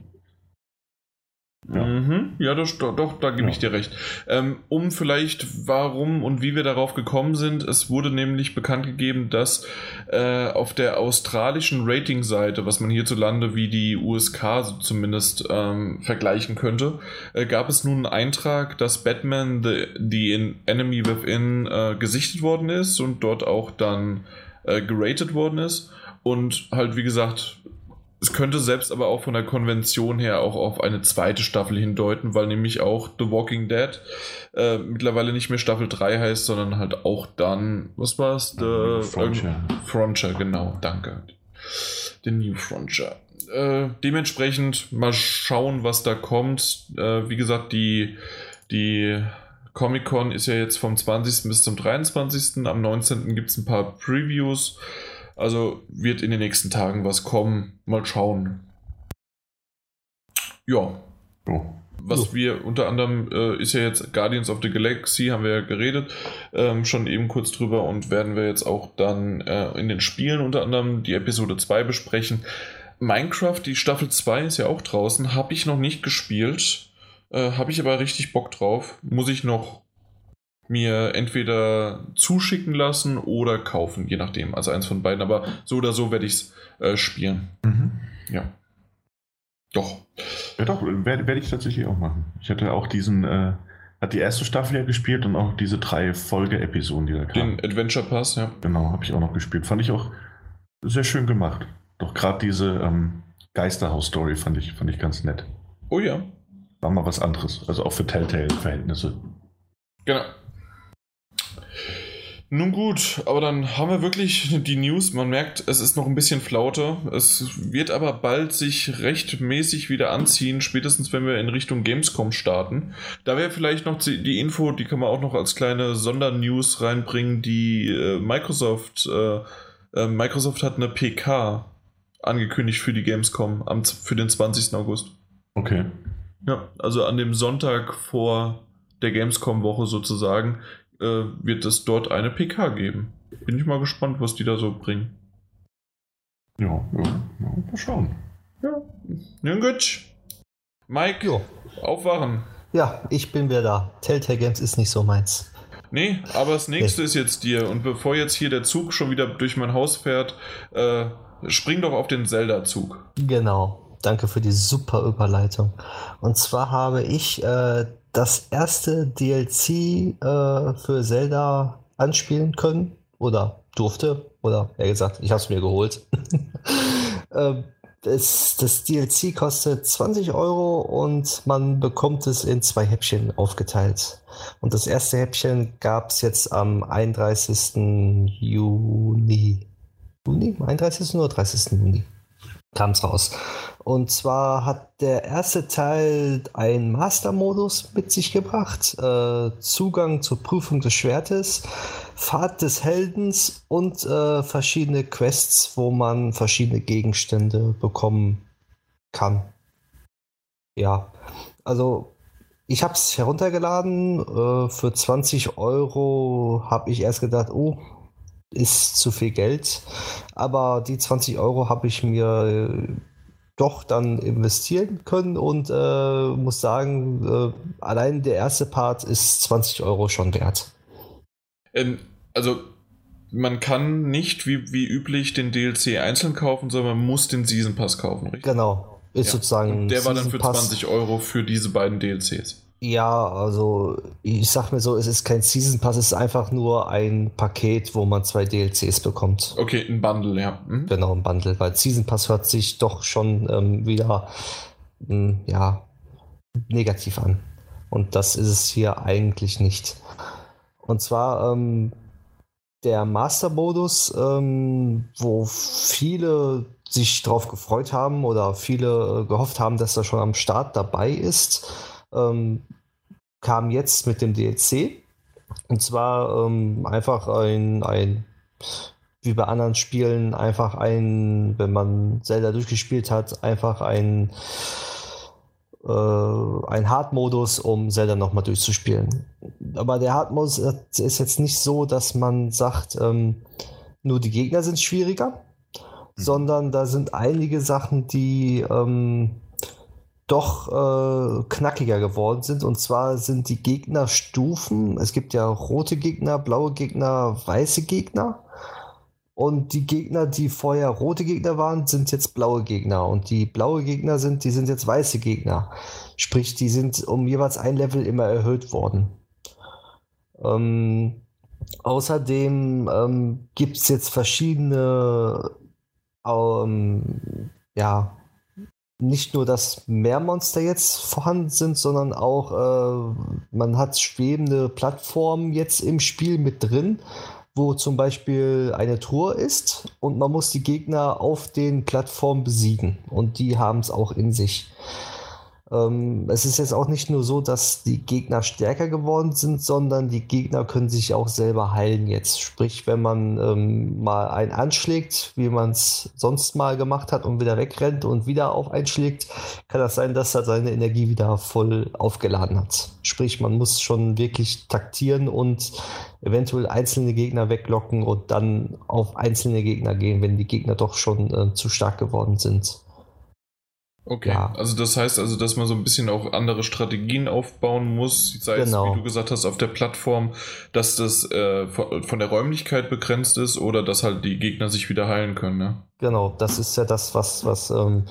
Ja, mhm. ja das, doch, doch, da gebe ja. ich dir recht. Ähm, um vielleicht, warum und wie wir darauf gekommen sind, es wurde nämlich bekannt gegeben, dass äh, auf der australischen Rating-Seite, was man hierzulande wie die USK zumindest ähm, vergleichen könnte, äh, gab es nun einen Eintrag, dass Batman The, the Enemy Within äh, gesichtet worden ist und dort auch dann äh, geratet worden ist. Und halt, wie gesagt, es könnte selbst aber auch von der Konvention her auch auf eine zweite Staffel hindeuten, weil nämlich auch The Walking Dead äh, mittlerweile nicht mehr Staffel 3 heißt, sondern halt auch dann, was war es? The Frontier. Frontier, genau, danke. The New Frontier. Äh, dementsprechend mal schauen, was da kommt. Äh, wie gesagt, die, die Comic-Con ist ja jetzt vom 20. bis zum 23. Am 19. gibt es ein paar Previews. Also wird in den nächsten Tagen was kommen. Mal schauen. Ja. Oh. Was wir unter anderem äh, ist ja jetzt Guardians of the Galaxy, haben wir ja geredet, ähm, schon eben kurz drüber und werden wir jetzt auch dann äh, in den Spielen unter anderem die Episode 2 besprechen. Minecraft, die Staffel 2 ist ja auch draußen, habe ich noch nicht gespielt, äh, habe ich aber richtig Bock drauf. Muss ich noch mir entweder zuschicken lassen oder kaufen, je nachdem. Also eins von beiden, aber so oder so werde ich es äh, spielen. Mhm. Ja. Doch. Ja, doch, werde werd ich tatsächlich auch machen. Ich hatte auch diesen, äh, hat die erste Staffel ja gespielt und auch diese drei Folge-Episoden, die da kamen. Den Adventure Pass, ja. Genau, habe ich auch noch gespielt. Fand ich auch sehr schön gemacht. Doch gerade diese ähm, Geisterhaus-Story fand ich, fand ich ganz nett. Oh ja. War mal was anderes. Also auch für Telltale-Verhältnisse. Genau. Nun gut, aber dann haben wir wirklich die News. Man merkt, es ist noch ein bisschen Flaute. Es wird aber bald sich rechtmäßig wieder anziehen, spätestens wenn wir in Richtung Gamescom starten. Da wäre vielleicht noch die Info, die kann man auch noch als kleine Sondernews reinbringen. Die äh, Microsoft, äh, äh, Microsoft hat eine PK angekündigt für die Gamescom am, für den 20. August. Okay. Ja, also an dem Sonntag vor der Gamescom-Woche sozusagen äh, wird es dort eine PK geben. Bin ich mal gespannt, was die da so bringen. Ja, ja, ja mal schauen. Ja, ja gut. Mike, jo. aufwachen. Ja, ich bin wieder da. Telltale Games ist nicht so meins. Nee, aber das nächste nee. ist jetzt dir. Und bevor jetzt hier der Zug schon wieder durch mein Haus fährt, äh, spring doch auf den Zelda-Zug. Genau. Danke für die super Überleitung. Und zwar habe ich äh, das erste DLC äh, für Zelda anspielen können oder durfte oder eher gesagt, ich habe es mir geholt. äh, das, das, DLC kostet 20 Euro und man bekommt es in zwei Häppchen aufgeteilt. Und das erste Häppchen gab es jetzt am 31. Juni. Juni? 31. oder 30. Juni? Kam es raus. Und zwar hat der erste Teil einen Master-Modus mit sich gebracht, äh, Zugang zur Prüfung des Schwertes, Fahrt des Heldens und äh, verschiedene Quests, wo man verschiedene Gegenstände bekommen kann. Ja, also ich habe es heruntergeladen. Äh, für 20 Euro habe ich erst gedacht, oh, ist zu viel Geld. Aber die 20 Euro habe ich mir äh, doch dann investieren können und äh, muss sagen, äh, allein der erste Part ist 20 Euro schon wert. Ähm, also man kann nicht wie, wie üblich den DLC einzeln kaufen, sondern man muss den Season Pass kaufen, richtig? Genau. Ist ja. sozusagen. Und der war dann für 20 Euro für diese beiden DLCs. Ja, also ich sag mir so, es ist kein Season Pass, es ist einfach nur ein Paket, wo man zwei DLCs bekommt. Okay, ein Bundle, ja. Mhm. Genau, ein Bundle, weil Season Pass hört sich doch schon ähm, wieder mh, hm, ja, negativ an. Und das ist es hier eigentlich nicht. Und zwar ähm, der Master-Modus, ähm, wo viele sich drauf gefreut haben oder viele äh, gehofft haben, dass er schon am Start dabei ist ähm, kam jetzt mit dem DLC. Und zwar ähm, einfach ein, ein, wie bei anderen Spielen, einfach ein, wenn man Zelda durchgespielt hat, einfach ein, äh, ein Hard-Modus, um Zelda nochmal durchzuspielen. Aber der Hard-Modus ist jetzt nicht so, dass man sagt, ähm, nur die Gegner sind schwieriger, mhm. sondern da sind einige Sachen, die ähm, doch äh, knackiger geworden sind. Und zwar sind die Gegnerstufen, es gibt ja rote Gegner, blaue Gegner, weiße Gegner. Und die Gegner, die vorher rote Gegner waren, sind jetzt blaue Gegner. Und die blaue Gegner sind, die sind jetzt weiße Gegner. Sprich, die sind um jeweils ein Level immer erhöht worden. Ähm, außerdem ähm, gibt es jetzt verschiedene, ähm, ja, nicht nur, dass mehr Monster jetzt vorhanden sind, sondern auch, äh, man hat schwebende Plattformen jetzt im Spiel mit drin, wo zum Beispiel eine Truhe ist und man muss die Gegner auf den Plattformen besiegen. Und die haben es auch in sich. Ähm, es ist jetzt auch nicht nur so, dass die Gegner stärker geworden sind, sondern die Gegner können sich auch selber heilen jetzt. Sprich, wenn man ähm, mal einen anschlägt, wie man es sonst mal gemacht hat und wieder wegrennt und wieder auf einschlägt, kann das sein, dass er seine Energie wieder voll aufgeladen hat. Sprich, man muss schon wirklich taktieren und eventuell einzelne Gegner weglocken und dann auf einzelne Gegner gehen, wenn die Gegner doch schon äh, zu stark geworden sind. Okay, ja. also das heißt also, dass man so ein bisschen auch andere Strategien aufbauen muss, sei genau. es, wie du gesagt hast, auf der Plattform, dass das äh, von der Räumlichkeit begrenzt ist oder dass halt die Gegner sich wieder heilen können, ne? Genau, das ist ja das, was, was, ähm,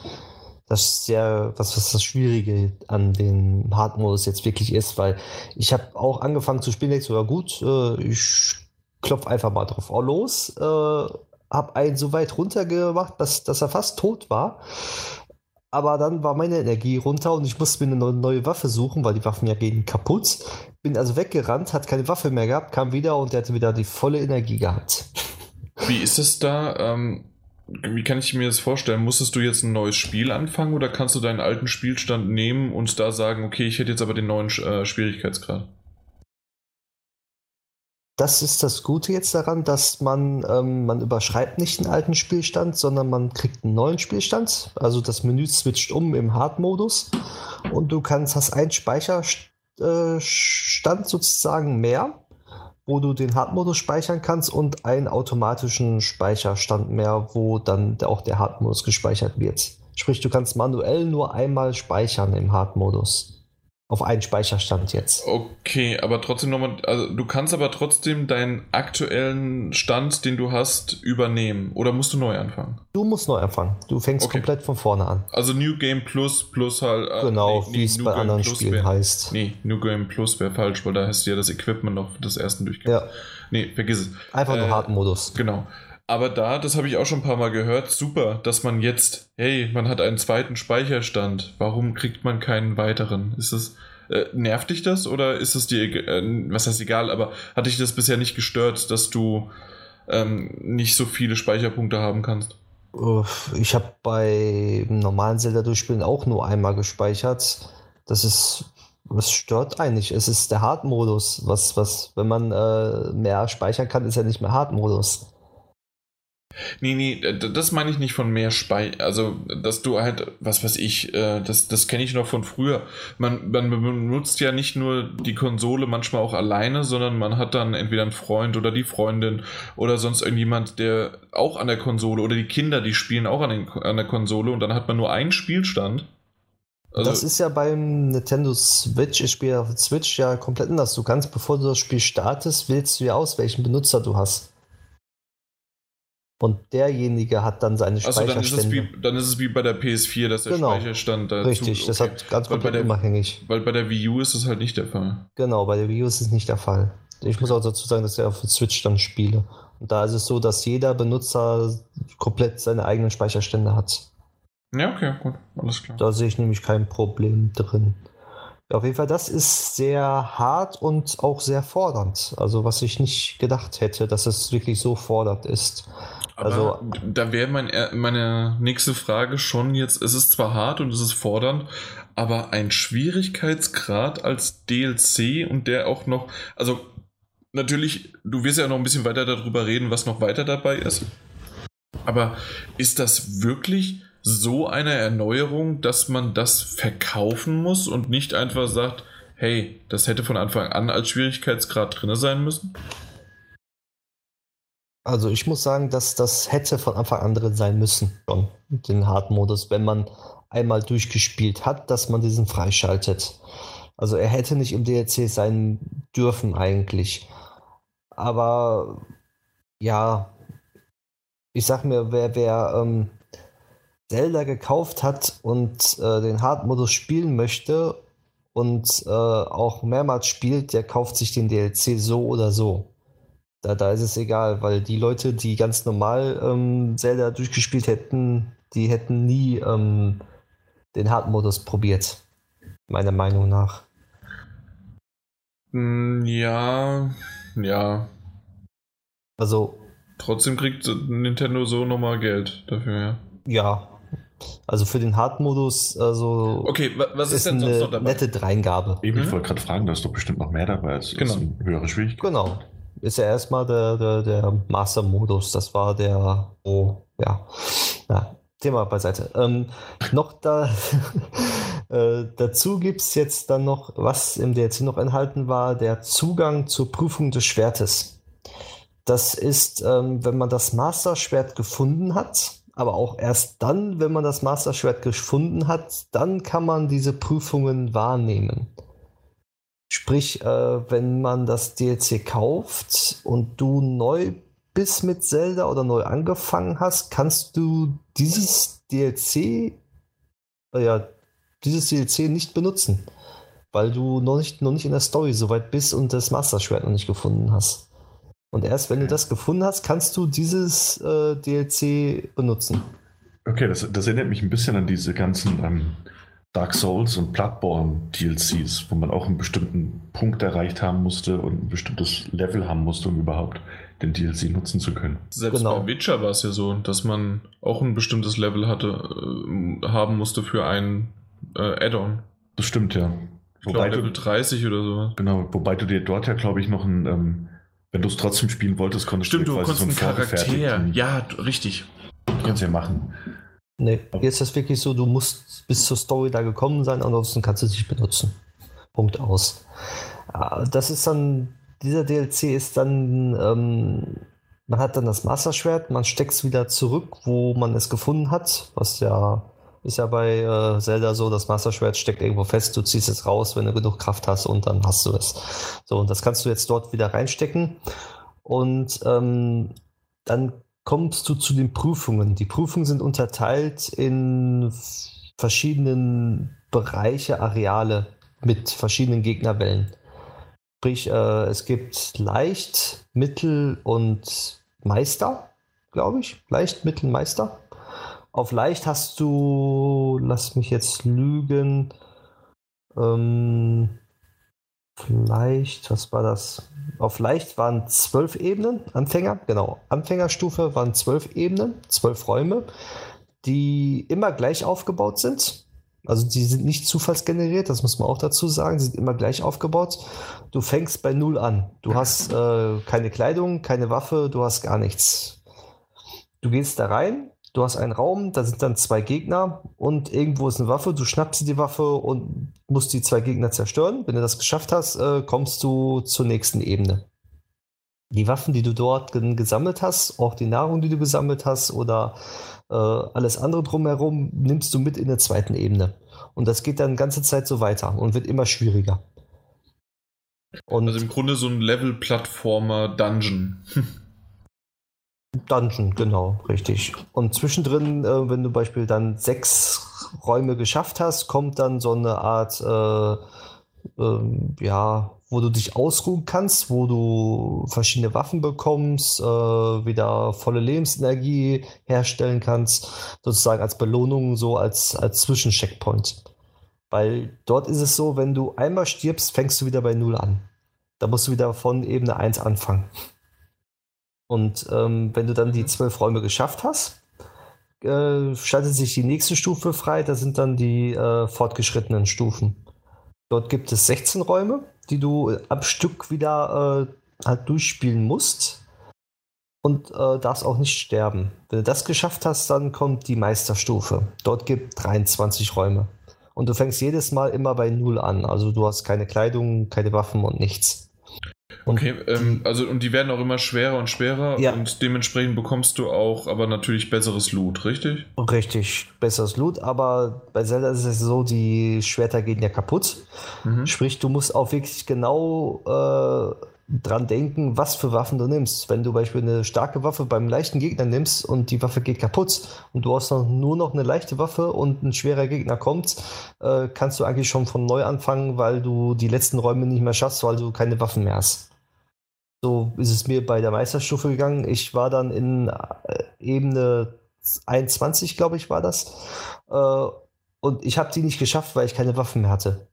das sehr, was, was das Schwierige an den Hard-Modus jetzt wirklich ist, weil ich habe auch angefangen zu spielen, jetzt sogar gut, äh, ich klopfe einfach mal drauf oh, los, äh, habe einen so weit runtergemacht, dass, dass er fast tot war aber dann war meine Energie runter und ich musste mir eine neue Waffe suchen, weil die Waffen ja gehen kaputt. Bin also weggerannt, hat keine Waffe mehr gehabt, kam wieder und der hatte wieder die volle Energie gehabt. Wie ist es da? Ähm, wie kann ich mir das vorstellen? Musstest du jetzt ein neues Spiel anfangen oder kannst du deinen alten Spielstand nehmen und da sagen, okay, ich hätte jetzt aber den neuen äh, Schwierigkeitsgrad? Das ist das Gute jetzt daran, dass man, ähm, man überschreibt nicht den alten Spielstand, sondern man kriegt einen neuen Spielstand. Also das Menü switcht um im Hard-Modus und du kannst, hast einen Speicherstand äh, sozusagen mehr, wo du den Hard-Modus speichern kannst und einen automatischen Speicherstand mehr, wo dann auch der Hard-Modus gespeichert wird. Sprich, du kannst manuell nur einmal speichern im Hard-Modus auf einen Speicherstand jetzt. Okay, aber trotzdem nochmal, also du kannst aber trotzdem deinen aktuellen Stand, den du hast, übernehmen oder musst du neu anfangen? Du musst neu anfangen. Du fängst okay. komplett von vorne an. Also New Game Plus plus halt. Äh, genau, nee, wie es bei Game anderen plus Spielen wär, heißt. Nee, New Game Plus wäre falsch, weil da hast du ja das Equipment noch des ersten Durchgangs. Ja. Nee, vergiss es. Einfach nur äh, harten Modus. Genau. Aber da, das habe ich auch schon ein paar Mal gehört, super, dass man jetzt, hey, man hat einen zweiten Speicherstand. Warum kriegt man keinen weiteren? Ist das, äh, nervt dich das oder ist es dir, äh, was heißt egal, aber hat dich das bisher nicht gestört, dass du ähm, nicht so viele Speicherpunkte haben kannst? Ich habe bei normalen Zelda-Durchspielen auch nur einmal gespeichert. Das ist was stört eigentlich? Es ist der Hard-Modus. Was, was, wenn man äh, mehr speichern kann, ist ja nicht mehr Hard-Modus. Nee, nee, das meine ich nicht von mehr Speicher. Also, dass du halt, was weiß ich, äh, das, das kenne ich noch von früher. Man, man benutzt ja nicht nur die Konsole manchmal auch alleine, sondern man hat dann entweder einen Freund oder die Freundin oder sonst irgendjemand, der auch an der Konsole oder die Kinder, die spielen auch an, den, an der Konsole und dann hat man nur einen Spielstand. Also das ist ja beim Nintendo Switch, ich spiele auf Switch ja komplett anders. Du kannst, bevor du das Spiel startest, wählst du ja aus, welchen Benutzer du hast. Und derjenige hat dann seine also Speicherstände. Dann ist, wie, dann ist es wie bei der PS4, dass der genau. Speicherstand dazu... Richtig, okay. das hat ganz komplett der, unabhängig. Weil bei der Wii U ist das halt nicht der Fall. Genau, bei der Wii U ist es nicht der Fall. Ich muss auch dazu sagen, dass ich auf Switch dann spiele. Und da ist es so, dass jeder Benutzer komplett seine eigenen Speicherstände hat. Ja, okay, gut, alles klar. Da sehe ich nämlich kein Problem drin. Auf jeden Fall, das ist sehr hart und auch sehr fordernd. Also, was ich nicht gedacht hätte, dass es wirklich so fordernd ist. Aber also, da wäre mein, meine nächste Frage schon jetzt, es ist zwar hart und es ist fordernd, aber ein Schwierigkeitsgrad als DLC und der auch noch, also natürlich, du wirst ja noch ein bisschen weiter darüber reden, was noch weiter dabei ist. Aber ist das wirklich so eine Erneuerung, dass man das verkaufen muss und nicht einfach sagt, hey, das hätte von Anfang an als Schwierigkeitsgrad drin sein müssen? Also ich muss sagen, dass das hätte von Anfang an drin sein müssen, schon, den Hard-Modus, wenn man einmal durchgespielt hat, dass man diesen freischaltet. Also er hätte nicht im DLC sein dürfen eigentlich. Aber ja, ich sag mir, wer, wer ähm, Zelda gekauft hat und äh, den Hard-Modus spielen möchte und äh, auch mehrmals spielt, der kauft sich den DLC so oder so. Da, da ist es egal, weil die Leute, die ganz normal ähm, Zelda durchgespielt hätten, die hätten nie ähm, den Hard-Modus probiert. Meiner Meinung nach. Hm, ja, ja. Also. Trotzdem kriegt Nintendo so nochmal Geld dafür, ja. Ja. Also für den Hard-Modus, also. Okay, was ist, ist denn sonst noch dabei? Nette Dreingabe. Eben, ich mhm. wollte gerade fragen, da ist doch bestimmt noch mehr dabei als, genau. höhere Schwierigkeit. Genau. Ist ja erstmal der, der, der Master-Modus. Das war der, oh, ja. ja. Thema beiseite. Ähm, noch da, äh, dazu gibt es jetzt dann noch, was im DLC noch enthalten war, der Zugang zur Prüfung des Schwertes. Das ist, ähm, wenn man das Master-Schwert gefunden hat, aber auch erst dann, wenn man das Master-Schwert gefunden hat, dann kann man diese Prüfungen wahrnehmen. Sprich, äh, wenn man das DLC kauft und du neu bist mit Zelda oder neu angefangen hast, kannst du dieses DLC, äh, ja, dieses DLC nicht benutzen, weil du noch nicht, noch nicht in der Story so weit bist und das Master Schwert noch nicht gefunden hast. Und erst wenn du das gefunden hast, kannst du dieses äh, DLC benutzen. Okay, das, das, erinnert mich ein bisschen an diese ganzen ähm, Dark Souls und Bloodborne DLCs, wo man auch einen bestimmten Punkt erreicht haben musste und ein bestimmtes Level haben musste, um überhaupt den DLC nutzen zu können. Selbst genau. bei Witcher war es ja so, dass man auch ein bestimmtes Level hatte, äh, haben musste für ein äh, Add-on. Das stimmt, ja. Ich wobei glaub, Level du, 30 oder so. Genau, wobei du dir dort ja, glaube ich, noch ein, ähm, wenn du es trotzdem spielen wolltest, konntest Stimmt, du, du konntest so einen Charakter. Ja, richtig. Kannst ja machen. Nee, hier ist das wirklich so, du musst bis zur Story da gekommen sein, ansonsten kannst du es nicht benutzen. Punkt aus. Das ist dann dieser DLC ist dann, ähm, man hat dann das Master-Schwert, man steckt es wieder zurück, wo man es gefunden hat, was ja ist ja bei äh, Zelda so, das Master-Schwert steckt irgendwo fest, du ziehst es raus, wenn du genug Kraft hast und dann hast du es. So, und das kannst du jetzt dort wieder reinstecken und ähm, dann kommst du zu den Prüfungen. Die Prüfungen sind unterteilt in verschiedenen Bereiche, Areale mit verschiedenen Gegnerwellen. Sprich, äh, es gibt leicht, mittel und Meister, glaube ich. Leicht, mittel, Meister. Auf leicht hast du, lass mich jetzt lügen, ähm, vielleicht, was war das? Auf leicht waren zwölf Ebenen, Anfänger, genau. Anfängerstufe waren zwölf Ebenen, zwölf Räume, die immer gleich aufgebaut sind. Also die sind nicht zufallsgeneriert, das muss man auch dazu sagen. Sie sind immer gleich aufgebaut. Du fängst bei Null an. Du hast äh, keine Kleidung, keine Waffe, du hast gar nichts. Du gehst da rein, du hast einen Raum, da sind dann zwei Gegner und irgendwo ist eine Waffe. Du schnappst die Waffe und musst die zwei Gegner zerstören. Wenn du das geschafft hast, äh, kommst du zur nächsten Ebene. Die Waffen, die du dort gesammelt hast, auch die Nahrung, die du gesammelt hast oder äh, alles andere drumherum nimmst du mit in der zweiten Ebene. Und das geht dann die ganze Zeit so weiter und wird immer schwieriger. Und also im Grunde so ein Level-Plattformer-Dungeon. Dungeon, genau, richtig. Und zwischendrin, äh, wenn du beispielsweise dann sechs Räume geschafft hast, kommt dann so eine Art, äh, äh, ja, wo du dich ausruhen kannst, wo du verschiedene Waffen bekommst, äh, wieder volle Lebensenergie herstellen kannst, sozusagen als Belohnung, so als, als Zwischencheckpoint. Weil dort ist es so, wenn du einmal stirbst, fängst du wieder bei Null an. Da musst du wieder von Ebene 1 anfangen. Und ähm, wenn du dann die zwölf Räume geschafft hast, äh, schaltet sich die nächste Stufe frei. Das sind dann die äh, fortgeschrittenen Stufen. Dort gibt es 16 Räume die du am Stück wieder äh, halt durchspielen musst und äh, darfst auch nicht sterben. Wenn du das geschafft hast, dann kommt die Meisterstufe. Dort gibt 23 Räume. Und du fängst jedes Mal immer bei Null an. Also du hast keine Kleidung, keine Waffen und nichts. Und Okay, ähm, also und die werden auch immer schwerer und schwerer Ja. und dementsprechend bekommst du auch aber natürlich besseres Loot, richtig? Richtig, besseres Loot, aber bei Zelda ist es so, die Schwerter gehen ja kaputt. Mhm. Sprich, du musst auch wirklich genau äh, dran denken, was für Waffen du nimmst. Wenn du beispielsweise eine starke Waffe beim leichten Gegner nimmst und die Waffe geht kaputt und du hast noch, nur noch eine leichte Waffe und ein schwerer Gegner kommt, äh, kannst du eigentlich schon von neu anfangen, weil du die letzten Räume nicht mehr schaffst, weil du keine Waffen mehr hast. So ist es mir bei der Meisterstufe gegangen. Ich war dann in äh, Ebene 21, glaube ich, war das. Äh, und ich habe die nicht geschafft, weil ich keine Waffen mehr hatte.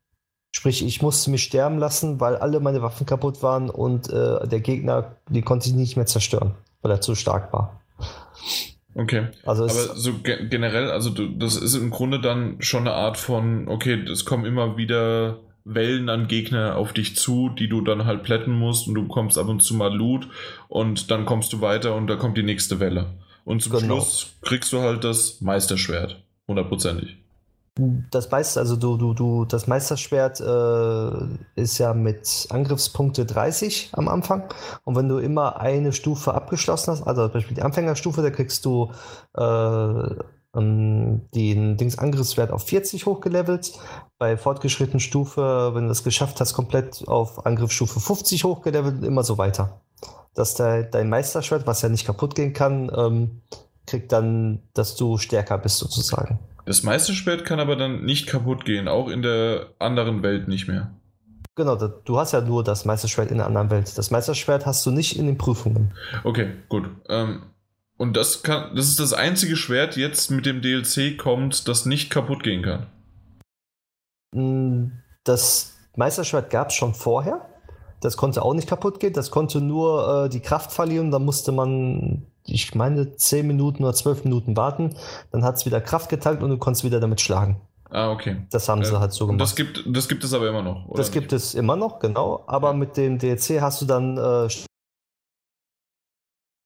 Sprich, ich musste mich sterben lassen, weil alle meine Waffen kaputt waren und äh, der Gegner, die konnte ich nicht mehr zerstören, weil er zu stark war. Okay. Also Aber so ge generell, also du, das ist im Grunde dann schon eine Art von, okay, es kommen immer wieder Wellen an Gegner auf dich zu, die du dann halt plätten musst und du bekommst ab und zu mal Loot und dann kommst du weiter und da kommt die nächste Welle. Und zum Genau. Schluss kriegst du halt das Meisterschwert. Hundertprozentig. das meiste, also du, du, du, das Meisterschwert äh, ist ja mit Angriffspunkte 30 am Anfang. Und wenn du immer eine Stufe abgeschlossen hast, also zum Beispiel die Anfängerstufe, da kriegst du äh, ähm, den Dings Angriffswert auf 40 hochgelevelt. Bei fortgeschrittenen Stufe, wenn du das geschafft hast, komplett auf Angriffsstufe 50 hochgelevelt und immer so weiter. Dass der, dein Meisterschwert, was ja nicht kaputt gehen kann, ähm, kriegt dann, dass du stärker bist sozusagen. Das Meisterschwert kann aber dann nicht kaputt gehen, auch in der anderen Welt nicht mehr. Genau, du hast ja nur das Meisterschwert in der anderen Welt. Das Meisterschwert hast du nicht in den Prüfungen. Okay, gut. Ähm, und das kann, das ist das einzige Schwert jetzt mit dem DLC kommt, das nicht kaputt gehen kann. Mm, Das Meisterschwert gab es schon vorher. Das konnte auch nicht kaputt gehen. Das konnte nur äh, die Kraft verlieren. Da musste man, ich meine, 10 Minuten oder 12 Minuten warten. Dann hat es wieder Kraft getankt und du konntest wieder damit schlagen. Ah, okay. Das haben sie Äh, halt so gemacht. das gibt, das gibt es aber immer noch. Oder Das gibt es immer noch, genau. Aber mit dem DLC hast du dann äh,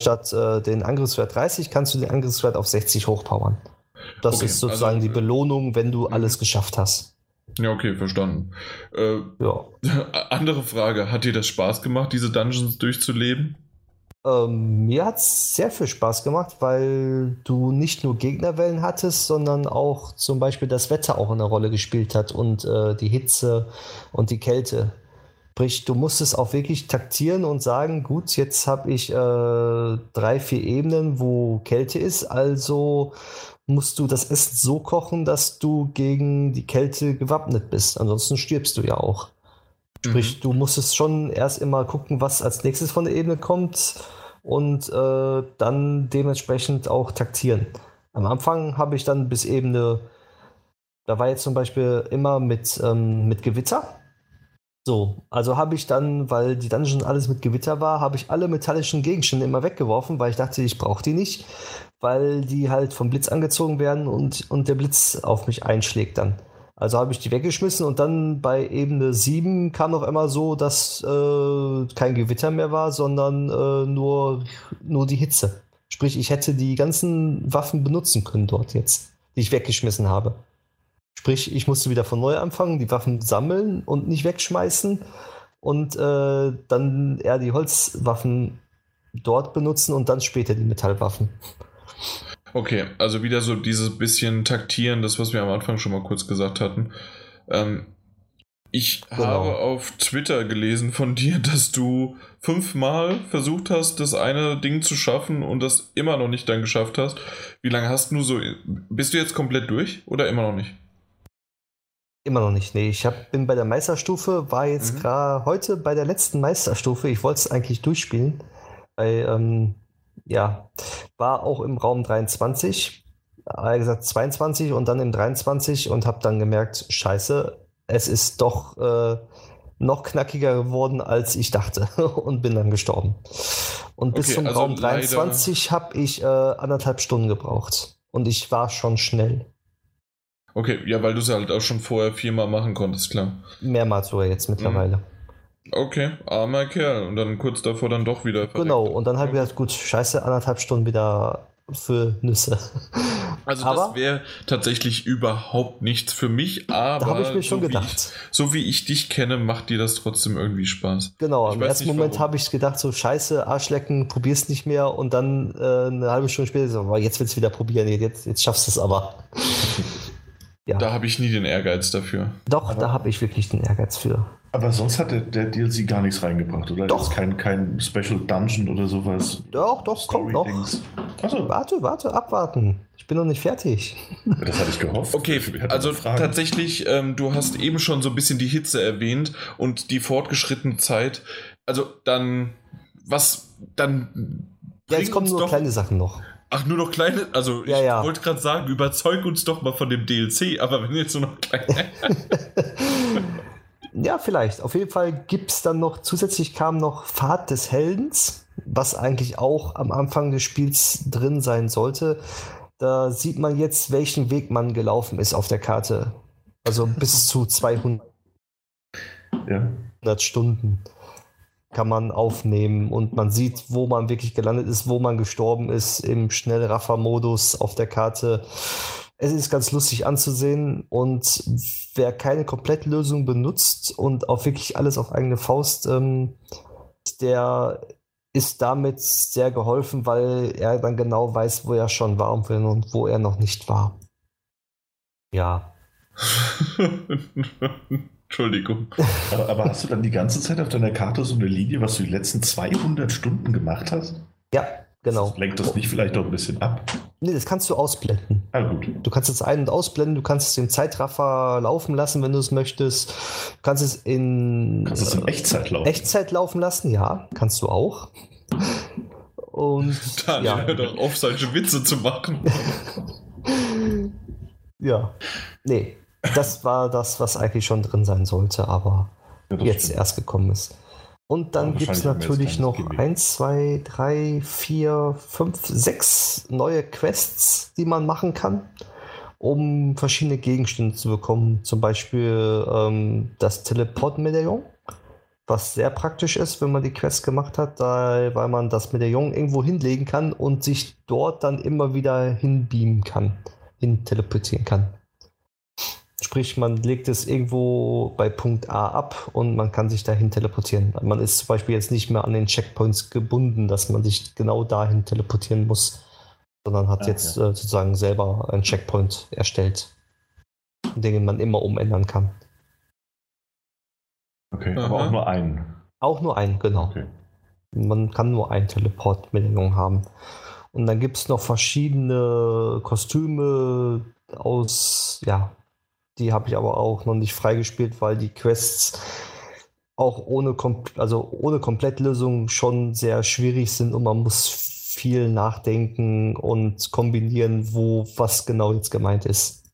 statt äh, den Angriffswert 30 kannst du den Angriffswert auf 60 hochpowern. Das Okay, ist sozusagen also, die Belohnung, wenn du mhm. alles geschafft hast. Ja, okay, verstanden. Äh, Ja. andere Frage: Hat dir das Spaß gemacht, diese Dungeons durchzuleben? Ähm, mir hat es sehr viel Spaß gemacht, weil du nicht nur Gegnerwellen hattest, sondern auch zum Beispiel das Wetter auch eine Rolle gespielt hat und äh, die Hitze und die Kälte. Sprich, du musstest auch wirklich taktieren und sagen, gut, jetzt habe ich äh, drei, vier Ebenen, wo Kälte ist, also musst du das Essen so kochen, dass du gegen die Kälte gewappnet bist. Ansonsten stirbst du ja auch. Sprich, du musstest schon erst immer gucken, was als nächstes von der Ebene kommt und äh, dann dementsprechend auch taktieren. Am Anfang habe ich dann bis Ebene, da war jetzt zum Beispiel immer mit, ähm, mit Gewitter. So, also habe ich dann, weil die Dungeon alles mit Gewitter war, habe ich alle metallischen Gegenstände immer weggeworfen, weil ich dachte, ich brauche die nicht, weil die halt vom Blitz angezogen werden und, und der Blitz auf mich einschlägt dann. Also habe ich die weggeschmissen und dann bei Ebene 7 kam auf einmal so, dass äh, kein Gewitter mehr war, sondern äh, nur, nur die Hitze. Sprich, ich hätte die ganzen Waffen benutzen können dort jetzt, die ich weggeschmissen habe. Sprich, ich musste wieder von neu anfangen, die Waffen sammeln und nicht wegschmeißen und äh, dann eher die Holzwaffen dort benutzen und dann später die Metallwaffen. Okay, also wieder so dieses bisschen taktieren, das, was wir am Anfang schon mal kurz gesagt hatten. Ähm, ich Genau. habe auf Twitter gelesen von dir, dass du fünfmal versucht hast, das eine Ding zu schaffen und das immer noch nicht dann geschafft hast. Wie lange hast du so. Bist du jetzt komplett durch oder immer noch nicht? Immer noch nicht. Nee, ich hab, bin bei der Meisterstufe, war jetzt Mhm. gerade heute bei der letzten Meisterstufe. Ich wollte es eigentlich durchspielen. Weil, ähm, ja, war auch im Raum 23, äh, gesagt 22 und dann im 23 und habe dann gemerkt, scheiße, es ist doch äh, noch knackiger geworden, als ich dachte und bin dann gestorben. Und bis Okay, zum also Raum leider- 23 habe ich äh, anderthalb Stunden gebraucht. Und ich war schon schnell. Okay, ja, weil du es halt auch schon vorher viermal machen konntest, klar. Mehrmals sogar jetzt mittlerweile. Okay, armer Kerl. Und dann kurz davor dann doch wieder. verreckt. Genau, und dann habe ich gedacht, gut, scheiße, anderthalb Stunden wieder für Nüsse. Also Aber- das wäre tatsächlich überhaupt nichts für mich, aber Da habe ich mir schon so, Wie gedacht. ich, so wie ich dich kenne, macht dir das trotzdem irgendwie Spaß. Genau, Ich im ersten Moment habe ich gedacht, so scheiße, Arschlecken, probier's nicht mehr und dann äh, eine halbe Stunde später so, jetzt willst du wieder probieren, jetzt, jetzt schaffst du es aber. ja, Da habe ich nie den Ehrgeiz dafür. doch, da habe ich wirklich den Ehrgeiz für. Aber sonst hat der, der DLC gar nichts reingebracht, oder? Doch. Kein, kein Special Dungeon oder sowas. Doch, doch, kommt noch. Achso, Warte, warte, abwarten. Ich bin noch nicht fertig. das hatte ich gehofft. Okay, Ich also tatsächlich, ähm, du hast eben schon so ein bisschen die Hitze erwähnt und die fortgeschrittene Zeit. Also dann, was, dann. Ja, jetzt kommen nur doch, kleine Sachen noch. Ach, nur noch kleine, also ich Ja, ja. wollte gerade sagen, überzeug uns doch mal von dem DLC, aber wenn jetzt nur noch kleine. Ja, vielleicht. Auf jeden Fall gibt es dann noch, zusätzlich kam noch Pfad des Heldens, was eigentlich auch am Anfang des Spiels drin sein sollte. Da sieht man jetzt, welchen Weg man gelaufen ist auf der Karte. Also bis zu 200 Ja. Stunden kann man aufnehmen und man sieht, wo man wirklich gelandet ist, wo man gestorben ist im Schnellraffer-Modus auf der Karte. Es ist ganz lustig anzusehen und wer keine Komplettlösung benutzt und auch wirklich alles auf eigene Faust, ähm, der ist damit sehr geholfen, weil er dann genau weiß, wo er schon war und wo- und wo er noch nicht war. Ja, Entschuldigung. Aber, aber hast du dann die ganze Zeit auf deiner Karte so eine Linie, was du die letzten 200 Stunden gemacht hast? ja, genau. Lenkt das nicht vielleicht doch ein bisschen ab? Nee, das kannst du ausblenden. Ah, gut. Du kannst es ein- und ausblenden, du kannst es im Zeitraffer laufen lassen, wenn du es möchtest. Du kannst es in, Kannst du es in Echtzeit laufen? Echtzeit laufen lassen, ja, kannst du auch. Und Daniel, ja, hör doch auf, solche Witze zu machen. ja, nee, das war das, was eigentlich schon drin sein sollte, aber Ja, jetzt stimmt. erst gekommen ist. Und dann Ja, gibt es natürlich noch Gimmick. 1, 2, 3, 4, 5, 6 neue Quests, die man machen kann, um verschiedene Gegenstände zu bekommen. Zum Beispiel ähm, das Teleport-Medaillon, was sehr praktisch ist, wenn man die Quest gemacht hat, da, weil man das Medaillon irgendwo hinlegen kann und sich dort dann immer wieder hinbeamen kann, hin teleportieren kann. Sprich, man legt es irgendwo bei Punkt A ab und man kann sich dahin teleportieren. Man ist zum Beispiel jetzt nicht mehr an den Checkpoints gebunden, dass man sich genau dahin teleportieren muss, sondern hat Ah, jetzt äh, sozusagen selber einen Checkpoint erstellt, den man immer umändern kann. Okay, Aha. aber auch nur einen. Auch nur einen, genau. Okay. Man kann nur ein Teleport-Medaillon haben. Und dann gibt es noch verschiedene Kostüme aus, ja, die habe ich aber auch noch nicht freigespielt, weil die Quests auch ohne, also ohne Komplettlösung schon sehr schwierig sind und man muss viel nachdenken und kombinieren, wo was genau jetzt gemeint ist.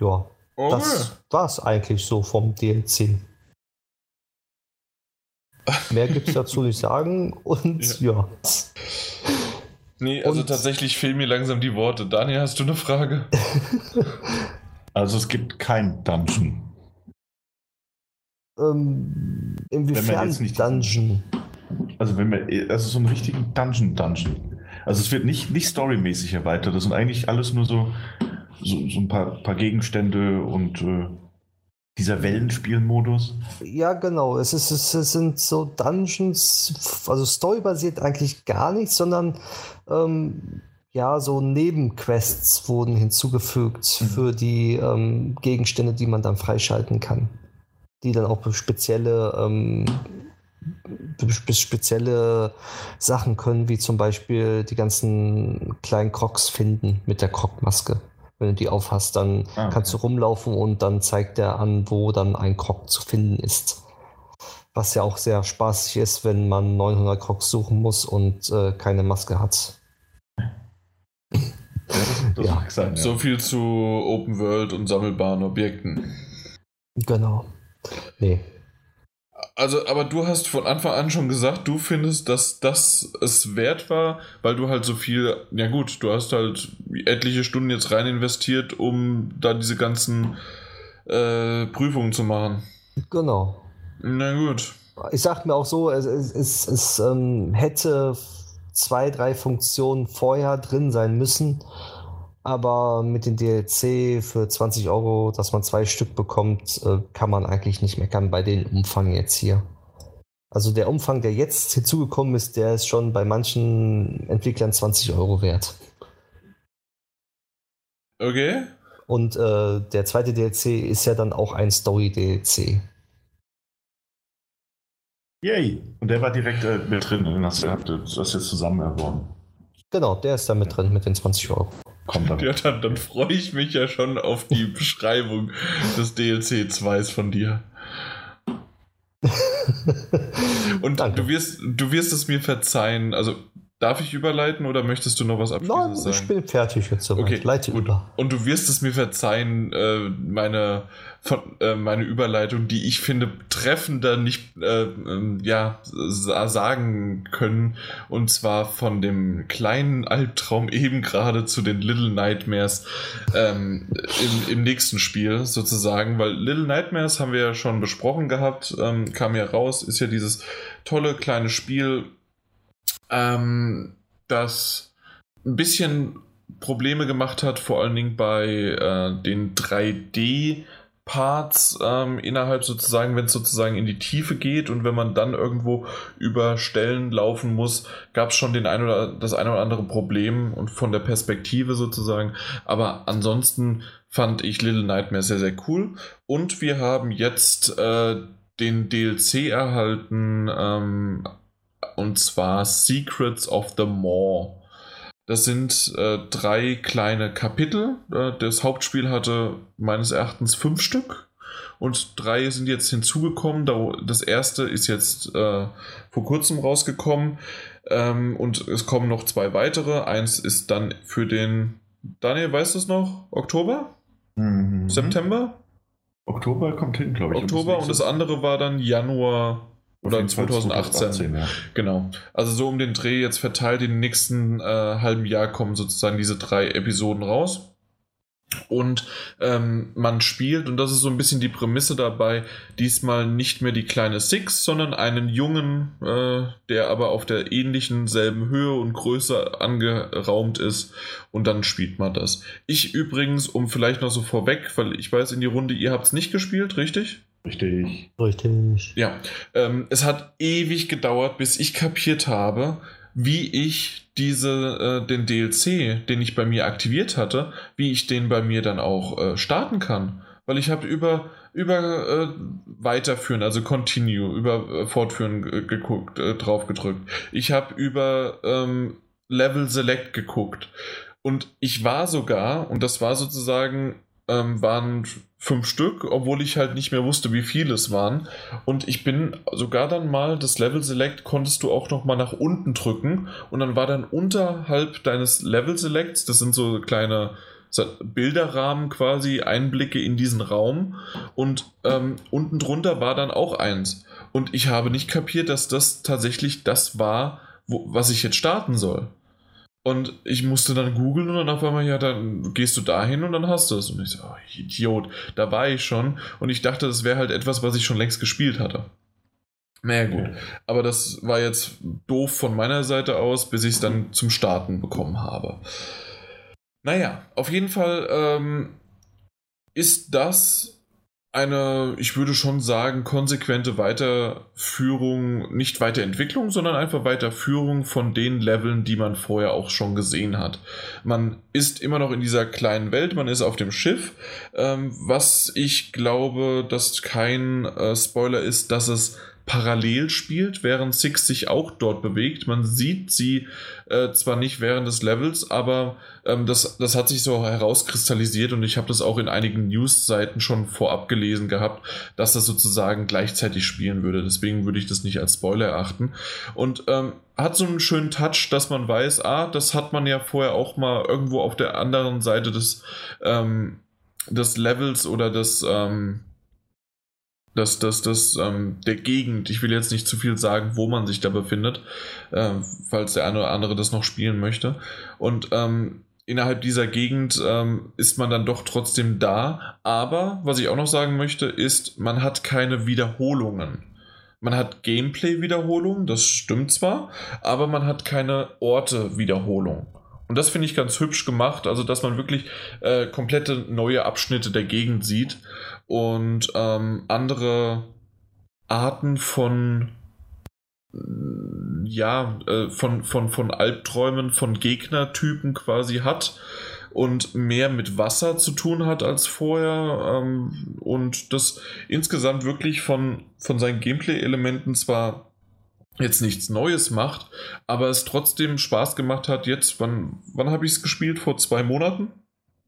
Ja, Okay. das war es eigentlich so vom DLC. Mehr gibt es dazu nicht sagen und ja. Nee, also Und- tatsächlich fehlen mir langsam die Worte. Daniel, hast du eine Frage? Also es gibt kein Dungeon. Ähm, inwiefern nicht- Dungeon? Also wenn wir, also so einen richtigen Dungeon Dungeon. Also es wird nicht, nicht storymäßig erweitert. Das sind eigentlich alles nur so, so, so ein paar, paar Gegenstände und äh, dieser Wellenspielmodus. Ja, genau. Es, ist, es, sind so Dungeons, also storybasiert eigentlich gar nichts, sondern ähm, ja, so Nebenquests wurden hinzugefügt Mhm. für die ähm, Gegenstände, die man dann freischalten kann. Die dann auch spezielle, ähm, spezielle Sachen können, wie zum Beispiel die ganzen kleinen Crocs finden mit der Croc-Maske. Wenn du die aufhast, dann Ah, kannst du rumlaufen und dann zeigt er an, wo dann ein Croc zu finden ist. Was ja auch sehr spaßig ist, wenn man 900 Crocs suchen muss und äh, keine Maske hat. Ja, das, Ja. sein. Ja. So viel zu Open World und sammelbaren Objekten. Genau. Nee. Also, aber du hast von Anfang an schon gesagt, du findest, dass das es wert war, weil du halt so viel, ja gut, du hast halt etliche Stunden jetzt rein investiert, um da diese ganzen äh, Prüfungen zu machen. Genau. Na gut. Ich sag mir auch so, es, es, es, es ähm, hätte zwei, drei Funktionen vorher drin sein müssen. Aber mit dem DLC für 20 Euro, dass man zwei Stück bekommt, äh, kann man eigentlich nicht meckern bei dem Umfang jetzt hier. Also der Umfang, der jetzt hinzugekommen ist, der ist schon bei manchen Entwicklern 20 Euro wert. Okay. Und äh, der zweite DLC ist ja dann auch ein Story-DLC. Yay! Und der war direkt äh, mit drin. Den hast du gehabt. Das ist jetzt zusammen erworben. Genau, der ist da mit drin mit den 20 Euro. Kommt dann. Ja, dann, dann freue ich mich ja schon auf die Beschreibung des DLC 2 von dir. Und Danke. du wirst, du wirst es mir verzeihen. Also Darf ich überleiten oder möchtest du noch was abschließend Nein, sagen? ich bin fertig jetzt soweit. Okay, Leite gut. über. Und du wirst es mir verzeihen, äh, meine, von, äh, meine Überleitung, die ich finde treffender nicht äh, ähm, ja, sagen können. Und zwar von dem kleinen Albtraum eben gerade zu den Little Nightmares ähm, im, im nächsten Spiel sozusagen. Weil Little Nightmares haben wir ja schon besprochen gehabt, ähm, kam ja raus, ist ja dieses tolle kleine Spiel, ähm, das ein bisschen Probleme gemacht hat, vor allen Dingen bei äh, den 3D- Parts ähm, innerhalb sozusagen, wenn es sozusagen in die Tiefe geht und wenn man dann irgendwo über Stellen laufen muss, gab es schon den ein oder das ein oder andere Problem und von der Perspektive sozusagen. Aber ansonsten fand ich Little Nightmare sehr, sehr cool. Und wir haben jetzt äh, den DLC erhalten, ähm, und zwar Secrets of the Maw. Das sind äh, drei kleine Kapitel. Äh, das Hauptspiel hatte meines Erachtens fünf Stück und drei sind jetzt hinzugekommen. Das erste ist jetzt äh, vor kurzem rausgekommen ähm, und es kommen noch zwei weitere. Eins ist dann für den, Daniel, weißt du es noch? Oktober? Mhm. September? Oktober kommt hin, glaube ich. Oktober und das andere war dann Januar oder 2018. 2018 ja. Genau. Also so um den Dreh jetzt verteilt in den nächsten äh, halben Jahr kommen sozusagen diese drei Episoden raus. Und ähm, man spielt, und das ist so ein bisschen die Prämisse dabei, diesmal nicht mehr die kleine Six, sondern einen Jungen, äh, der aber auf der ähnlichen selben Höhe und Größe angeraumt ist. Und dann spielt man das. Ich übrigens, um vielleicht noch so vorweg, weil ich weiß in die Runde, ihr habt es nicht gespielt, richtig? Richtig. Richtig. Ja. Ähm, es hat ewig gedauert, bis ich kapiert habe, wie ich diese, äh, den DLC, den ich bei mir aktiviert hatte, wie ich den bei mir dann auch äh, starten kann. Weil ich habe über, über äh, Weiterführen, also Continue, über äh, Fortführen geguckt, äh, drauf gedrückt. Ich habe über ähm, Level Select geguckt. Und ich war sogar, und das war sozusagen ähm, waren fünf Stück, obwohl ich halt nicht mehr wusste, wie viele es waren. Und ich bin sogar dann mal, das Level Select konntest du auch noch mal nach unten drücken und dann war dann unterhalb deines Level Selects, das sind so kleine Bilderrahmen quasi, Einblicke in diesen Raum und ähm, unten drunter war dann auch eins. Und ich habe nicht kapiert, dass das tatsächlich das war, wo, was ich jetzt starten soll. Und ich musste dann googeln und dann auf einmal, ja, dann gehst du dahin und dann hast du es. Und ich so, oh, Idiot, da war ich schon. Und ich dachte, das wäre halt etwas, was ich schon längst gespielt hatte. Naja, gut. Aber das war jetzt doof von meiner Seite aus, bis ich es dann zum Starten bekommen habe. Naja, auf jeden Fall ähm, ist das eine, ich würde schon sagen, konsequente Weiterführung, nicht Weiterentwicklung, sondern einfach Weiterführung von den Leveln, die man vorher auch schon gesehen hat. Man ist immer noch in dieser kleinen Welt, man ist auf dem Schiff, ähm, was ich glaube, dass kein äh, Spoiler ist, dass es parallel spielt, während Six sich auch dort bewegt. Man sieht sie äh, zwar nicht während des Levels, aber ähm, das, das hat sich so herauskristallisiert und ich habe das auch in einigen News-Seiten schon vorab gelesen gehabt, dass das sozusagen gleichzeitig spielen würde. Deswegen würde ich das nicht als Spoiler erachten. Und ähm, hat so einen schönen Touch, dass man weiß, ah, das hat man ja vorher auch mal irgendwo auf der anderen Seite des, ähm, des Levels oder des, ähm, das, das, das, ähm, der Gegend, ich will jetzt nicht zu viel sagen, wo man sich da befindet, äh, falls der eine oder andere das noch spielen möchte. Und ähm, innerhalb dieser Gegend ähm, ist man dann doch trotzdem da. Aber was ich auch noch sagen möchte, ist, man hat keine Wiederholungen. man hat Gameplay-Wiederholung, das stimmt zwar, aber man hat keine Orte-Wiederholung. Und das finde ich ganz hübsch gemacht, also dass man wirklich äh, komplette neue Abschnitte der Gegend sieht und ähm, andere Arten von ja, äh, von, von, von Albträumen, von Gegnertypen quasi hat und mehr mit Wasser zu tun hat als vorher ähm, und das insgesamt wirklich von, von seinen Gameplay-Elementen zwar jetzt nichts Neues macht, aber es trotzdem Spaß gemacht hat. Jetzt, wann, wann habe ich es gespielt? Vor zwei Monaten?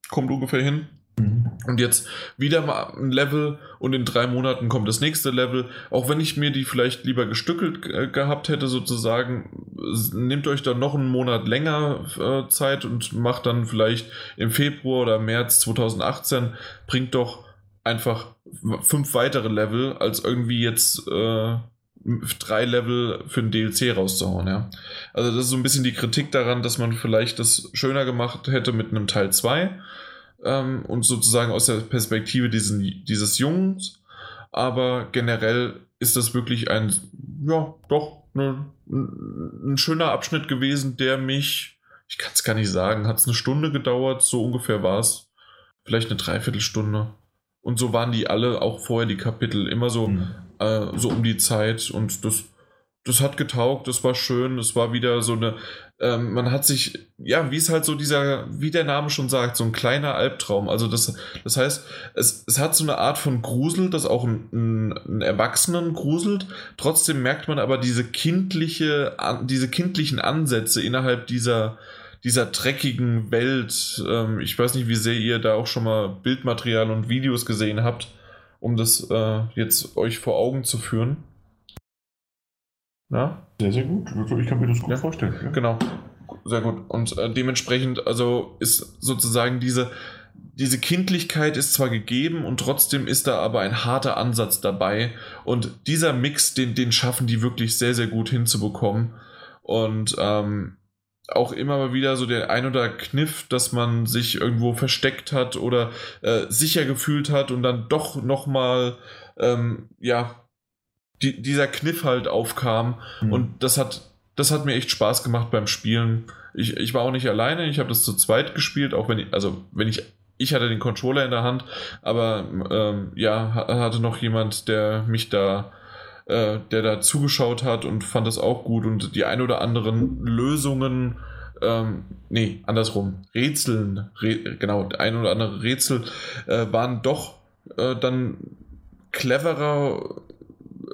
Kommt ungefähr hin. Mhm. Und jetzt wieder mal ein Level und in drei Monaten kommt das nächste Level. Auch wenn ich mir die vielleicht lieber gestückelt äh, gehabt hätte, sozusagen, nehmt euch dann noch einen Monat länger äh, Zeit und macht dann vielleicht im Februar oder März 2018, bringt doch einfach fünf weitere Level, als irgendwie jetzt äh, drei Level für ein DLC rauszuhauen, ja. Also das ist so ein bisschen die Kritik daran, dass man vielleicht das schöner gemacht hätte mit einem Teil 2 ähm, und sozusagen aus der Perspektive diesen, dieses Jungs. Aber generell ist das wirklich ein, ja, doch, ne, ein schöner Abschnitt gewesen, der mich, ich kann es gar nicht sagen, hat es eine Stunde gedauert, so ungefähr war es. Vielleicht eine Dreiviertelstunde. Und so waren die alle, auch vorher die Kapitel, immer so, mhm. Äh, so um die Zeit. Und das, das hat getaugt, das war schön, es war wieder so eine, ähm, man hat sich, ja, wie es halt so dieser, wie der Name schon sagt, so ein kleiner Albtraum. Also das, das heißt, es, es hat so eine Art von Grusel, das auch einen, einen Erwachsenen gruselt. Trotzdem merkt man aber diese kindliche, diese kindlichen Ansätze innerhalb dieser, dieser dreckigen Welt. Ähm, ich weiß nicht, wie sehr ihr da auch schon mal Bildmaterial und Videos gesehen habt, um das äh, jetzt euch vor Augen zu führen. Ja? Sehr, sehr gut. Ich kann mir das gut ja. vorstellen. Ja. Genau. Sehr gut. Und äh, dementsprechend, also ist sozusagen diese, diese Kindlichkeit ist zwar gegeben und trotzdem ist da aber ein harter Ansatz dabei. Und dieser Mix, den, den schaffen die wirklich sehr, sehr gut hinzubekommen. Und ähm, auch immer mal wieder so der ein oder Kniff, dass man sich irgendwo versteckt hat oder äh, sicher gefühlt hat und dann doch nochmal, ähm, ja, die, dieser Kniff halt aufkam. Mhm. Und das hat, das hat mir echt Spaß gemacht beim Spielen. Ich, ich war auch nicht alleine, ich habe das zu zweit gespielt, auch wenn ich, also wenn ich, ich hatte den Controller in der Hand, aber ähm, ja, hatte noch jemand, der mich da, äh, der da zugeschaut hat und fand das auch gut. Und die ein oder anderen Lösungen, ähm, nee, andersrum, Rätseln, Re genau, ein oder andere Rätsel äh, waren doch äh, dann cleverer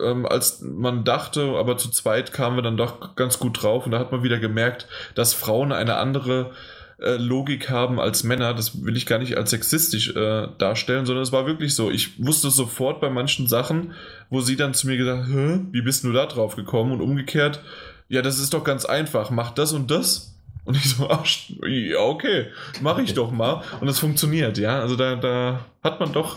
ähm, als man dachte, aber zu zweit kamen wir dann doch ganz gut drauf. Und da hat man wieder gemerkt, dass Frauen eine andere äh, Logik haben als Männer. Das will ich gar nicht als sexistisch äh, darstellen, sondern es war wirklich so. Ich wusste sofort bei manchen Sachen, wo sie dann zu mir gesagt, Hä, wie bist du da drauf gekommen? Und umgekehrt, ja, das ist doch ganz einfach. Mach das und das und ich so, ach, ja, okay, mache ich doch mal. Und es funktioniert, ja. Also da, da hat man doch,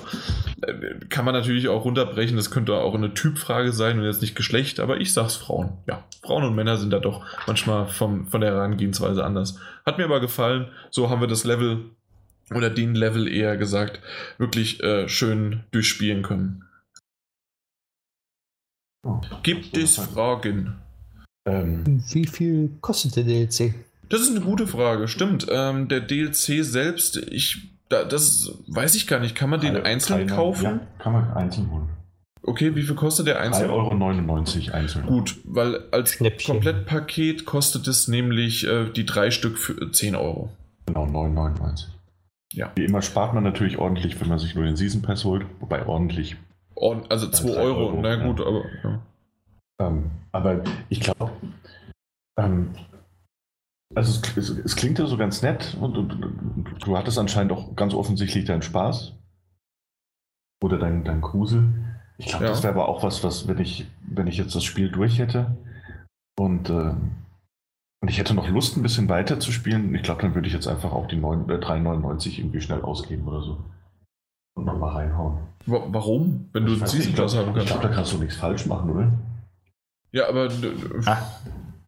äh, kann man natürlich auch runterbrechen, das könnte auch eine Typfrage sein und jetzt nicht Geschlecht, aber ich sag's Frauen. Ja, Frauen und Männer sind da doch manchmal vom, von der Herangehensweise anders. Hat mir aber gefallen, so haben wir das Level oder den Level eher gesagt, wirklich äh, schön durchspielen können. Oh, Gibt es Fragen? Ähm, Wie viel kostet der DLC? Das ist eine gute Frage, stimmt. Ähm, der DLC selbst, ich, da, das weiß ich gar nicht. Kann man den einzeln kaufen? Ja, kann man einzeln holen. Okay, wie viel kostet der einzeln? 3,99 Euro einzeln. Gut, weil als Schnäppchen. Komplettpaket kostet es nämlich äh, die drei Stück für 10 Euro. Genau, 9,99. Ja. Wie immer spart man natürlich ordentlich, wenn man sich nur den Season Pass holt, wobei ordentlich. Ord also 2 Euro, Euro, na gut, ja. aber. Ja. Ähm, aber ich glaube, ähm, also es, es, es, klingt ja so ganz nett und, und, und, du hattest anscheinend auch ganz offensichtlich deinen Spaß. Oder dein, dein Grusel. Ich glaube, ja. das wäre aber auch was, was, wenn ich, wenn ich jetzt das Spiel durch hätte und, äh, und ich hätte noch Lust, ein bisschen weiter zu spielen, ich glaube, dann würde ich jetzt einfach auch die 9, äh, 3,99 irgendwie schnell ausgeben oder so. Und nochmal reinhauen. Warum? Wenn ich du siehst, ich glaube, glaub, da kannst du nichts falsch machen, oder? Ja, aber. Ah.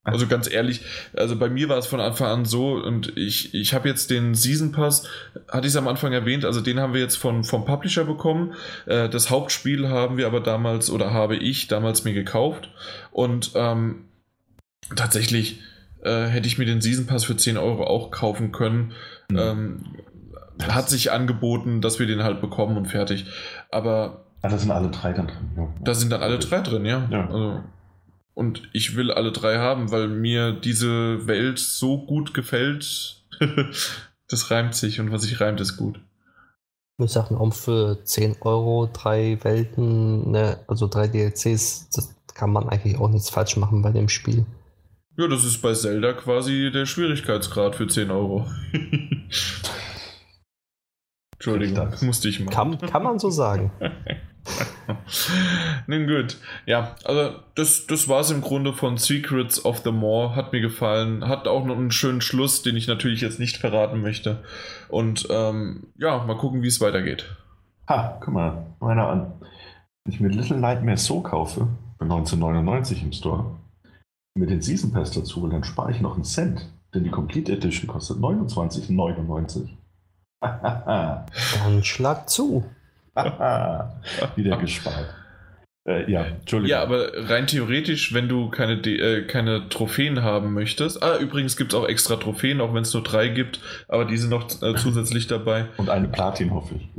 Also ganz ehrlich, also bei mir war es von Anfang an so und ich, ich habe jetzt den Season Pass, hatte ich es am Anfang erwähnt, also den haben wir jetzt von, vom Publisher bekommen. Äh, das Hauptspiel haben wir aber damals oder habe ich damals mir gekauft und ähm, tatsächlich äh, hätte ich mir den Season Pass für 10 Euro auch kaufen können. Mhm. Ähm, hat sich angeboten, dass wir den halt bekommen und fertig. Aber. Ah, da sind alle drei dann drin. Ja. Da sind dann alle drei drin, ja. ja. Also, und ich will alle drei haben, weil mir diese Welt so gut gefällt. das reimt sich und was sich reimt, ist gut. Ich sag um für 10 Euro drei Welten, ne, also drei DLCs, das kann man eigentlich auch nichts falsch machen bei dem Spiel. Ja, das ist bei Zelda quasi der Schwierigkeitsgrad für 10 Euro. Entschuldigung, musste ich mal. Kann, kann man so sagen. Nun gut. Ja, also das, das war es im Grunde von Secrets of the Moor. Hat mir gefallen. Hat auch noch einen schönen Schluss, den ich natürlich jetzt nicht verraten möchte. Und ähm, ja, mal gucken, wie es weitergeht. Ha, guck mal, meiner an. Wenn ich mir Little Nightmares so kaufe, bei 1999 im Store, mit den Season Pass dazu, dann spare ich noch einen Cent. Denn die Complete Edition kostet 29,99. Dann schlag zu. Wieder gespart. Äh, ja, Entschuldigung. Ja, aber rein theoretisch, wenn du keine, äh, keine Trophäen haben möchtest. Ah, übrigens gibt es auch extra Trophäen, auch wenn es nur drei gibt, aber die sind noch äh, zusätzlich dabei. Und eine Platin, hoffe ich.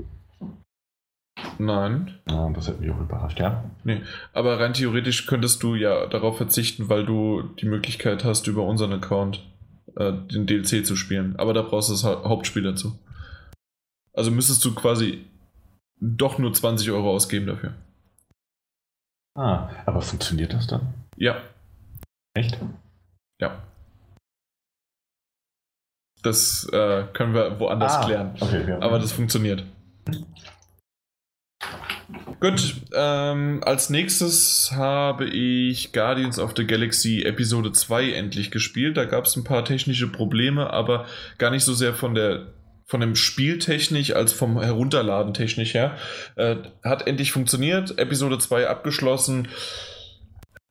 Nein. Ja, das hat mich auch überrascht, ja. Nee, aber rein theoretisch könntest du ja darauf verzichten, weil du die Möglichkeit hast, über unseren Account äh, den DLC zu spielen. Aber da brauchst du das Hauptspiel dazu. Also müsstest du quasi doch nur 20 Euro ausgeben dafür. Ah, aber funktioniert das dann? Ja. Echt? Ja. Das äh, können wir woanders ah, klären. Okay, ja. Aber das funktioniert. Gut, ähm, als nächstes habe ich Guardians of the Galaxy Episode 2 endlich gespielt. Da gab es ein paar technische Probleme, aber gar nicht so sehr von der von dem Spieltechnik als vom Herunterladen technisch her. Äh, hat endlich funktioniert. Episode 2 abgeschlossen.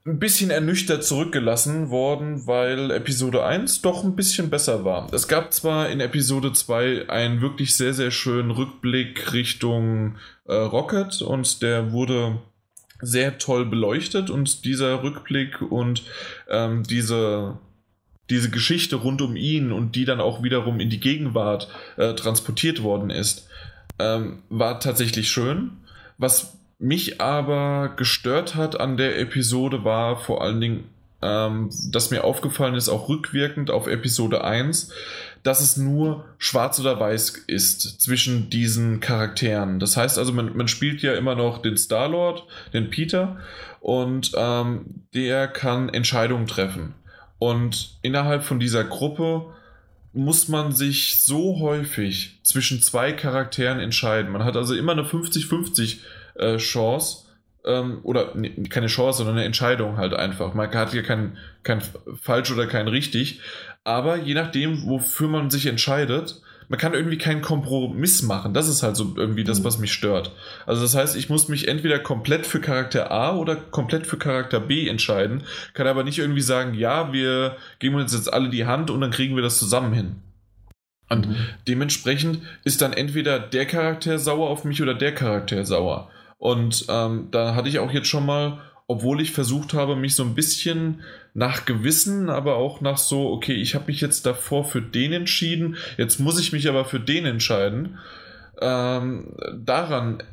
Ein bisschen ernüchtert zurückgelassen worden, weil Episode 1 doch ein bisschen besser war. Es gab zwar in Episode 2 einen wirklich sehr, sehr schönen Rückblick Richtung äh, Rocket und der wurde sehr toll beleuchtet und dieser Rückblick und ähm, diese diese Geschichte rund um ihn und die dann auch wiederum in die Gegenwart äh, transportiert worden ist, ähm, war tatsächlich schön. Was mich aber gestört hat an der Episode war vor allen Dingen, ähm, dass mir aufgefallen ist, auch rückwirkend auf Episode 1, dass es nur schwarz oder weiß ist zwischen diesen Charakteren. Das heißt also, man, man spielt ja immer noch den Star-Lord, den Peter, und ähm, der kann Entscheidungen treffen. Und innerhalb von dieser Gruppe muss man sich so häufig zwischen zwei Charakteren entscheiden. Man hat also immer eine 50-50 äh, Chance. Ähm, oder nee, keine Chance, sondern eine Entscheidung halt einfach. Man hat ja kein, kein falsch oder kein richtig. Aber je nachdem, wofür man sich entscheidet, man kann irgendwie keinen Kompromiss machen. Das ist halt so irgendwie das, mhm. was mich stört. Also das heißt, ich muss mich entweder komplett für Charakter A oder komplett für Charakter B entscheiden, kann aber nicht irgendwie sagen, ja, wir geben uns jetzt alle die Hand und dann kriegen wir das zusammen hin. Und mhm. dementsprechend ist dann entweder der Charakter sauer auf mich oder der Charakter sauer. Und ähm, da hatte ich auch jetzt schon mal obwohl ich versucht habe, mich so ein bisschen nach Gewissen, aber auch nach so, okay, ich habe mich jetzt davor für den entschieden, jetzt muss ich mich aber für den entscheiden, ähm, daran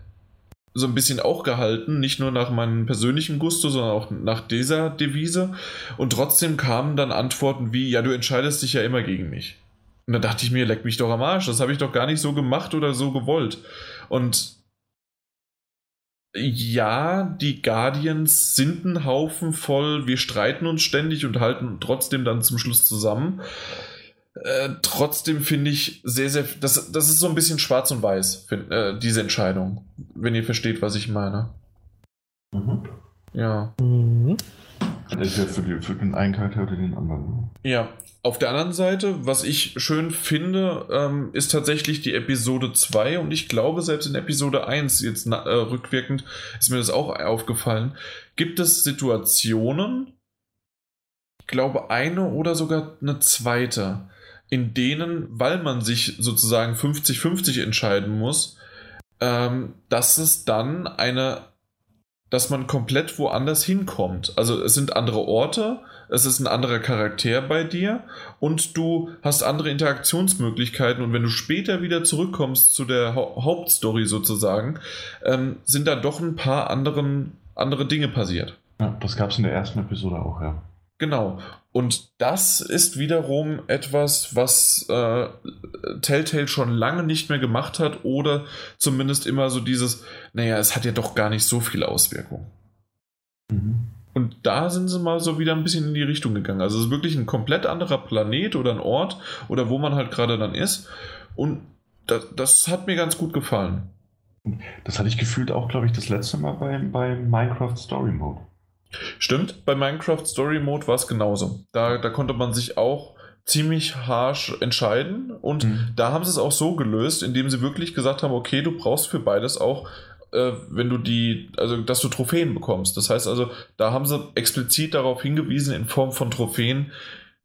so ein bisschen auch gehalten, nicht nur nach meinem persönlichen Gusto, sondern auch nach dieser Devise. Und trotzdem kamen dann Antworten wie, ja, du entscheidest dich ja immer gegen mich. Und da dachte ich mir, leck mich doch am Arsch, das habe ich doch gar nicht so gemacht oder so gewollt. Und ja, die Guardians sind ein Haufen voll, wir streiten uns ständig und halten trotzdem dann zum Schluss zusammen. Äh, trotzdem finde ich sehr, sehr, das, das ist so ein bisschen schwarz und weiß, find, äh, diese Entscheidung, wenn ihr versteht, was ich meine. Mhm. Ja. Mhm. Entweder für, die, für den einen Charakter oder den anderen. Ja, auf der anderen Seite, was ich schön finde, ähm, ist tatsächlich die Episode 2 und ich glaube, selbst in Episode 1, jetzt äh, rückwirkend, ist mir das auch aufgefallen, gibt es Situationen, glaube, eine oder sogar eine zweite, in denen, weil man sich sozusagen 50-50 entscheiden muss, ähm, dass es dann eine, dass man komplett woanders hinkommt. Also es sind andere Orte, es ist ein anderer Charakter bei dir und du hast andere Interaktionsmöglichkeiten und wenn du später wieder zurückkommst zu der ha Hauptstory sozusagen, ähm, sind da doch ein paar anderen, andere Dinge passiert. Ja, das gab es in der ersten Episode auch, ja. Genau. Und das ist wiederum etwas, was äh, Telltale schon lange nicht mehr gemacht hat oder zumindest immer so dieses, naja, es hat ja doch gar nicht so viel Auswirkung. Mhm. Und da sind sie mal so wieder ein bisschen in die Richtung gegangen. Also es ist wirklich ein komplett anderer Planet oder ein Ort oder wo man halt gerade dann ist. Und das, das hat mir ganz gut gefallen. Das hatte ich gefühlt auch, glaube ich, das letzte Mal beim, beim Minecraft Story Mode. Stimmt, bei Minecraft Story Mode war es genauso. Da, da konnte man sich auch ziemlich harsh entscheiden und mhm. da haben sie es auch so gelöst, indem sie wirklich gesagt haben, okay, du brauchst für beides auch äh, wenn du die, also dass du Trophäen bekommst. Das heißt also, da haben sie explizit darauf hingewiesen in Form von Trophäen,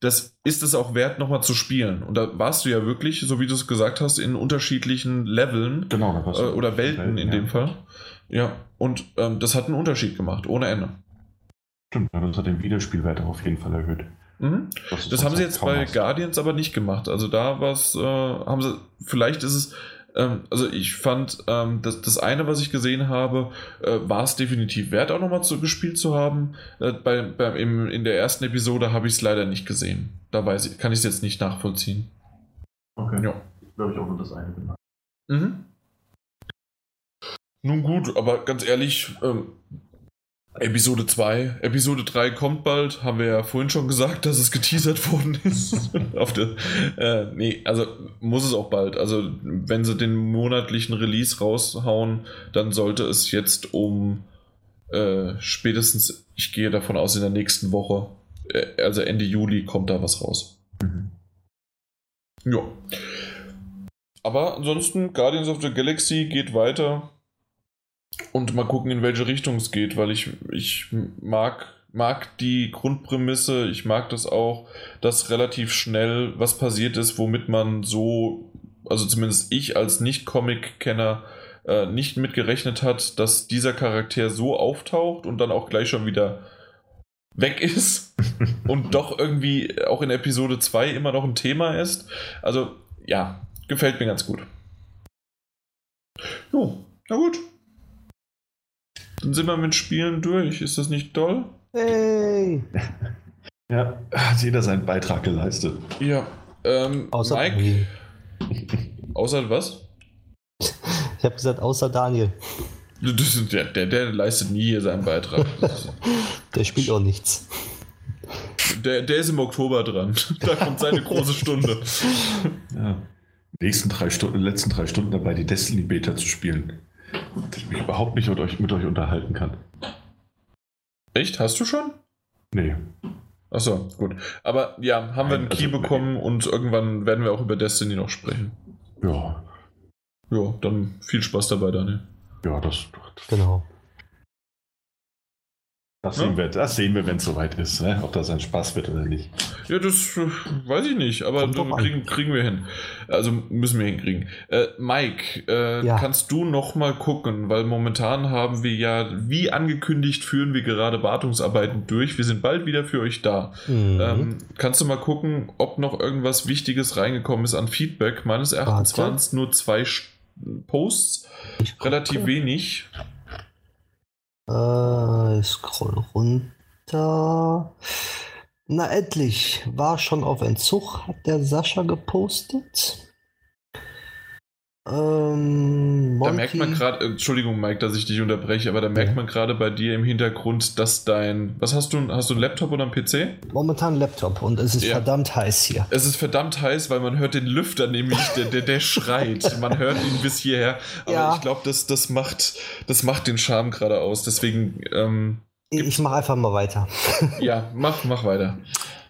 das ist es auch wert, nochmal zu spielen. Und da warst du ja wirklich, so wie du es gesagt hast, in unterschiedlichen Leveln genau, äh, oder Welten in ja. dem Fall. Ja, und ähm, das hat einen Unterschied gemacht, ohne Ende. Stimmt, das hat den Wiederspielwert auf jeden Fall erhöht. Mhm. Das, das haben sie jetzt bei hast. Guardians aber nicht gemacht. Also da was äh, haben sie, vielleicht ist es, ähm, also ich fand, ähm, das, das eine, was ich gesehen habe, äh, war es definitiv wert, auch nochmal zu, gespielt zu haben. Äh, bei, bei, im, in der ersten Episode habe ich es leider nicht gesehen. Da weiß ich, kann ich es jetzt nicht nachvollziehen. Okay. Ja. Glaube ich auch nur das eine gemacht. Mhm. Nun gut, aber ganz ehrlich, ähm, Episode 2. Episode 3 kommt bald, haben wir ja vorhin schon gesagt, dass es geteasert worden ist. Auf der, äh, nee, also muss es auch bald. Also, wenn sie den monatlichen Release raushauen, dann sollte es jetzt um äh, spätestens, ich gehe davon aus, in der nächsten Woche, äh, also Ende Juli, kommt da was raus. Mhm. Ja. Aber ansonsten, Guardians of the Galaxy geht weiter und mal gucken, in welche Richtung es geht, weil ich, ich mag, mag die Grundprämisse, ich mag das auch, dass relativ schnell was passiert ist, womit man so, also zumindest ich als Nicht-Comic-Kenner, äh, nicht mitgerechnet hat, dass dieser Charakter so auftaucht und dann auch gleich schon wieder weg ist und doch irgendwie auch in Episode 2 immer noch ein Thema ist. Also ja, gefällt mir ganz gut. Jo, na gut. Dann sind wir mit Spielen durch. Ist das nicht toll? Hey! Ja, hat jeder seinen Beitrag geleistet. Ja. Ähm, außer Mike. Daniel. Außer was? Ich habe gesagt, außer Daniel. Der, der, der, leistet nie seinen Beitrag. der spielt auch nichts. Der, der ist im Oktober dran. Da kommt seine große Stunde. Ja. Nächsten drei Stunden, letzten drei Stunden dabei, die Destiny Beta zu spielen dass ich mich überhaupt nicht mit euch, mit euch unterhalten kann. Echt? Hast du schon? Nee. Achso, gut. Aber ja, haben wir einen Key also, bekommen nee. und irgendwann werden wir auch über Destiny noch sprechen. Ja. Ja, dann viel Spaß dabei, Daniel. Ja, das. das genau. Das sehen, ja. wir, das sehen wir, wenn es soweit ist, ne? ob das ein Spaß wird oder nicht. Ja, das äh, weiß ich nicht, aber kriegen, kriegen, wir hin. Also müssen wir hinkriegen. Äh, Mike, äh, ja. kannst du noch mal gucken, weil momentan haben wir ja, wie angekündigt, führen wir gerade Wartungsarbeiten durch. Wir sind bald wieder für euch da. Mhm. Ähm, kannst du mal gucken, ob noch irgendwas Wichtiges reingekommen ist an Feedback? Meines Erachtens waren es nur zwei Posts, relativ wenig. Äh, ich scroll runter. Na, endlich. War schon auf Entzug, hat der Sascha gepostet. Ähm, da merkt man gerade, Entschuldigung, Mike, dass ich dich unterbreche, aber da merkt ja. man gerade bei dir im Hintergrund, dass dein. Was hast du? Hast du einen Laptop oder einen PC? Momentan einen Laptop und es ist ja. verdammt heiß hier. Es ist verdammt heiß, weil man hört den Lüfter nämlich, der, der, der schreit. Man hört ihn bis hierher. Aber ja. ich glaube, das, das, macht, das macht den Charme gerade aus. Deswegen. Ähm, ich mache einfach mal weiter. ja, mach, mach weiter.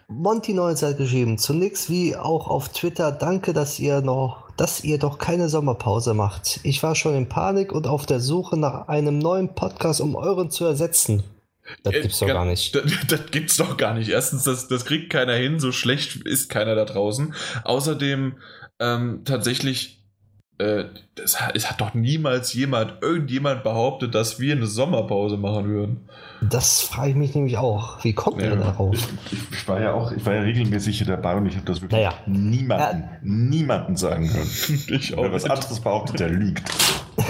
Monty Neues hat geschrieben, zunächst wie auch auf Twitter, danke, dass ihr noch dass ihr doch keine Sommerpause macht. Ich war schon in Panik und auf der Suche nach einem neuen Podcast, um euren zu ersetzen. Das gibt's doch gar nicht. Das, das, gibt's doch gar nicht. Erstens, das, das kriegt keiner hin, so schlecht ist keiner da draußen. Außerdem ähm, tatsächlich äh, das, es hat doch niemals jemand, irgendjemand behauptet, dass wir eine Sommerpause machen würden. Das frage ich mich nämlich auch. Wie kommt ja. ihr darauf? Ich, ich, war ja auch, ich war ja regelmäßig hier dabei und ich habe das wirklich naja. niemanden, ja. niemanden sagen können. ich auch Wer was anderes behauptet, der lügt.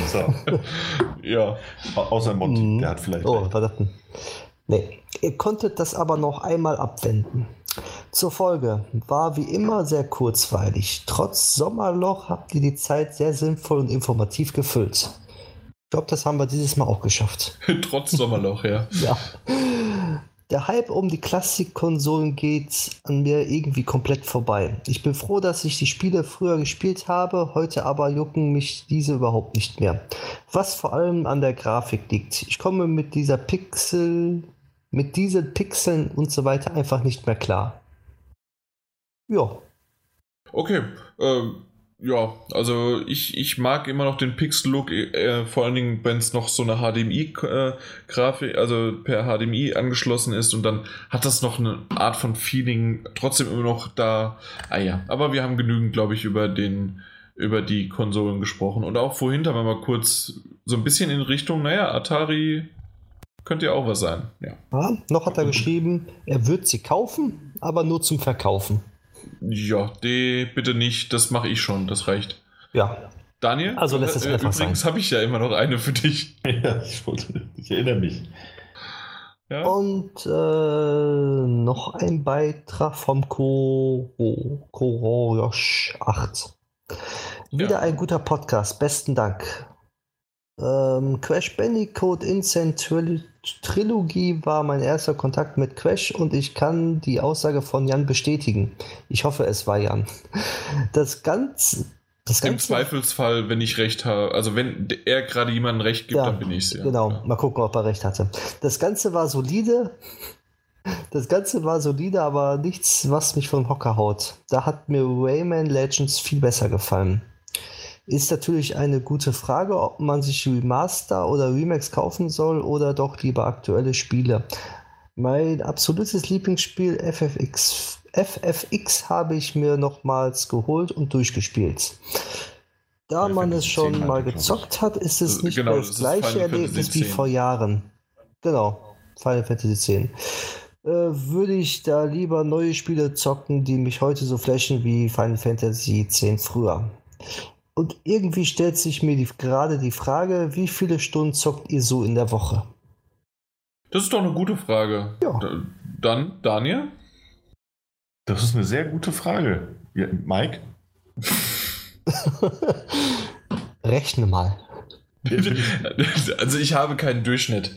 So. ja. Außer Monty, mhm. der hat vielleicht. Oh, denn? Nee. Ihr konntet das aber noch einmal abwenden. Zur Folge war wie immer sehr kurzweilig. Trotz Sommerloch habt ihr die Zeit sehr sinnvoll und informativ gefüllt. Ich glaube, das haben wir dieses Mal auch geschafft. Trotz Sommerloch, ja. ja. Der Hype um die Klassikkonsolen geht an mir irgendwie komplett vorbei. Ich bin froh, dass ich die Spiele früher gespielt habe, heute aber jucken mich diese überhaupt nicht mehr. Was vor allem an der Grafik liegt. Ich komme mit dieser Pixel mit diesen Pixeln und so weiter einfach nicht mehr klar. Ja. Okay. Ähm, ja, also ich, ich mag immer noch den Pixel-Look, äh, vor allen Dingen, wenn es noch so eine HDMI-Grafik, äh, also per HDMI angeschlossen ist und dann hat das noch eine Art von Feeling trotzdem immer noch da. Ah ja, aber wir haben genügend, glaube ich, über den über die Konsolen gesprochen und auch vorhin haben wir mal kurz so ein bisschen in Richtung, naja, Atari könnte ja auch was sein. Ja. ja. noch hat er geschrieben, er wird sie kaufen, aber nur zum Verkaufen. Ja, die bitte nicht, das mache ich schon, das reicht. Ja. Daniel? Also lässt es äh, einfach Übrigens habe ich ja immer noch eine für dich. Ja, ich, wollte, ich erinnere mich. Ja. Und äh, noch ein Beitrag vom Koro, Korojosh 8. Wieder ja. ein guter Podcast, besten Dank. Ähm, Crash Bandicoot Insane Tril Trilogie war mein erster Kontakt mit Crash und ich kann die Aussage von Jan bestätigen. Ich hoffe, es war Jan. Das Ganze. Das Im Zweifelsfall, wenn ich recht habe, also wenn er gerade jemandem recht gibt, ja, dann bin ich es. Ja. Genau, mal gucken, ob er recht hatte. Das Ganze war solide. Das Ganze war solide, aber nichts, was mich vom Hocker haut. Da hat mir Rayman Legends viel besser gefallen. Ist natürlich eine gute Frage, ob man sich Remaster oder Remix kaufen soll oder doch lieber aktuelle Spiele. Mein absolutes Lieblingsspiel FFX, FFX habe ich mir nochmals geholt und durchgespielt. Da ja, man es schon mal gezockt hat, ist es nicht genau, mehr das, das gleiche Erlebnis wie vor Jahren. Genau, Final Fantasy X. Äh, würde ich da lieber neue Spiele zocken, die mich heute so flashen wie Final Fantasy X früher. Und irgendwie stellt sich mir die, gerade die Frage, wie viele Stunden zockt ihr so in der Woche? Das ist doch eine gute Frage. Ja. Dann, Daniel? Das ist eine sehr gute Frage. Ja, Mike? Rechne mal. Also ich habe keinen Durchschnitt.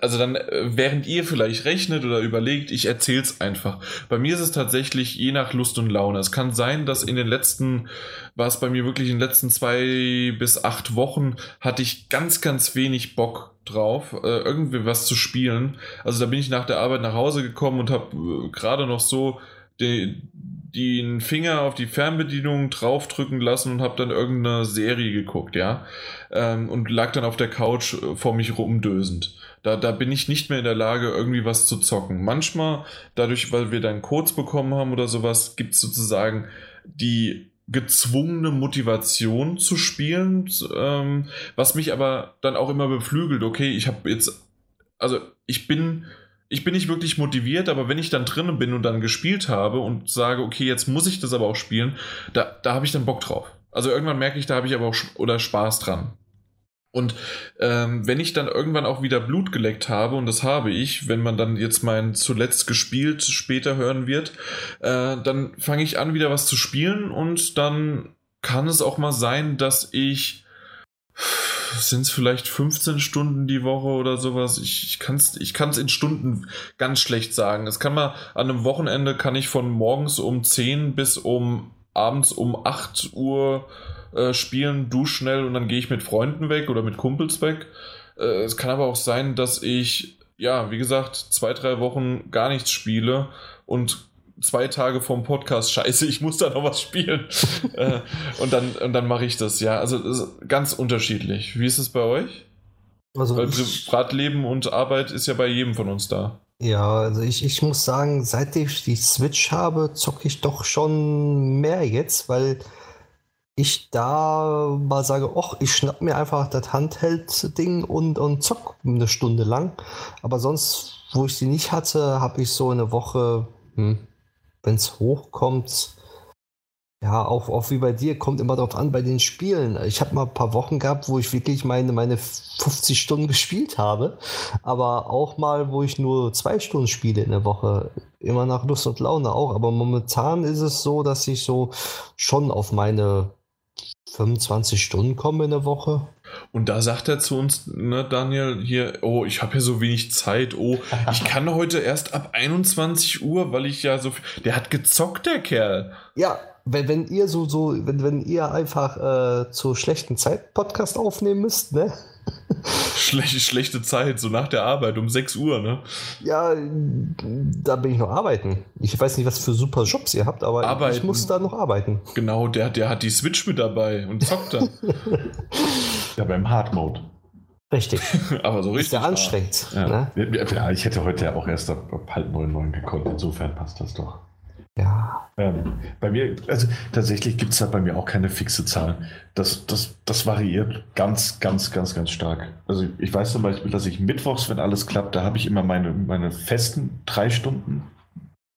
Also dann, während ihr vielleicht rechnet oder überlegt, ich erzähl's einfach. Bei mir ist es tatsächlich je nach Lust und Laune. Es kann sein, dass in den letzten, war es bei mir wirklich in den letzten zwei bis acht Wochen, hatte ich ganz, ganz wenig Bock drauf, äh, irgendwie was zu spielen. Also da bin ich nach der Arbeit nach Hause gekommen und habe äh, gerade noch so den, den Finger auf die Fernbedienung draufdrücken lassen und habe dann irgendeine Serie geguckt, ja. Ähm, und lag dann auf der Couch äh, vor mich rumdösend. Da, da bin ich nicht mehr in der Lage, irgendwie was zu zocken. Manchmal, dadurch, weil wir dann Codes bekommen haben oder sowas, gibt es sozusagen die gezwungene Motivation zu spielen, ähm, was mich aber dann auch immer beflügelt. Okay, ich habe jetzt, also ich bin ich bin nicht wirklich motiviert, aber wenn ich dann drinnen bin und dann gespielt habe und sage, okay, jetzt muss ich das aber auch spielen, da, da habe ich dann Bock drauf. Also irgendwann merke ich, da habe ich aber auch oder Spaß dran. Und ähm, wenn ich dann irgendwann auch wieder Blut geleckt habe, und das habe ich, wenn man dann jetzt mein zuletzt gespielt später hören wird, äh, dann fange ich an, wieder was zu spielen und dann kann es auch mal sein, dass ich sind es vielleicht 15 Stunden die Woche oder sowas. Ich, ich kann es ich kann's in Stunden ganz schlecht sagen. Es kann mal an einem Wochenende kann ich von morgens um 10 bis um abends um 8 Uhr äh, spielen, dusch schnell und dann gehe ich mit Freunden weg oder mit Kumpels weg. Äh, es kann aber auch sein, dass ich, ja, wie gesagt, zwei, drei Wochen gar nichts spiele und zwei Tage vorm Podcast, scheiße, ich muss da noch was spielen. äh, und dann, und dann mache ich das, ja. Also ganz unterschiedlich. Wie ist es bei euch? Also Weil Privatleben und Arbeit ist ja bei jedem von uns da. Ja, also ich, ich muss sagen, seit ich die Switch habe, zocke ich doch schon mehr jetzt, weil ich da mal sage, ach, ich schnapp mir einfach das Handheld-Ding und, und zock eine Stunde lang. Aber sonst, wo ich sie nicht hatte, habe ich so eine Woche, hm, wenn es hochkommt, ja, auch, auch wie bei dir, kommt immer darauf an bei den Spielen. Ich habe mal ein paar Wochen gehabt, wo ich wirklich meine, meine 50 Stunden gespielt habe, aber auch mal, wo ich nur zwei Stunden spiele in der Woche. Immer nach Lust und Laune auch. Aber momentan ist es so, dass ich so schon auf meine 25 Stunden komme in der Woche. Und da sagt er zu uns, ne, Daniel, hier, oh, ich habe hier so wenig Zeit, oh, ich kann heute erst ab 21 Uhr, weil ich ja so viel. Der hat gezockt, der Kerl. Ja, wenn, wenn ihr so, so, wenn, wenn ihr einfach äh, zur schlechten Zeit Podcast aufnehmen müsst, ne? Schlechte, schlechte Zeit, so nach der Arbeit um 6 Uhr, ne? Ja, da bin ich noch arbeiten. Ich weiß nicht, was für super Jobs ihr habt, aber arbeiten. ich muss da noch arbeiten. Genau, der, der hat die Switch mit dabei und zockt da. ja, beim Hard Mode. Richtig. aber so richtig. Ist ja anstrengend. Ja. Ne? ja. ich hätte heute ja auch erst ab, ab halb neun, neun gekonnt. Insofern passt das doch. Ja. Ähm, bei mir, also tatsächlich gibt es da bei mir auch keine fixe Zahl. Das, das, das variiert ganz, ganz, ganz, ganz stark. Also ich weiß zum Beispiel, dass ich mittwochs, wenn alles klappt, da habe ich immer meine, meine festen drei Stunden,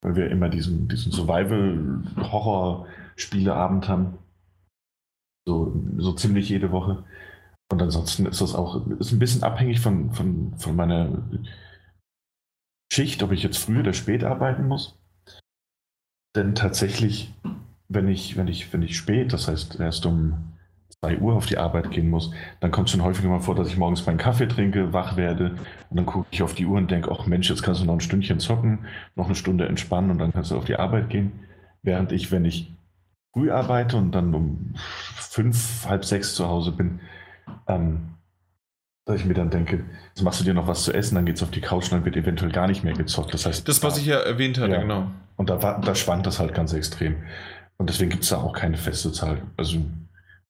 weil wir immer diesen, diesen Survival-Horror-Spieleabend haben. So, so ziemlich jede Woche. Und ansonsten ist das auch, ist ein bisschen abhängig von, von, von meiner Schicht, ob ich jetzt früh oder spät arbeiten muss. Denn tatsächlich, wenn ich, wenn ich, wenn ich spät, das heißt erst um 2 Uhr auf die Arbeit gehen muss, dann kommt es schon häufiger mal vor, dass ich morgens meinen Kaffee trinke, wach werde und dann gucke ich auf die Uhr und denke, ach Mensch, jetzt kannst du noch ein Stündchen zocken, noch eine Stunde entspannen und dann kannst du auf die Arbeit gehen. Während ich, wenn ich früh arbeite und dann um fünf, halb sechs zu Hause bin, ähm, dass ich mir dann denke, jetzt machst du dir noch was zu essen, dann geht es auf die Couch und dann wird eventuell gar nicht mehr gezockt. Das heißt, das, was ich ja erwähnt hatte, ja. genau. Und da, da schwankt das halt ganz extrem. Und deswegen gibt es da auch keine feste Zahl. Also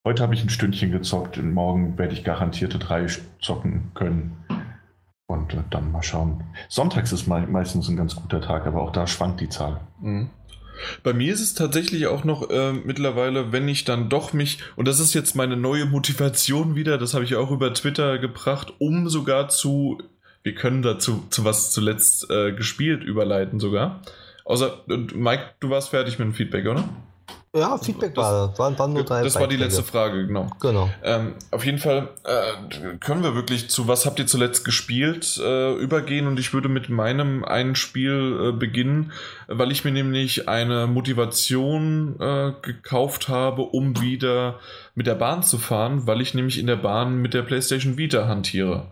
heute habe ich ein Stündchen gezockt und morgen werde ich garantierte drei zocken können. Und äh, dann mal schauen. Sonntags ist meistens ein ganz guter Tag, aber auch da schwankt die Zahl. Mhm. Bei mir ist es tatsächlich auch noch äh, mittlerweile, wenn ich dann doch mich, und das ist jetzt meine neue Motivation wieder, das habe ich auch über Twitter gebracht, um sogar zu, wir können dazu zu was zuletzt äh, gespielt überleiten sogar. Außer, Mike, du warst fertig mit dem Feedback, oder? Ja, Feedback das, war, waren, waren nur drei. Das war die letzte Frage, genau. Genau. Ähm, auf jeden Fall äh, können wir wirklich zu Was habt ihr zuletzt gespielt äh, übergehen und ich würde mit meinem einen Spiel äh, beginnen, weil ich mir nämlich eine Motivation äh, gekauft habe, um wieder mit der Bahn zu fahren, weil ich nämlich in der Bahn mit der PlayStation Vita hantiere.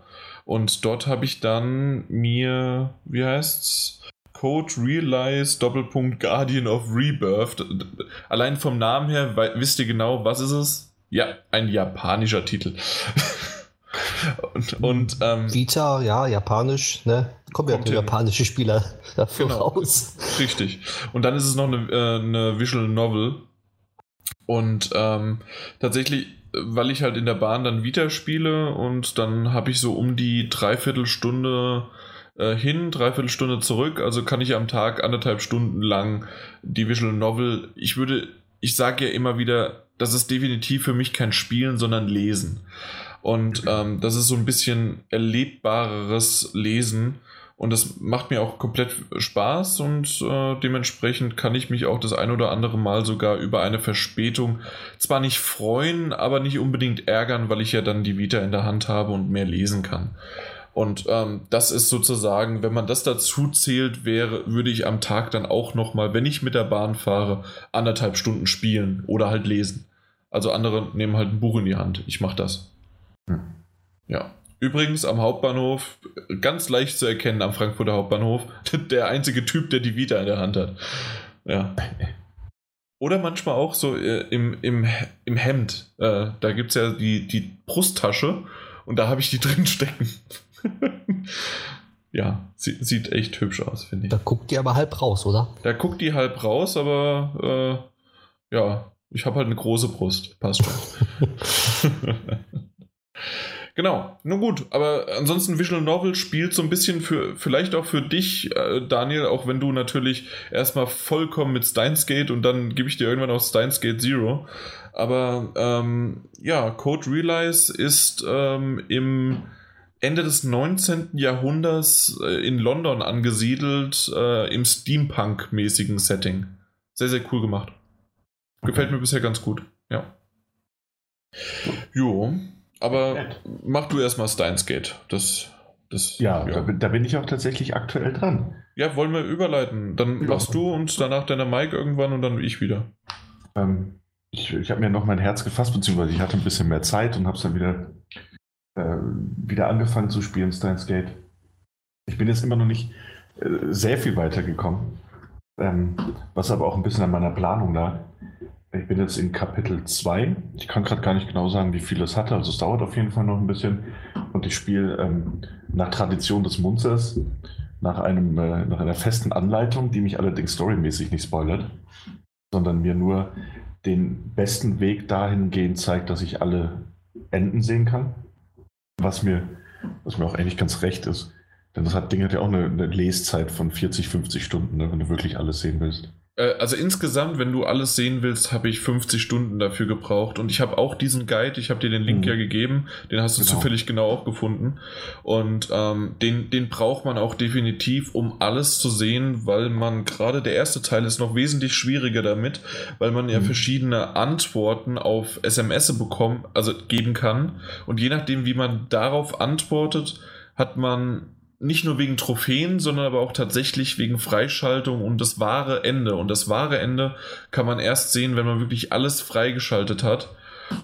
Und dort habe ich dann mir, wie heißt's? Code Realize Doppelpunkt Guardian of Rebirth. Allein vom Namen her wisst ihr genau, was ist es? Ja, ein japanischer Titel. und, und ähm, Vita, ja, japanisch, ne? Kommen ja japanische Spieler dafür genau, raus. Richtig. Und dann ist es noch eine, äh, eine Visual Novel. Und ähm, tatsächlich, weil ich halt in der Bahn dann Vita spiele und dann habe ich so um die Dreiviertelstunde äh, hin, dreiviertel Stunde zurück. Also kann ich am Tag anderthalb Stunden lang die Visual Novel. Ich würde, ich sage ja immer wieder, das ist definitiv für mich kein Spielen, sondern Lesen. Und ähm, das ist so ein bisschen erlebbareres Lesen. Und das macht mir auch komplett Spaß und äh, dementsprechend kann ich mich auch das ein oder andere Mal sogar über eine Verspätung zwar nicht freuen, aber nicht unbedingt ärgern, weil ich ja dann die Vita in der Hand habe und mehr lesen kann. Und ähm, das ist sozusagen, wenn man das dazu zählt, wäre, würde ich am Tag dann auch nochmal, wenn ich mit der Bahn fahre, anderthalb Stunden spielen oder halt lesen. Also andere nehmen halt ein Buch in die Hand. Ich mache das. Hm. Ja. Übrigens am Hauptbahnhof, ganz leicht zu erkennen am Frankfurter Hauptbahnhof, der einzige Typ, der die Vita in der Hand hat. Ja. Oder manchmal auch so äh, im, im, im Hemd. Äh, da gibt es ja die, die Brusttasche und da habe ich die drin stecken. ja, sie, sieht echt hübsch aus, finde ich. Da guckt die aber halb raus, oder? Da guckt die halb raus, aber äh, ja, ich habe halt eine große Brust. Passt schon. Genau, nun gut, aber ansonsten Visual Novel spielt so ein bisschen für, vielleicht auch für dich, äh, Daniel, auch wenn du natürlich erstmal vollkommen mit Steins Gate und dann gebe ich dir irgendwann auch Steins Gate Zero. Aber ähm, ja, Code Realize ist ähm, im Ende des 19. Jahrhunderts äh, in London angesiedelt, äh, im Steampunk-mäßigen Setting. Sehr, sehr cool gemacht. Gefällt mir bisher ganz gut, ja. Jo, aber Nett. mach du erstmal Steins Gate. Das, das, ja, ja. Da, da, bin ich auch tatsächlich aktuell dran. Ja, wollen wir überleiten. Dann ja. machst du und danach deiner Mike irgendwann und dann ich wieder. Ähm, ich ich habe mir noch mein Herz gefasst, beziehungsweise ich hatte ein bisschen mehr Zeit und habe es dann wieder, äh, wieder angefangen zu spielen, Steins Gate. Ich bin jetzt immer noch nicht äh, sehr viel weitergekommen, ähm, was aber auch ein bisschen an meiner Planung lag. Ich bin jetzt in Kapitel 2. Ich kann gerade gar nicht genau sagen, wie viel es hatte. Also es dauert auf jeden Fall noch ein bisschen. Und ich spiele ähm, nach Tradition des Munzers, nach, einem, äh, nach einer festen Anleitung, die mich allerdings storymäßig nicht spoilert, sondern mir nur den besten Weg dahingehend zeigt, dass ich alle Enden sehen kann. Was mir, was mir auch eigentlich ganz recht ist. Denn das hat, Ding hat ja auch eine, eine Leszeit von 40, 50 Stunden, ne, wenn du wirklich alles sehen willst. Äh, also insgesamt, wenn du alles sehen willst, habe ich 50 Stunden dafür gebraucht. Und ich habe auch diesen Guide, ich habe dir den Link mhm. ja gegeben, den hast du genau. zufällig genau auch gefunden. Und ähm, den, den braucht man auch definitiv, um alles zu sehen, weil man gerade der erste Teil ist noch wesentlich schwieriger damit, weil man ja mhm. verschiedene Antworten auf SMS bekommen, also geben kann. Und je nachdem, wie man darauf antwortet, hat man nicht nur wegen Trophäen, sondern aber auch tatsächlich wegen Freischaltung und das wahre Ende. Und das wahre Ende kann man erst sehen, wenn man wirklich alles freigeschaltet hat.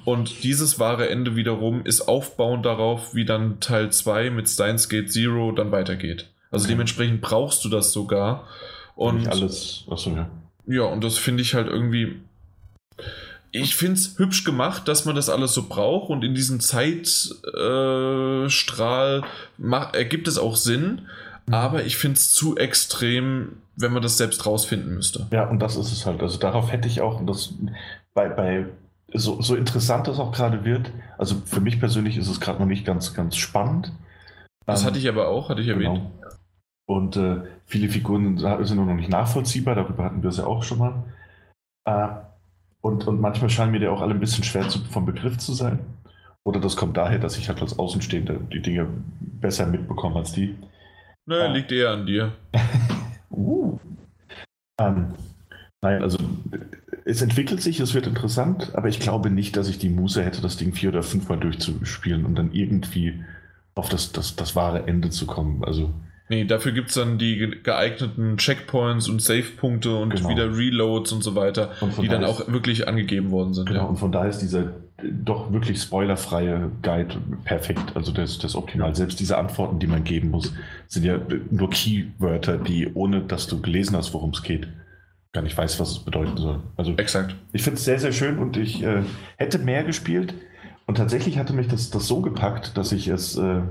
Und dieses wahre Ende wiederum ist aufbauend darauf, wie dann Teil 2 mit Steins Gate Zero dann weitergeht. Also okay. dementsprechend brauchst du das sogar. Und nicht alles, achso, ja. Ja, und das finde ich halt irgendwie ich finde es hübsch gemacht, dass man das alles so braucht und in diesem Zeitstrahl äh, ergibt es auch Sinn, mhm. aber ich finde es zu extrem, wenn man das selbst rausfinden müsste. Ja, und das ist es halt. Also darauf hätte ich auch, das bei, bei so, so interessant das auch gerade wird, also für mich persönlich ist es gerade noch nicht ganz, ganz spannend. Das ähm, hatte ich aber auch, hatte ich erwähnt. Genau. Und äh, viele Figuren sind noch nicht nachvollziehbar, darüber hatten wir es ja auch schon mal. Äh, und, und manchmal scheinen mir die auch alle ein bisschen schwer zu, vom Begriff zu sein. Oder das kommt daher, dass ich halt als Außenstehender die Dinge besser mitbekomme als die. Naja, äh, liegt eher an dir. uh. Ähm, nein, also es entwickelt sich, es wird interessant, aber ich glaube nicht, dass ich die Muße hätte, das Ding vier oder fünfmal durchzuspielen und dann irgendwie auf das, das, das wahre Ende zu kommen. Also Nee, dafür gibt es dann die geeigneten Checkpoints und Save-Punkte und genau. wieder Reloads und so weiter, und die dann auch wirklich angegeben worden sind. Genau, ja. und von daher ist dieser doch wirklich spoilerfreie Guide perfekt. Also das, das ist optimal. Selbst diese Antworten, die man geben muss, sind ja nur Keywörter, die, ohne dass du gelesen hast, worum es geht, gar nicht weißt, was es bedeuten soll. Also Exakt. Ich finde es sehr, sehr schön und ich äh, hätte mehr gespielt. Und tatsächlich hatte mich das, das so gepackt, dass ich es äh,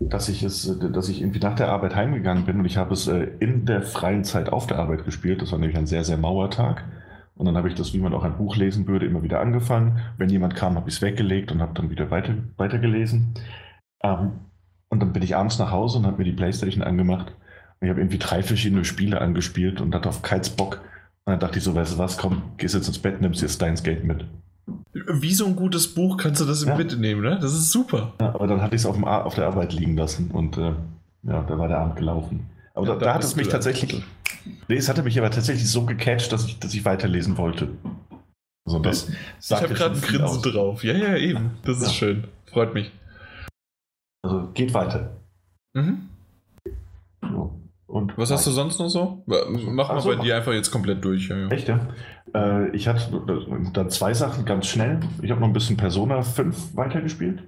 dass ich es, dass ich irgendwie nach der Arbeit heimgegangen bin und ich habe es äh, in der freien Zeit auf der Arbeit gespielt. Das war nämlich ein sehr, sehr mauer Tag. Und dann habe ich das, wie man auch ein Buch lesen würde, immer wieder angefangen. Wenn jemand kam, habe ich es weggelegt und habe dann wieder weiter, weitergelesen. Ähm, und dann bin ich abends nach Hause und habe mir die Playstation angemacht. Und ich habe irgendwie drei verschiedene Spiele angespielt und hatte auf keins Bock. Und dann dachte ich so, weißt du was, komm, gehst jetzt ins Bett, nimmst dir Steins Gate mit. Wie so ein gutes Buch kannst du das ja. mitnehmen, ne? Das ist super. Ja, aber dann hatte ich es auf, auf, der Arbeit liegen lassen und äh, ja, da war der Abend gelaufen. Aber ja, da, da hat es mich tatsächlich. Nee, es hatte mich aber tatsächlich so gecatcht, dass ich, dass ich weiterlesen wollte. Also das ich habe gerade ein Grinsen aus. drauf. Ja, ja, eben. Das ist schön. Freut mich. Also geht weiter. Mhm. So. Und Was hast du sonst noch so? Mach mal so, bei dir einfach jetzt komplett durch. Ja, ja. Echt, ja? Äh, ich hatte dann zwei Sachen ganz schnell. Ich habe noch ein bisschen Persona 5 weitergespielt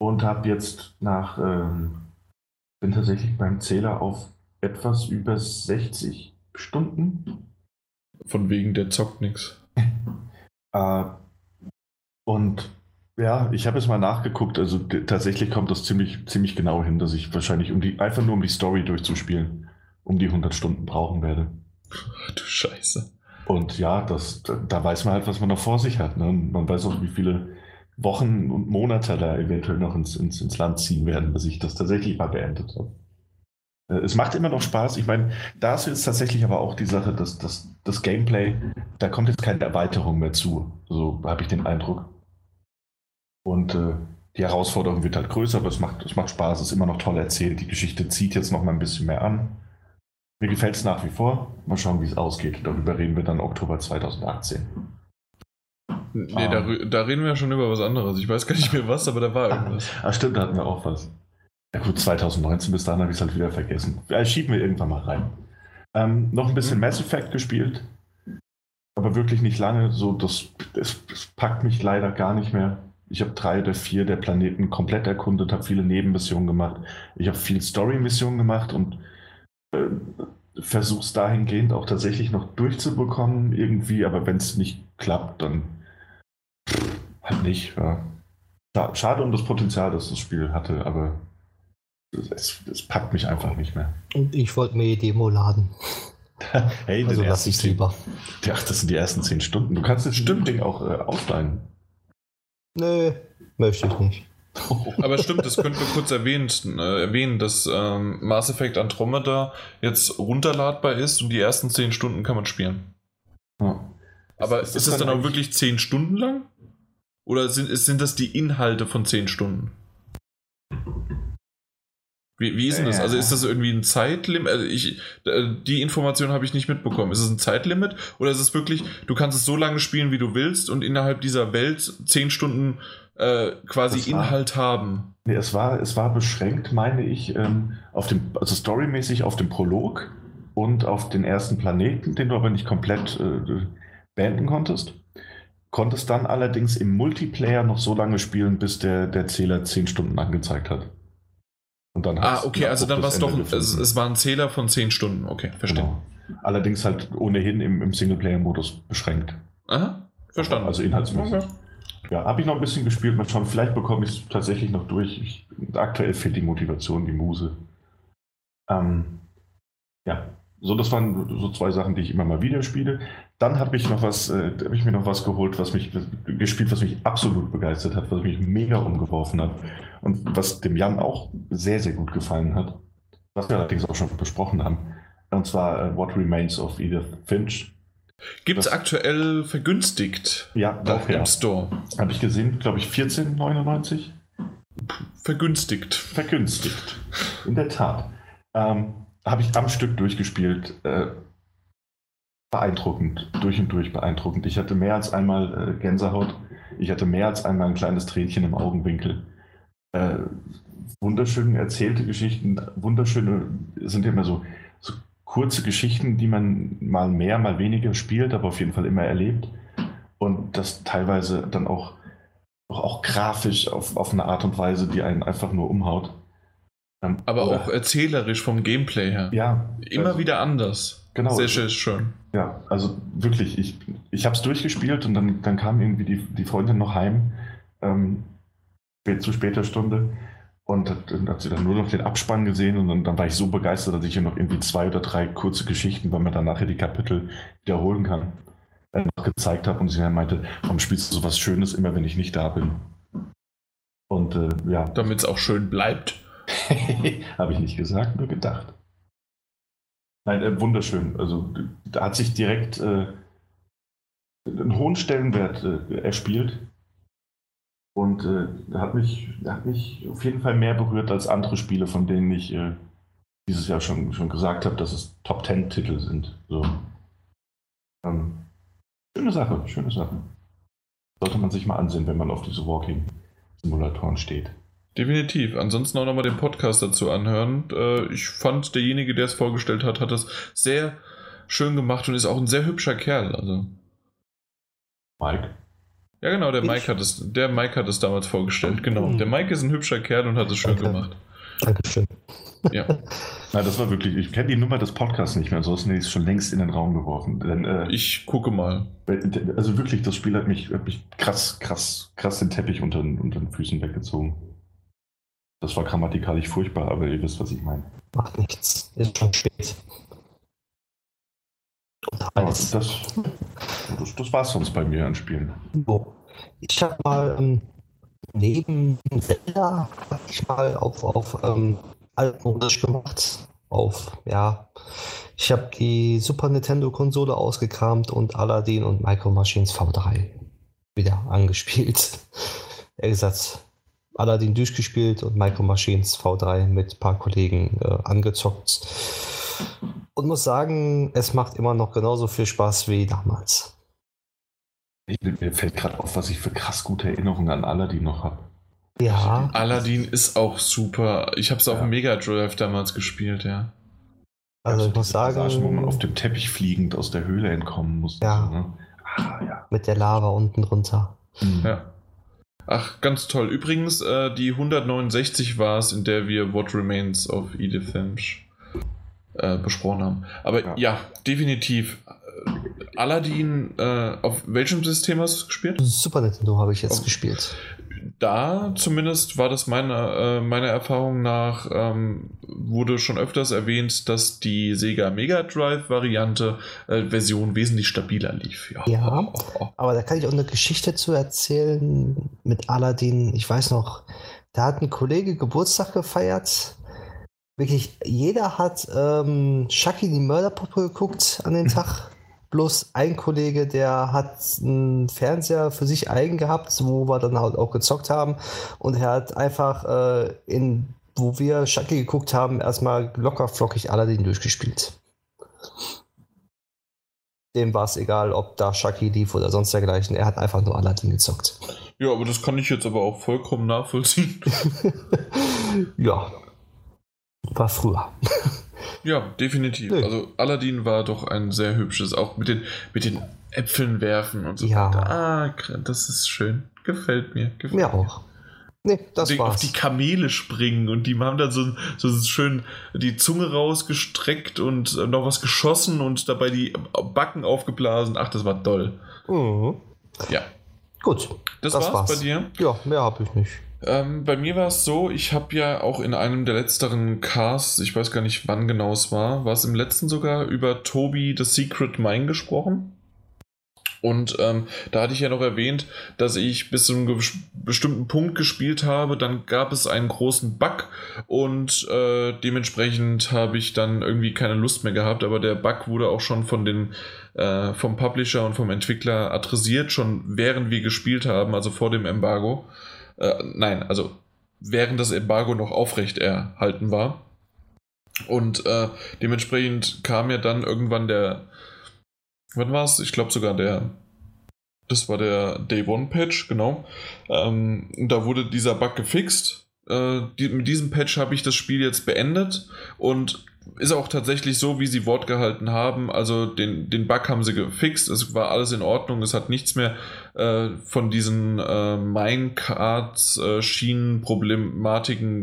und habe jetzt nach, ähm, bin tatsächlich beim Zähler auf etwas über 60 Stunden. Von wegen, der zockt nichts. äh, und ja, ich habe es mal nachgeguckt. Also tatsächlich kommt das ziemlich, ziemlich genau hin, dass ich wahrscheinlich um die, einfach nur um die Story durchzuspielen, um die 100 Stunden brauchen werde. Du Scheiße. Und ja, das, da, weiß man halt, was man noch vor sich hat. Ne? Man weiß auch, wie viele Wochen und Monate da eventuell noch ins, ins, ins Land ziehen werden, bis ich das tatsächlich mal beendet habe. Äh, es macht immer noch Spaß. Ich meine, da ist jetzt tatsächlich aber auch die Sache, dass, dass das Gameplay, da kommt jetzt keine Erweiterung mehr zu. So habe ich den Eindruck. Und äh, die Herausforderung wird halt größer, aber es macht, es macht Spaß, es ist immer noch toll erzählt. Die Geschichte zieht jetzt noch mal ein bisschen mehr an. Mir gefällt es nach wie vor. Mal schauen, wie es ausgeht. Darüber reden wir dann Oktober 2018. Nee, ah. da, da, reden wir ja schon über was anderes. Ich weiß gar nicht mehr was, aber da war irgendwas. Ach stimmt, da hatten wir auch was. Ja gut, 2019 bis dahin habe ich es halt wieder vergessen. Ja, schieben wir irgendwann mal rein. Ähm, noch ein bisschen mhm. Mass Effect gespielt, aber wirklich nicht lange. So, das, das, das packt mich leider gar nicht mehr. Ich habe drei oder vier der Planeten komplett erkundet, habe viele Nebenmissionen gemacht. Ich habe viel Story-Missionen gemacht und äh, versuche es dahingehend auch tatsächlich noch durchzubekommen irgendwie, aber wenn es nicht klappt, dann halt nicht. Ja. Schade um das Potenzial, das das Spiel hatte, aber es, es packt mich einfach nicht mehr. Und ich wollte mir die Demo laden. hey, also lass ich lieber. Ja, das sind die ersten zehn Stunden. Du kannst das Stimmding auch äh, ausleihen. Nö, möchte ich nicht. Aber stimmt, das könnten wir kurz erwähnen, äh, erwähnen dass ähm, Mass Effect Andromeda jetzt runterladbar ist und die ersten 10 Stunden kann man spielen. Ja. Aber ist, ist es dann auch wirklich 10 Stunden lang? Oder sind, sind das die Inhalte von 10 Stunden? Wie, wie ist denn das? Also ist das irgendwie ein Zeitlimit? Also ich, die Information habe ich nicht mitbekommen. Ist es ein Zeitlimit oder ist es wirklich, du kannst es so lange spielen, wie du willst und innerhalb dieser Welt zehn Stunden äh, quasi war, Inhalt haben? Nee, es war, es war beschränkt, meine ich, ähm, auf dem, also storymäßig auf dem Prolog und auf den ersten Planeten, den du aber nicht komplett äh, beenden konntest. Konntest dann allerdings im Multiplayer noch so lange spielen, bis der, der Zähler zehn Stunden angezeigt hat. Und dann ah, okay, also dann war es doch, es, es, war ein Zähler von 10 Stunden. Okay, verstehe. Genau. Allerdings halt ohnehin im, im Singleplayer-Modus beschränkt. Aha, verstanden. Also inhaltsmäßig. Okay. Ja, habe ich noch ein bisschen gespielt, mal schauen, vielleicht bekomme ich es tatsächlich noch durch. Ich, aktuell fehlt die Motivation, die Muse. Ähm, ja, so, das waren so zwei Sachen, die ich immer mal wieder spiele. Dann habe ich noch was, äh, habe ich mir noch was geholt, was mich gespielt, was mich absolut begeistert hat, was mich mega umgeworfen hat und was dem Jan auch sehr, sehr gut gefallen hat. Was wir allerdings auch schon besprochen haben. Und zwar uh, What Remains of Edith Finch. Gibt es aktuell vergünstigt? Ja, auch ja. im Store. Habe ich gesehen, glaube ich, 14,99. Vergünstigt. Vergünstigt. In der Tat. Ähm, habe ich am Stück durchgespielt. Äh, beeindruckend, durch und durch beeindruckend. Ich hatte mehr als einmal äh, Gänsehaut. Ich hatte mehr als einmal ein kleines Tränchen im Augenwinkel. Äh, wunderschön erzählte Geschichten, wunderschöne, sind immer so, so kurze Geschichten, die man mal mehr, mal weniger spielt, aber auf jeden Fall immer erlebt. Und das teilweise dann auch, auch, auch grafisch auf, auf eine Art und Weise, die einen einfach nur umhaut. Ähm, aber auch erzählerisch vom Gameplay her. Ja. Immer also, wieder anders. Genau. Sehr schön, schön. Ja, also wirklich, ich, ich habe es durchgespielt und dann, dann kam irgendwie die, die Freundin noch heim ähm, zu später Stunde und hat, hat, sie dann nur noch den Abspann gesehen und dann, dann, war ich so begeistert, dass ich ihr noch irgendwie zwei oder drei kurze Geschichten, weil man dann nachher die Kapitel wiederholen kann, noch gezeigt habe und sie dann meinte, warum spielst du so was Schönes immer, wenn ich nicht da bin? Und äh, ja. Damit es auch schön bleibt. Habe ich nicht gesagt, nur gedacht. Nein, äh, wunderschön. Also da hat sich direkt äh, einen hohen Stellenwert äh, erspielt. Und äh, hat, mich, hat mich auf jeden Fall mehr berührt als andere Spiele, von denen ich äh, dieses Jahr schon, schon gesagt habe, dass es Top Ten Titel sind. So. Ähm, schöne Sache, schöne Sache. Sollte man sich mal ansehen, wenn man auf diese Walking-Simulatoren steht. Definitiv. Ansonsten auch nochmal den Podcast dazu anhören. Äh, ich fand, derjenige, der es vorgestellt hat, hat das sehr schön gemacht und ist auch ein sehr hübscher Kerl. Also. Mike? Ja, genau, der Mike, hat es, der Mike hat es damals vorgestellt. Genau. Der Mike ist ein hübscher Kerl und hat es schön Danke. gemacht. Dankeschön. Ja. Na, das war wirklich, ich kenne die Nummer des Podcasts nicht mehr, ansonsten hätte ich es schon längst in den Raum geworfen. Denn, äh, ich gucke mal. Also wirklich, das Spiel hat mich, hat mich krass, krass, krass den Teppich unter, unter den Füßen weggezogen. Das war grammatikalisch furchtbar, aber ihr wisst, was ich meine. Macht nichts. Ist schon spät. Das, das, das, das war es sonst bei mir an Spielen. Ich habe mal ähm, neben Zelda habe ich mal auf, auf ähm, altmodisch gemacht. Auf, ja, ich habe die Super Nintendo-Konsole ausgekramt und Aladdin und Micro Machines V3 wieder angespielt. Er gesagt, Aladdin durchgespielt und Micro Machines V3 mit ein paar Kollegen äh, angezockt. Und muss sagen, es macht immer noch genauso viel Spaß wie damals. Ich, mir fällt gerade auf, was ich für krass gute Erinnerungen an Aladdin noch habe. Ja. Aladdin ist auch super. Ich habe es auf dem Mega Drive damals gespielt, ja. Also ich muss sagen, Passagen, wo man auf dem Teppich fliegend aus der Höhle entkommen muss. Ja. So, ne? ah, ja. mit der Lava unten drunter. Mhm. Ja. Ach, ganz toll. Übrigens, äh, die 169 war es, in der wir What Remains of Edith Finch äh, besprochen haben. Aber ja, Ja. definitiv. Aladdin, äh, auf welchem System hast du es gespielt? Super Nintendo habe ich jetzt Oh. gespielt. Da zumindest war das meiner äh, meiner Erfahrung nach, ähm, wurde schon öfters erwähnt, dass die Sega Mega Drive Variante äh, Version wesentlich stabiler lief. Ja. Oh, oh, oh. Aber da kann ich auch eine Geschichte zu erzählen mit Aladdin. Ich weiß noch, da hat ein Kollege Geburtstag gefeiert. Wirklich, jeder hat ähm, Chucky die Mörderpuppe geguckt an den Tag. Bloß ein Kollege, der hat einen Fernseher für sich eigen gehabt, wo wir dann halt auch gezockt haben. Und er hat einfach äh, in, wo wir Chucky geguckt haben, erstmal locker flockig Aladdin durchgespielt. Dem war es egal, ob da Chucky lief oder sonst dergleichen. Er hat einfach nur Aladdin gezockt. Ja, aber das kann ich jetzt aber auch vollkommen nachvollziehen. ja. War früher. Ja, definitiv. Nö. Also Aladdin war doch ein sehr hübsches, auch mit den, mit den Äpfeln werfen und so Ja. weiter. Ah, das ist schön. Gefällt mir. Gefällt Mir auch. Nee, das auf war's. die Kamele springen und die haben dann so, so schön die Zunge rausgestreckt und noch was geschossen und dabei die Backen aufgeblasen. Ach, das war toll. Mhm. Ja, Gut. das, Das war's, war's. bei dir. Ja, mehr habe ich nicht. Ähm, bei mir war es so, ich habe ja auch in einem der letzteren Casts, ich weiß gar nicht wann genau es war, war es im letzten sogar über Toby The Secret Mine gesprochen. Und ähm, da hatte ich ja noch erwähnt, dass ich bis zu einem bestimmten Punkt gespielt habe. Dann gab es einen großen Bug und äh, dementsprechend habe ich dann irgendwie keine Lust mehr gehabt. Aber der Bug wurde auch schon von den, äh, vom Publisher und vom Entwickler adressiert, schon während wir gespielt haben, also vor dem Embargo. Äh, nein, also während das Embargo noch aufrecht erhalten war. Und äh, dementsprechend kam ja dann irgendwann der, wann war es? Ich glaube sogar der, das war der Day One Patch, genau. Ähm, da wurde dieser Bug gefixt. Äh, die, mit diesem Patch habe ich das Spiel jetzt beendet und ist auch tatsächlich so, wie sie Wort gehalten haben. Also den, den Bug haben sie gefixt, es war alles in Ordnung, es hat nichts mehr äh, von diesen äh, Minecarts, äh,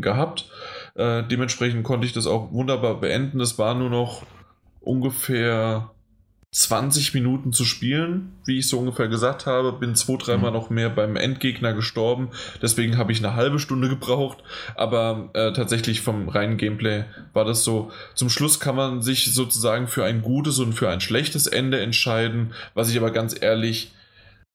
gehabt. Äh, dementsprechend konnte ich das auch wunderbar beenden. Es war nur noch ungefähr 20 Minuten zu spielen, wie ich so ungefähr gesagt habe. Bin zwei, dreimal noch mehr beim Endgegner gestorben. Deswegen habe ich eine halbe Stunde gebraucht. Aber äh, tatsächlich vom reinen Gameplay war das so. Zum Schluss kann man sich sozusagen für ein gutes und für ein schlechtes Ende entscheiden. Was ich aber ganz ehrlich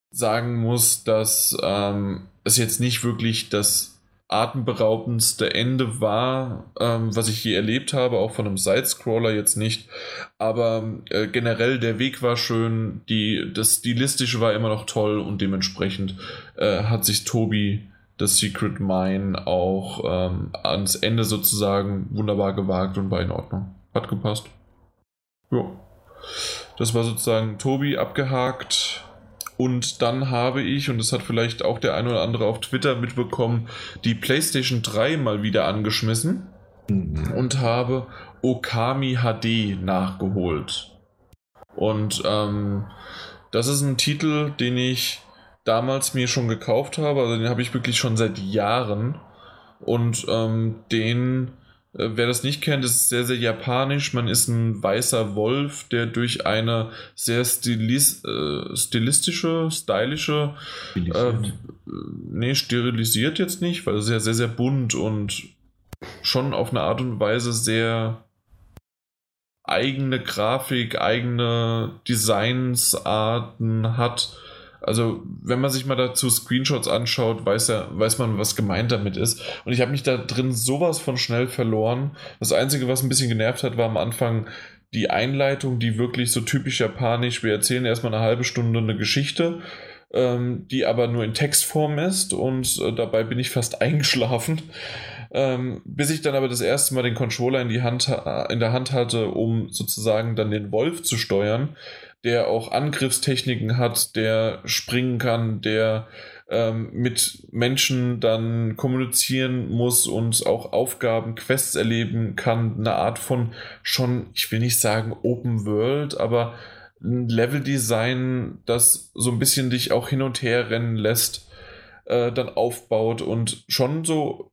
sagen muss, dass ähm, es jetzt nicht wirklich das atemberaubendste Ende war, ähm, was ich je erlebt habe, auch von einem Sidescroller jetzt nicht. Aber äh, generell der Weg war schön, die, das Stilistische war immer noch toll und dementsprechend äh, hat sich Tobi das Secret Mine auch ähm, ans Ende sozusagen wunderbar gewagt und war in Ordnung. Hat gepasst. Ja. Das war sozusagen Tobi abgehakt. Und dann habe ich, und das hat vielleicht auch der ein oder andere auf Twitter mitbekommen, die PlayStation 3 mal wieder angeschmissen Mhm. und habe Okami HD nachgeholt. Und ähm, das ist ein Titel, den ich damals mir schon gekauft habe. Also den habe ich wirklich schon seit Jahren. Und ähm, den, wer das nicht kennt, ist sehr, sehr japanisch. Man ist ein weißer Wolf, der durch eine sehr stilis äh, stilistische, stylische äh, nee, sterilisiert jetzt nicht, weil es ja sehr, sehr bunt und schon auf eine Art und Weise sehr eigene Grafik, eigene Designsarten hat. Also, wenn man sich mal dazu Screenshots anschaut, weiß, er, weiß man, was gemeint damit ist. Und ich habe mich da drin sowas von schnell verloren. Das Einzige, was ein bisschen genervt hat, war am Anfang die Einleitung, die wirklich so typisch japanisch. Wir erzählen erstmal eine halbe Stunde eine Geschichte, ähm, die aber nur in Textform ist und äh, dabei bin ich fast eingeschlafen. Ähm, bis ich dann aber das erste Mal den Controller in, die Hand, in der Hand hatte, um sozusagen dann den Wolf zu steuern der auch Angriffstechniken hat, der springen kann, der ähm, mit Menschen dann kommunizieren muss und auch Aufgaben, Quests erleben kann. Eine Art von schon, ich will nicht sagen Open World, aber ein Leveldesign, das so ein bisschen dich auch hin und her rennen lässt, äh, dann aufbaut und schon so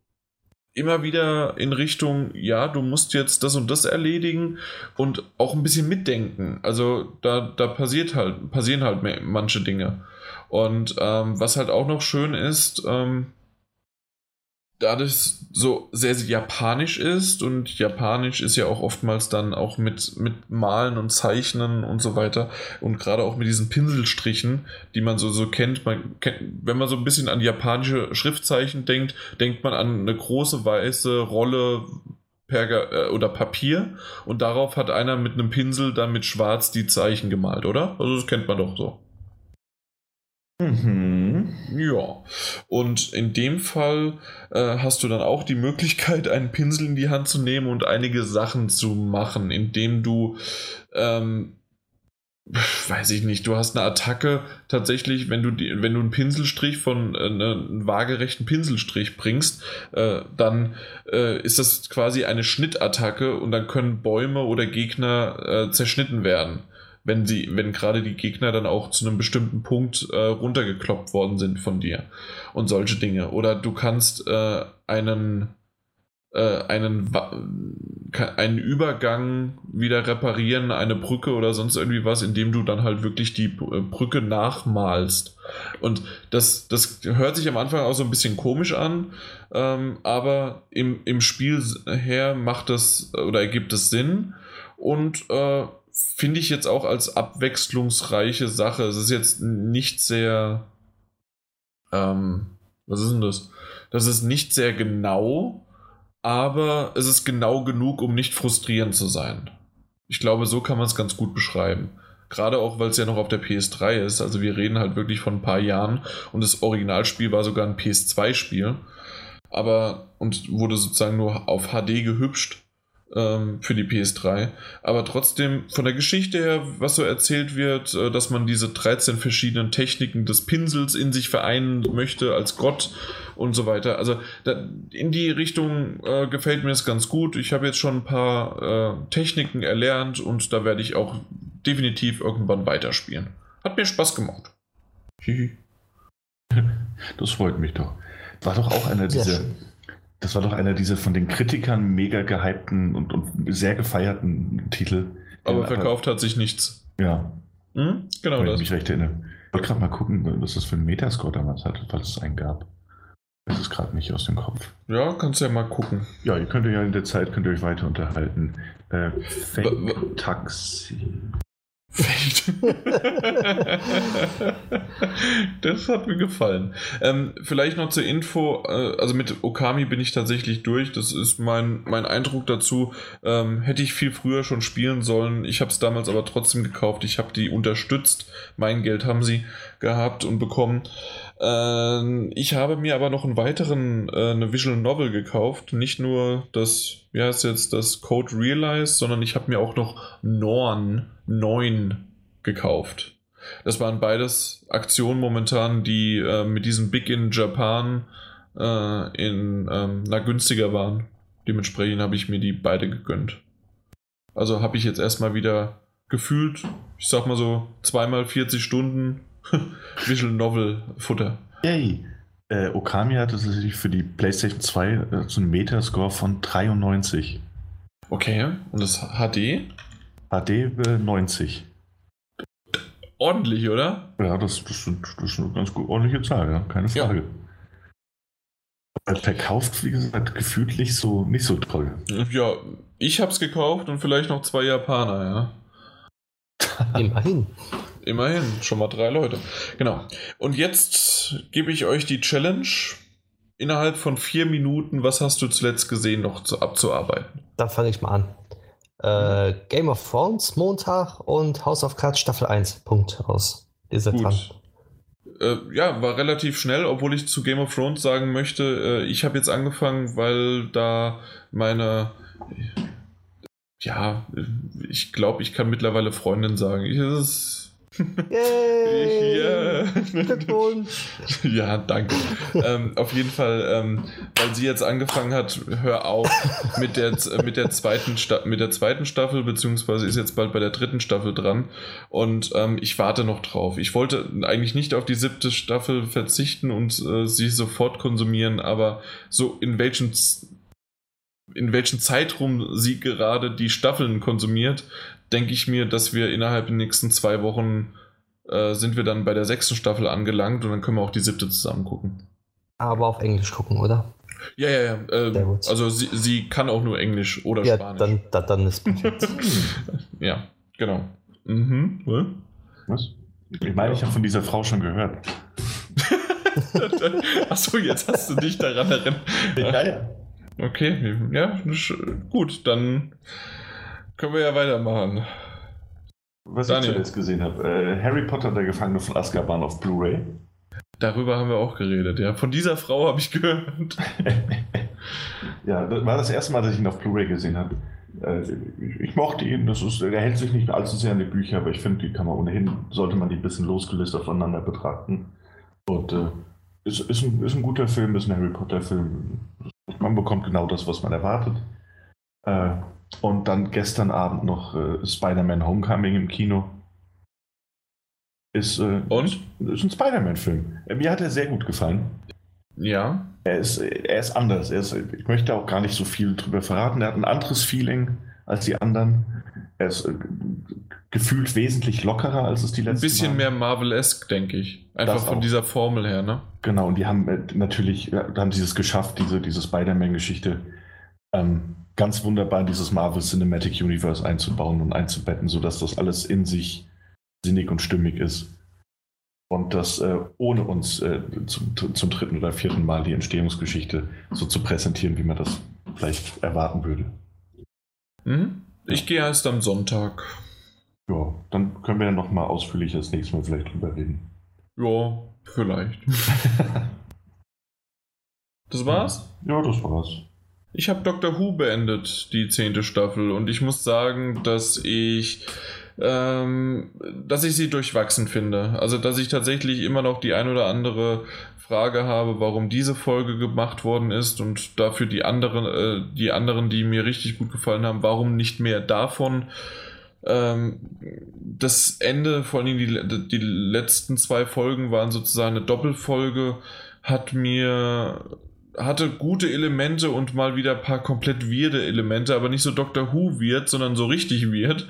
immer wieder in Richtung, ja, du musst jetzt das und das erledigen und auch ein bisschen mitdenken. Also da, da passiert halt, passieren halt manche Dinge. Und ähm, was halt auch noch schön ist, ähm, da das so sehr, sehr japanisch ist und japanisch ist ja auch oftmals dann auch mit, mit Malen und Zeichnen und so weiter und gerade auch mit diesen Pinselstrichen, die man so, so kennt, man kennt, wenn man so ein bisschen an japanische Schriftzeichen denkt, denkt man an eine große weiße Rolle Perga äh, oder Papier und darauf hat einer mit einem Pinsel dann mit schwarz die Zeichen gemalt, oder? Also das kennt man doch so. Mhm. Ja, und in dem Fall äh, hast du dann auch die Möglichkeit, einen Pinsel in die Hand zu nehmen und einige Sachen zu machen, indem du, ähm, weiß ich nicht, du hast eine Attacke tatsächlich, wenn du, die, wenn du einen Pinselstrich von äh, ne, einen waagerechten Pinselstrich bringst, äh, dann äh, ist das quasi eine Schnittattacke und dann können Bäume oder Gegner äh, zerschnitten werden wenn sie, wenn gerade die Gegner dann auch zu einem bestimmten Punkt äh, runtergekloppt worden sind von dir und solche Dinge. Oder du kannst äh, einen äh, einen, einen Übergang wieder reparieren, eine Brücke oder sonst irgendwie was, indem du dann halt wirklich die äh, Brücke nachmalst. Und das, das hört sich am Anfang auch so ein bisschen komisch an, ähm, aber im, im Spiel her macht das oder ergibt es Sinn. Und äh, finde ich jetzt auch als abwechslungsreiche Sache. Es ist jetzt nicht sehr. Ähm, was ist denn das? Das ist nicht sehr genau, aber es ist genau genug, um nicht frustrierend zu sein. Ich glaube, so kann man es ganz gut beschreiben. Gerade auch, weil es ja noch auf der PS3 ist. Also wir reden halt wirklich von ein paar Jahren und das Originalspiel war sogar ein PS2-Spiel. Aber und wurde sozusagen nur auf HD gehübscht ähm, für die PS3. Aber trotzdem von der Geschichte her, was so erzählt wird, äh, dass man diese 13 verschiedenen Techniken des Pinsels in sich vereinen möchte als Gott und so weiter. Also da, in die Richtung äh, gefällt mir es ganz gut. Ich habe jetzt schon ein paar äh, Techniken erlernt und da werde ich auch definitiv irgendwann weiterspielen. Hat mir Spaß gemacht. Das freut mich doch. War doch auch einer dieser, das war doch einer dieser von den Kritikern mega gehypten und, und sehr gefeierten Titel. Aber verkauft hat sich nichts. Ja. Hm? Genau Wenn das. Ich mich recht erinnere. Ich wollte gerade mal gucken, was das für ein Metascore damals hatte, falls es einen gab. Das ist gerade nicht aus dem Kopf. Ja, kannst du ja mal gucken. Ja, ihr könnt ja in der Zeit könnt ihr euch weiter unterhalten. Äh, Fake Taxi. Das hat mir gefallen. Ähm, vielleicht noch zur Info, äh, also mit Okami bin ich tatsächlich durch. Das ist mein, mein Eindruck dazu. Ähm, hätte ich viel früher schon spielen sollen. Ich habe es damals aber trotzdem gekauft. Ich habe die unterstützt. Mein Geld haben sie gehabt und bekommen. Äh, ich habe mir aber noch einen weiteren, äh, eine Visual Novel gekauft. Nicht nur das, wie heißt jetzt, das Code Realize, sondern ich habe mir auch noch Norn 9 gekauft. Das waren beides Aktionen momentan, die äh, mit diesem Big in Japan äh, in ähm, na, günstiger waren. Dementsprechend habe ich mir die beide gegönnt. Also habe ich jetzt erstmal wieder gefühlt, ich sag mal so, zweimal 40 Stunden Visual Novel Futter. Yay! Äh, Okami hatte tatsächlich für die PlayStation 2 äh, so einen Metascore von 93. Okay, und das HD? HD äh, 90. Ordentlich, oder? Ja, das, das, sind, das ist eine ganz gut ordentliche Zahl, ja, keine Frage. Ja. Verkauft, wie gesagt, gefühlt so nicht so toll. Ja, ich hab's gekauft und vielleicht noch zwei Janer, ja. Immerhin. Immerhin, schon mal drei Leute. Genau. Und jetzt gebe ich euch die Challenge. Innerhalb von vier Minuten, was hast du zuletzt gesehen, noch zu, abzuarbeiten? Dann fange ich mal an. Äh, Game of Thrones Montag und House of Cards Staffel 1. Punkt aus. Ist Gut. dran. Äh, ja, war relativ schnell, obwohl ich zu Game of Thrones sagen möchte, äh, ich habe jetzt angefangen, weil da meine ja, ich glaube, ich kann mittlerweile Freundin sagen. Ich, ist Yay! Yeah. Glückwunsch! ja, danke. ähm, auf jeden Fall, ähm, weil sie jetzt angefangen hat, hör auf mit der, mit der, zweiten, mit der zweiten Staffel, beziehungsweise ist jetzt bald bei der dritten Staffel dran. Und ähm, ich warte noch drauf. Ich wollte eigentlich nicht auf die siebte Staffel verzichten und äh, sie sofort konsumieren, aber so in welchem in welchem Zeitraum sie gerade die Staffeln konsumiert, denke ich mir, dass wir innerhalb der nächsten zwei Wochen äh, sind wir dann bei der sechsten Staffel angelangt und dann können wir auch die siebte zusammen gucken. Aber auf Englisch gucken, oder? Ja, ja, ja. Äh, also sie, sie kann auch nur Englisch oder ja, Spanisch. Dann, dann, dann ist perfekt. ja, genau. Mhm. Was? Ich meine, ich habe von dieser Frau schon gehört. Achso, jetzt hast du dich daran erinnert. Ja, ja. Okay, ja, gut, dann können wir ja weitermachen. Was Daniel. ich zuletzt gesehen habe, äh, Harry Potter, der Gefangene von Azkaban auf Blu-ray. Darüber haben wir auch geredet, ja. Von dieser Frau habe ich gehört. ja, das war das erste Mal, dass ich ihn auf Blu-ray gesehen habe. Äh, ich, mochte ihn, das ist, der hält sich nicht allzu sehr an die Bücher, aber ich finde, die kann man ohnehin, sollte man die ein bisschen losgelöst voneinander betrachten. Und äh, ist, ist, ein, ist ein guter Film, ist ein Harry Potter-Film. Man bekommt genau das, was man erwartet. Äh, und dann gestern Abend noch äh, Spider-Man Homecoming im Kino. Ist, äh, Und? Ist, ein Spider-Man-Film. Äh, mir hat er sehr gut gefallen. Ja. Er ist, er ist anders. Er ist, ich möchte auch gar nicht so viel drüber verraten. Er hat ein anderes Feeling als die anderen. Er ist äh, gefühlt wesentlich lockerer, als es die letzten Ein bisschen waren. mehr Marvel-esque, denke ich. Einfach das von auch. dieser Formel her, ne? Genau, und die haben äh, natürlich, haben sie es geschafft, diese, diese Spider-Man-Geschichte ähm, ganz wunderbar in dieses Marvel Cinematic Universe einzubauen und einzubetten, sodass das alles in sich sinnig und stimmig ist. Und das äh, ohne uns äh, zum, zum, dritten oder vierten Mal die Entstehungsgeschichte so zu präsentieren, wie man das vielleicht erwarten würde. Mhm. Ich gehe erst am Sonntag. Ja, dann können wir ja nochmal ausführlich das nächste Mal vielleicht drüber reden. Ja, vielleicht. das war's? Ja, das war's. Ich habe Doctor Who beendet, die zehnte Staffel, und ich muss sagen, dass ich, ähm, dass ich sie durchwachsen finde. Also, dass ich tatsächlich immer noch die ein oder andere Frage habe, warum diese Folge gemacht worden ist und dafür die anderen, äh, die anderen, die mir richtig gut gefallen haben, warum nicht mehr davon. Ähm, das Ende, vor allem die, die letzten zwei Folgen waren sozusagen eine Doppelfolge, hat mir hatte gute Elemente und mal wieder ein paar komplett weirde Elemente, aber nicht so Doctor Who wird, sondern so richtig wird.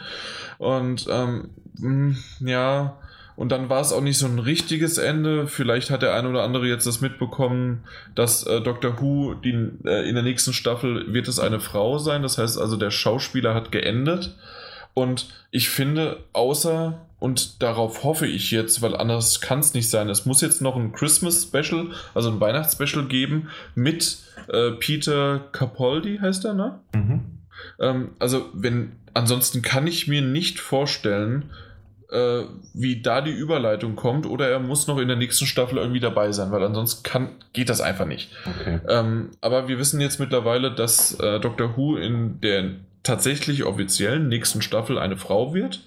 Und ähm, hm, ja, und dann war es auch nicht so ein richtiges Ende. Vielleicht hat der eine oder andere jetzt das mitbekommen, dass äh, Doctor Who die, äh, in der nächsten Staffel wird es eine Frau sein. Das heißt also, der Schauspieler hat geendet. Und ich finde, außer und darauf hoffe ich jetzt, weil anders kann es nicht sein. Es muss jetzt noch ein Christmas Special, also ein Weihnachtsspecial geben mit äh, Peter Capaldi, heißt er, ne? Mhm. Ähm, also, wenn, ansonsten kann ich mir nicht vorstellen, äh, wie da die Überleitung kommt, oder er muss noch in der nächsten Staffel irgendwie dabei sein, weil ansonsten kann, geht das einfach nicht. Okay. Ähm, aber wir wissen jetzt mittlerweile, dass äh, Doctor Who in der tatsächlich offiziellen nächsten Staffel eine Frau wird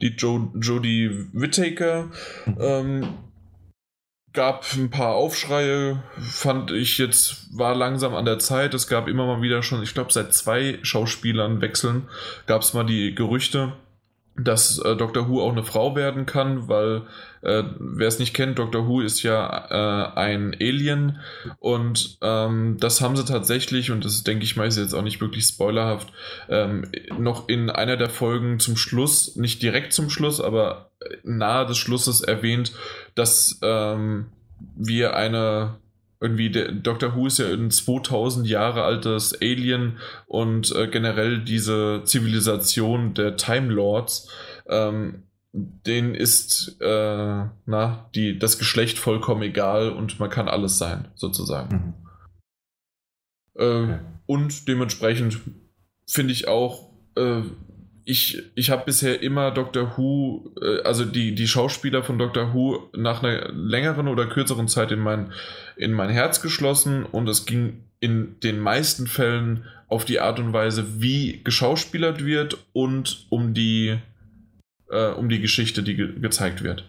die jo Jodie Whittaker. Ähm, gab ein paar Aufschreie, fand ich jetzt, war langsam an der Zeit. Es gab immer mal wieder schon, ich glaube, seit zwei Schauspielern wechseln, gab es mal die Gerüchte, dass äh, Doctor Who auch eine Frau werden kann, weil äh, wer es nicht kennt, Doctor Who ist ja äh, ein Alien und ähm, das haben sie tatsächlich, und das denke ich mal ist jetzt auch nicht wirklich spoilerhaft, ähm, noch in einer der Folgen zum Schluss, nicht direkt zum Schluss, aber nahe des Schlusses erwähnt, dass ähm, wir eine irgendwie der Doctor Who ist ja ein 2000 Jahre altes Alien und äh, generell diese Zivilisation der Time Lords ähm, denen ist äh, na, die, das Geschlecht vollkommen egal und man kann alles sein, sozusagen. Mhm. Äh, okay. Und dementsprechend finde ich auch, äh, ich, ich habe bisher immer Doctor Who, äh, also die, die Schauspieler von Doctor Who nach einer längeren oder kürzeren Zeit in mein, in mein Herz geschlossen und es ging in den meisten Fällen auf die Art und Weise, wie geschauspielert wird und um die, äh, um die Geschichte, die ge gezeigt wird.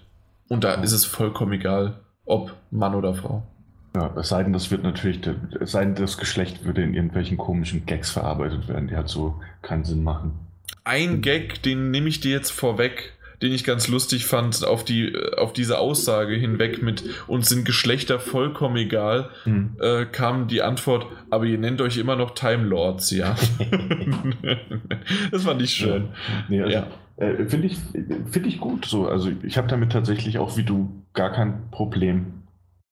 Und da ist es vollkommen egal, ob Mann oder Frau. Ja, es sei denn, das wird natürlich, es sei denn, das Geschlecht würde in irgendwelchen komischen Gags verarbeitet werden, die halt so keinen Sinn machen. Ein Gag, den nehme ich dir jetzt vorweg, den ich ganz lustig fand, auf, die, auf diese Aussage hinweg mit uns sind Geschlechter vollkommen egal, hm. äh, kam die Antwort, aber ihr nennt euch immer noch Time Lords, ja. das fand ich schön. Ja. Nee, also, ja. Äh, Finde ich, find ich gut so. Also ich habe damit tatsächlich auch wie du gar kein Problem.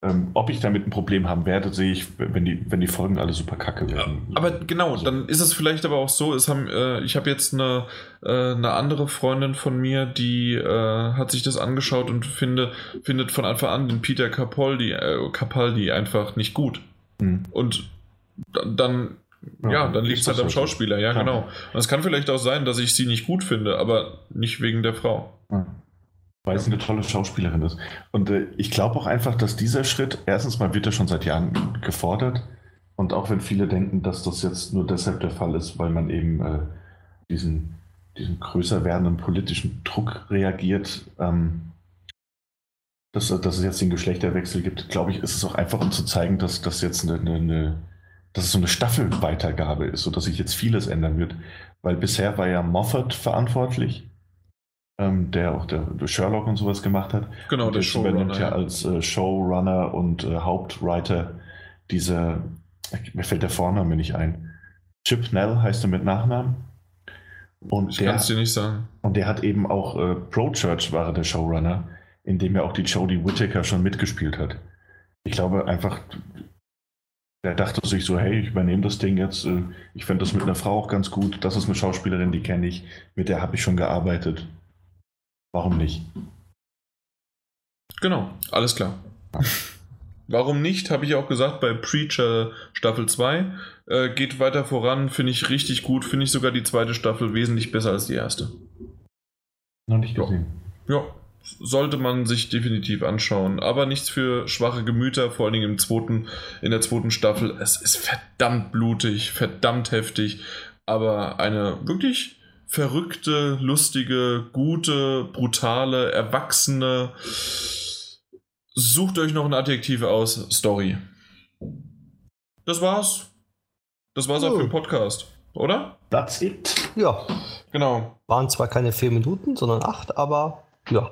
Ähm, ob ich damit ein Problem haben werde, sehe ich, wenn die, wenn die Folgen alle super kacke werden. Ja, aber genau, also. dann ist es vielleicht aber auch so, es haben, äh, ich habe jetzt eine, äh, eine andere Freundin von mir, die äh, hat sich das angeschaut und finde, findet von Anfang an den Peter Capaldi, äh, Capaldi einfach nicht gut. Mhm. Und dann ja, ja, dann liegt es halt am Schauspieler, ja, ja, genau. Und es kann vielleicht auch sein, dass ich sie nicht gut finde, aber nicht wegen der Frau. Ja weil sie eine tolle Schauspielerin ist. Und äh, ich glaube auch einfach, dass dieser Schritt, erstens mal wird er schon seit Jahren gefordert. Und auch wenn viele denken, dass das jetzt nur deshalb der Fall ist, weil man eben äh, diesen, diesen größer werdenden politischen Druck reagiert, ähm, dass, dass es jetzt den Geschlechterwechsel gibt, glaube ich, ist es auch einfach, um zu zeigen, dass das jetzt eine, eine, eine dass es so eine Staffelweitergabe ist, sodass sich jetzt vieles ändern wird. Weil bisher war ja Moffat verantwortlich ähm, der auch der, der, Sherlock und sowas gemacht hat. Genau, und der Showrunner. ja als äh, Showrunner und äh, Hauptwriter dieser, mir fällt der Vorname nicht ein. Chip Nell heißt er mit Nachnamen. Und ich kann es dir nicht sagen. Und der hat eben auch äh, Pro Church war der Showrunner, in dem ja auch die Jodie Whittaker schon mitgespielt hat. Ich glaube einfach, der dachte sich so, hey, ich übernehme das Ding jetzt. Äh, ich fände das mit einer Frau auch ganz gut. Das ist eine Schauspielerin, die kenne ich. Mit der habe ich schon gearbeitet. Warum nicht? Genau, alles klar. Warum nicht, habe ich auch gesagt bei Preacher Staffel 2. Äh, geht weiter voran, finde ich richtig gut, finde ich sogar die zweite Staffel wesentlich besser als die erste. Noch nicht gesehen. Ja. ja, sollte man sich definitiv anschauen. Aber nichts für schwache Gemüter, vor allen Dingen im zweiten, in der zweiten Staffel. Es ist verdammt blutig, verdammt heftig, aber eine wirklich verrückte, lustige, gute, brutale, erwachsene. Sucht euch noch ein Adjektiv aus. Story. Das war's. Das war's oh. auch für den Podcast, oder? That's it. Ja. Genau. Waren zwar keine vier Minuten, sondern acht, aber ja.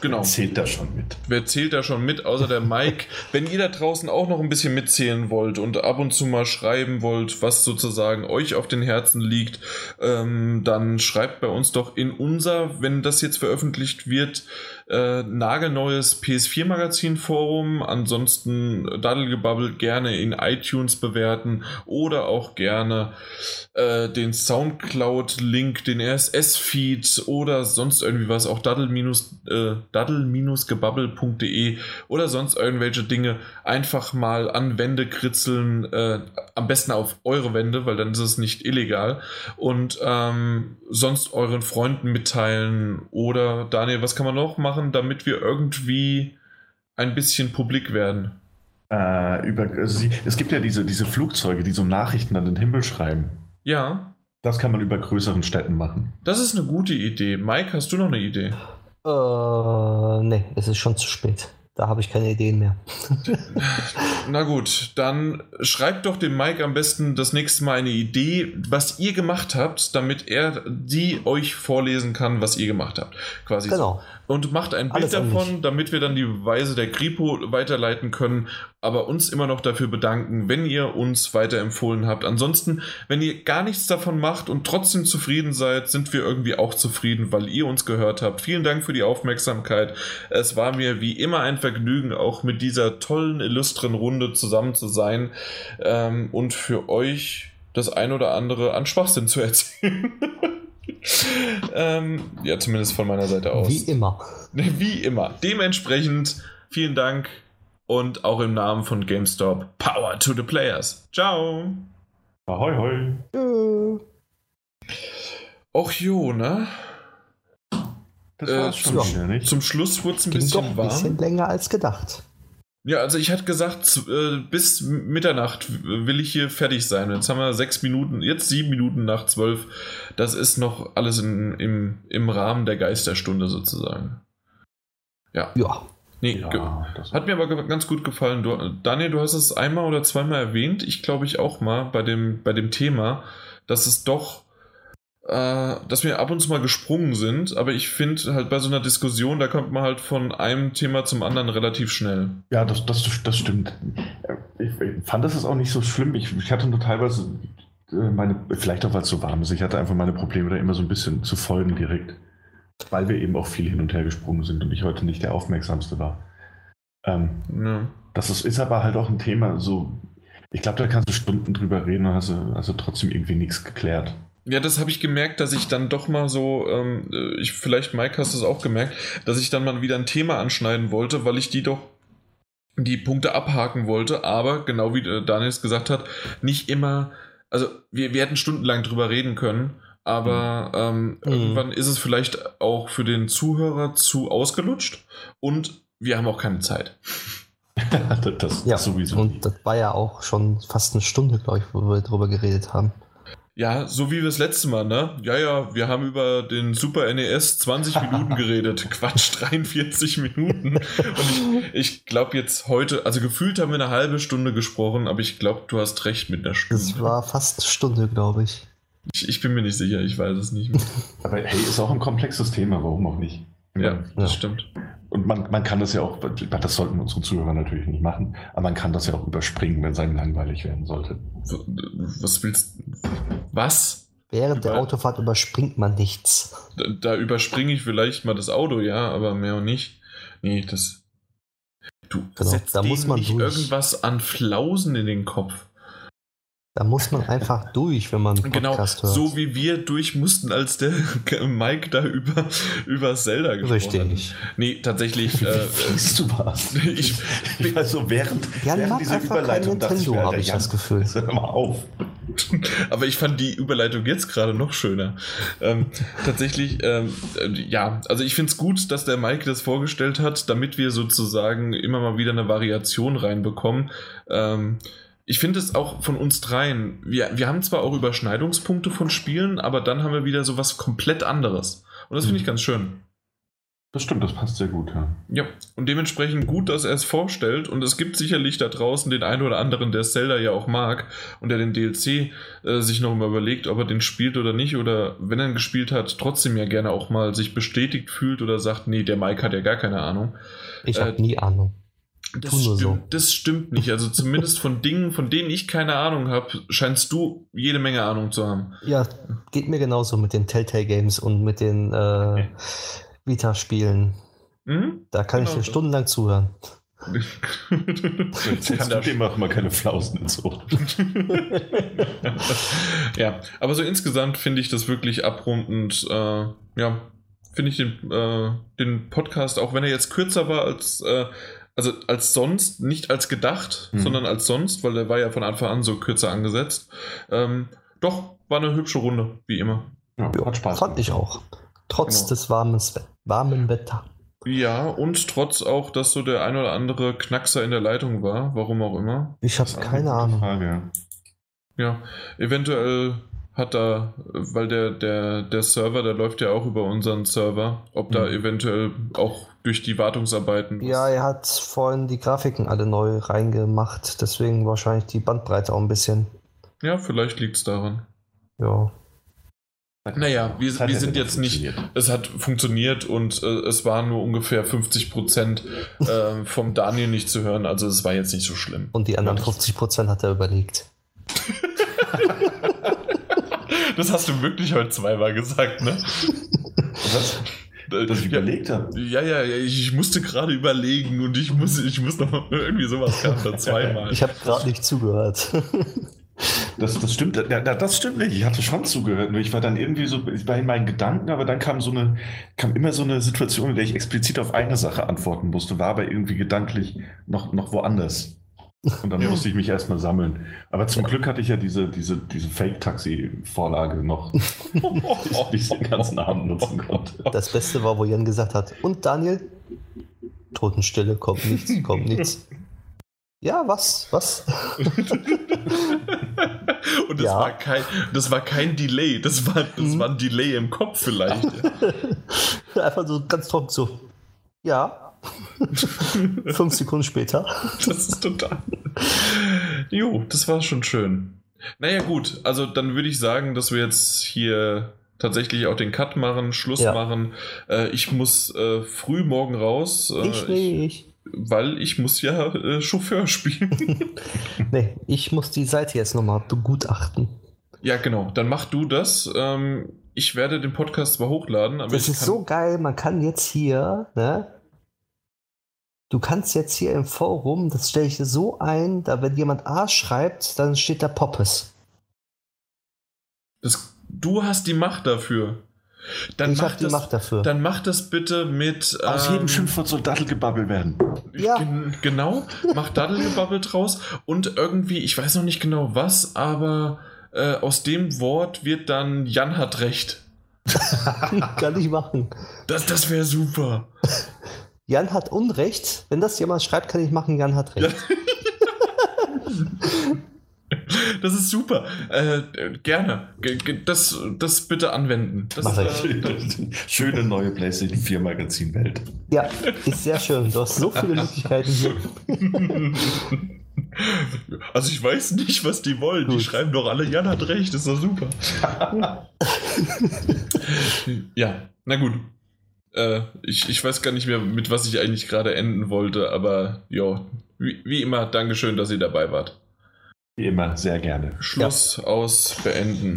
Genau. Wer zählt da schon mit? Wer zählt da schon mit, außer der Mike? Wenn ihr da draußen auch noch ein bisschen mitzählen wollt und ab und zu mal schreiben wollt, was sozusagen euch auf den Herzen liegt, ähm, dann schreibt bei uns doch in unser, wenn das jetzt veröffentlicht wird, äh, nagelneues PS4-Magazin-Forum. Ansonsten Daddelgebabbel gerne in iTunes bewerten oder auch gerne äh, den Soundcloud-Link, den RSS-Feed oder sonst irgendwie was, auch daddel-gebabbel.de äh, oder sonst irgendwelche Dinge einfach mal an Wände kritzeln. Äh, am besten auf eure Wände, weil dann ist es nicht illegal. Und ähm, sonst euren Freunden mitteilen. Oder Daniel, was kann man noch machen? Machen, damit wir irgendwie ein bisschen publik werden? Äh, über, also es gibt ja diese, diese Flugzeuge, die so Nachrichten an den Himmel schreiben. Ja. Das kann man über größeren Städten machen. Das ist eine gute Idee. Mike, hast du noch eine Idee? Äh, nee, es ist schon zu spät. Da habe ich keine Ideen mehr. Na gut, dann schreibt doch dem Mike am besten das nächste Mal eine Idee, was ihr gemacht habt, damit er die euch vorlesen kann, was ihr gemacht habt. Quasi genau. So und macht ein Bild Alles davon, damit wir dann die Beweise der Kripo weiterleiten können, aber uns immer noch dafür bedanken, wenn ihr uns weiterempfohlen habt. Ansonsten, wenn ihr gar nichts davon macht und trotzdem zufrieden seid, sind wir irgendwie auch zufrieden, weil ihr uns gehört habt. Vielen Dank für die Aufmerksamkeit. Es war mir wie immer ein Vergnügen, auch mit dieser tollen, illustren Runde zusammen zu sein ähm, und für euch das ein oder andere an Schwachsinn zu erzählen. ähm, ja, zumindest von meiner Seite aus. Wie immer. Wie immer. Dementsprechend vielen Dank und auch im Namen von GameStop Power to the Players. Ciao. Ahoi, hoi. Tschö. Och jo, ne? Das Äh, war's schon ja. wieder, nicht? Zum Schluss wurde es ein Ging bisschen doch ein warm. bisschen länger als gedacht. Ja, also ich hatte gesagt, äh, bis Mitternacht will ich hier fertig sein. Jetzt haben wir sechs Minuten, jetzt sieben Minuten nach zwölf. Das ist noch alles in, im, im Rahmen der Geisterstunde sozusagen. Ja, Ja. Nee, Ja, das hat mir aber ganz gut gefallen. Du, Daniel, du hast es einmal oder zweimal erwähnt. Ich glaube ich auch mal bei dem, bei dem Thema, dass es doch, äh, dass wir ab und zu mal gesprungen sind. Aber ich finde halt bei so einer Diskussion, da kommt man halt von einem Thema zum anderen relativ schnell. Ja, das, das, das stimmt. Ich, fand das auch nicht so schlimm. Ich, ich hatte nur teilweise äh, meine, vielleicht auch weil es so warm ist, ich hatte einfach meine Probleme da immer so ein bisschen zu folgen direkt. Weil wir eben auch viel hin und her gesprungen sind und ich heute nicht der Aufmerksamste war. Ähm, Ja. das ist, ist aber halt auch ein Thema, so, ich glaube, da kannst du Stunden drüber reden und hast du trotzdem irgendwie nichts geklärt. Ja, das habe ich gemerkt, dass ich dann doch mal so, ähm, äh, ich, vielleicht Mike hast du es auch gemerkt, dass ich dann mal wieder ein Thema anschneiden wollte, weil ich die doch die Punkte abhaken wollte, aber genau wie äh, Daniel es gesagt hat, nicht immer, also wir, wir hätten stundenlang drüber reden können, aber ähm, Mhm. irgendwann ist es vielleicht auch für den Zuhörer zu ausgelutscht und wir haben auch keine Zeit. das, das Ja, sowieso. und das war ja auch schon fast eine Stunde, glaube ich, wo wir drüber geredet haben. Ja, so wie wir das letzte Mal, ne? Ja, ja, wir haben über den Super NES 20 Minuten geredet. Quatsch, 43 Minuten. Und ich, ich glaube jetzt heute, also gefühlt haben wir eine halbe Stunde gesprochen, aber ich glaube, du hast recht mit einer Das Stunde. war fast eine Stunde, glaube ich. Ich, ich bin mir nicht sicher, ich weiß es nicht mehr. aber hey, ist auch ein komplexes Thema, warum auch nicht? Ja, das Ja. stimmt. Und man, man kann das ja auch, das sollten unsere Zuhörer natürlich nicht machen, aber man kann das ja auch überspringen, wenn es einem langweilig werden sollte. Was willst Was? Während der Autofahrt überspringt man nichts. Da, da überspringe ich vielleicht mal das Auto, ja, aber mehr und nicht. Nee, das. Du Genau, setzt da muss man nicht durch. irgendwas an Flausen in den Kopf. Da muss man einfach durch, wenn man einen Genau, Podcast hört. so wie wir durch mussten, als der Mike da über, über Zelda gesprochen Richtig. hat. Nee, tatsächlich. Äh, du was? ich, Ich weiß so, während, Jan während dieser Überleitung dachte Nintendo, mir, habe ich das Gefühl. Hör mal auf. aber ich fand die Überleitung jetzt gerade noch schöner. Ähm, tatsächlich, ähm, äh, ja, also ich finde es gut, dass der Mike das vorgestellt hat, damit wir sozusagen immer mal wieder eine Variation reinbekommen. Ähm, ich finde es auch von uns dreien, wir, wir haben zwar auch Überschneidungspunkte von Spielen, aber dann haben wir wieder so was komplett anderes. Und das finde ich ganz schön. Das stimmt, das passt sehr gut, ja. Ja, und dementsprechend gut, dass er es vorstellt. Und es gibt sicherlich da draußen den einen oder anderen, der Zelda ja auch mag und der den DLC äh, sich noch mal überlegt, ob er den spielt oder nicht. Oder wenn er ihn gespielt hat, trotzdem ja gerne auch mal sich bestätigt fühlt oder sagt, nee, der Mike hat ja gar keine Ahnung. Ich Äh, habe nie Ahnung. Das stimmt, so. das stimmt nicht. Also zumindest von Dingen, von denen ich keine Ahnung habe, scheinst du jede Menge Ahnung zu haben. Ja, geht mir genauso mit den Telltale Games und mit den äh, Vita-Spielen. Mhm? Da kann ich Genau dir so. stundenlang zuhören. Jetzt Kann da du dem auch mal keine Flausen ins Ohr. ja, aber so insgesamt finde ich das wirklich abrundend. Äh, ja, finde ich den, äh, den Podcast, auch wenn er jetzt kürzer war als, äh, also als sonst, nicht als gedacht, Mhm. sondern als sonst, weil der war ja von Anfang an so kürzer angesetzt. Ähm, doch, war eine hübsche Runde, wie immer. Ja, hat Spaß Fand ich auch. Trotz Genau. des warmes, warmen Wetter. Ja, und trotz auch, dass so der ein oder andere Knackser in der Leitung war, warum auch immer. Ich habe keine Ahnung. Frage, ja. Eventuell hat da, weil der, der, der Server, der läuft ja auch über unseren Server, ob da Mhm. eventuell auch durch die Wartungsarbeiten. Ja, er hat vorhin die Grafiken alle neu reingemacht, deswegen wahrscheinlich die Bandbreite auch ein bisschen. ja, vielleicht liegt es daran. Ja. Naja, wir, wir sind jetzt nicht, es hat funktioniert und äh, es waren nur ungefähr 50 Prozent äh, vom Daniel nicht zu hören, also es war jetzt nicht so schlimm. Und die anderen Ja, das- 50% hat er überlegt. Das hast du wirklich heute zweimal gesagt, ne? Was? Dass ich ja, überlegt habe. ja, ja, ja, ich musste gerade überlegen und ich muss, ich muss noch irgendwie sowas kam zweimal. Ich habe gerade nicht zugehört. Das, das stimmt, ja, das stimmt nicht. Ich hatte schon zugehört. Nur ich war dann irgendwie so, ich war in meinen Gedanken, aber dann kam so eine, kam immer so eine Situation, in der ich explizit auf eine Sache antworten musste, war aber irgendwie gedanklich noch, noch woanders. Und dann musste ich mich erstmal sammeln. Aber zum Glück hatte ich ja diese, diese, diese Fake-Taxi-Vorlage noch, die ich den ganzen Abend nutzen konnte. Das Beste war, wo Jan gesagt hat, und Daniel? Totenstille, kommt nichts, kommt nichts. Ja, was? Was? Und das, Ja. war kein, das war kein Delay, das war, das Mhm. war ein Delay im Kopf vielleicht. Einfach so ganz trocken so. Ja. Fünf Sekunden später. Das ist total. Jo, das war schon schön. Naja, gut, also dann würde ich sagen, dass wir jetzt hier tatsächlich auch den Cut machen, Schluss Ja. machen. Äh, ich muss äh, früh morgen raus, äh, Ich nicht. weil ich muss ja äh, Chauffeur spielen. Nee, ich muss die Seite jetzt nochmal begutachten. ja, genau, dann mach du das. Ähm, ich werde den Podcast zwar hochladen, aber Das ist so geil, man kann jetzt hier, ne? Du kannst jetzt hier im Forum, das stelle ich dir so ein, da wenn jemand A schreibt, dann steht da Poppes. das, du hast die Macht dafür. Dann ich mach habe die das, Macht dafür. Dann mach das bitte mit. Aus ähm, jedem Schimpfwort soll Dattelgebabbel werden. Ja. Gen genau, mach Daddelgebabbel draus und irgendwie, ich weiß noch nicht genau was, aber äh, aus dem Wort wird dann Jan hat recht. kann ich machen. Das, das wäre super. Jan hat Unrecht. Wenn das jemand schreibt, kann ich machen, Jan hat recht. Das ist super. Äh, gerne. Ge- ge- Das, das bitte anwenden. Das, Mach ich. äh, Schöne neue PlayStation 4 Magazinwelt. Ja, ist sehr schön. Du hast so viele Möglichkeiten hier. Also ich weiß nicht, was die wollen. Die Gut. schreiben doch alle, Jan hat recht, ist doch super. ja, na gut. Äh, ich, ich weiß gar nicht mehr, mit was ich eigentlich gerade enden wollte, aber ja, wie, wie immer, Dankeschön, dass ihr dabei wart. Wie immer, sehr gerne. Schluss aus, beenden.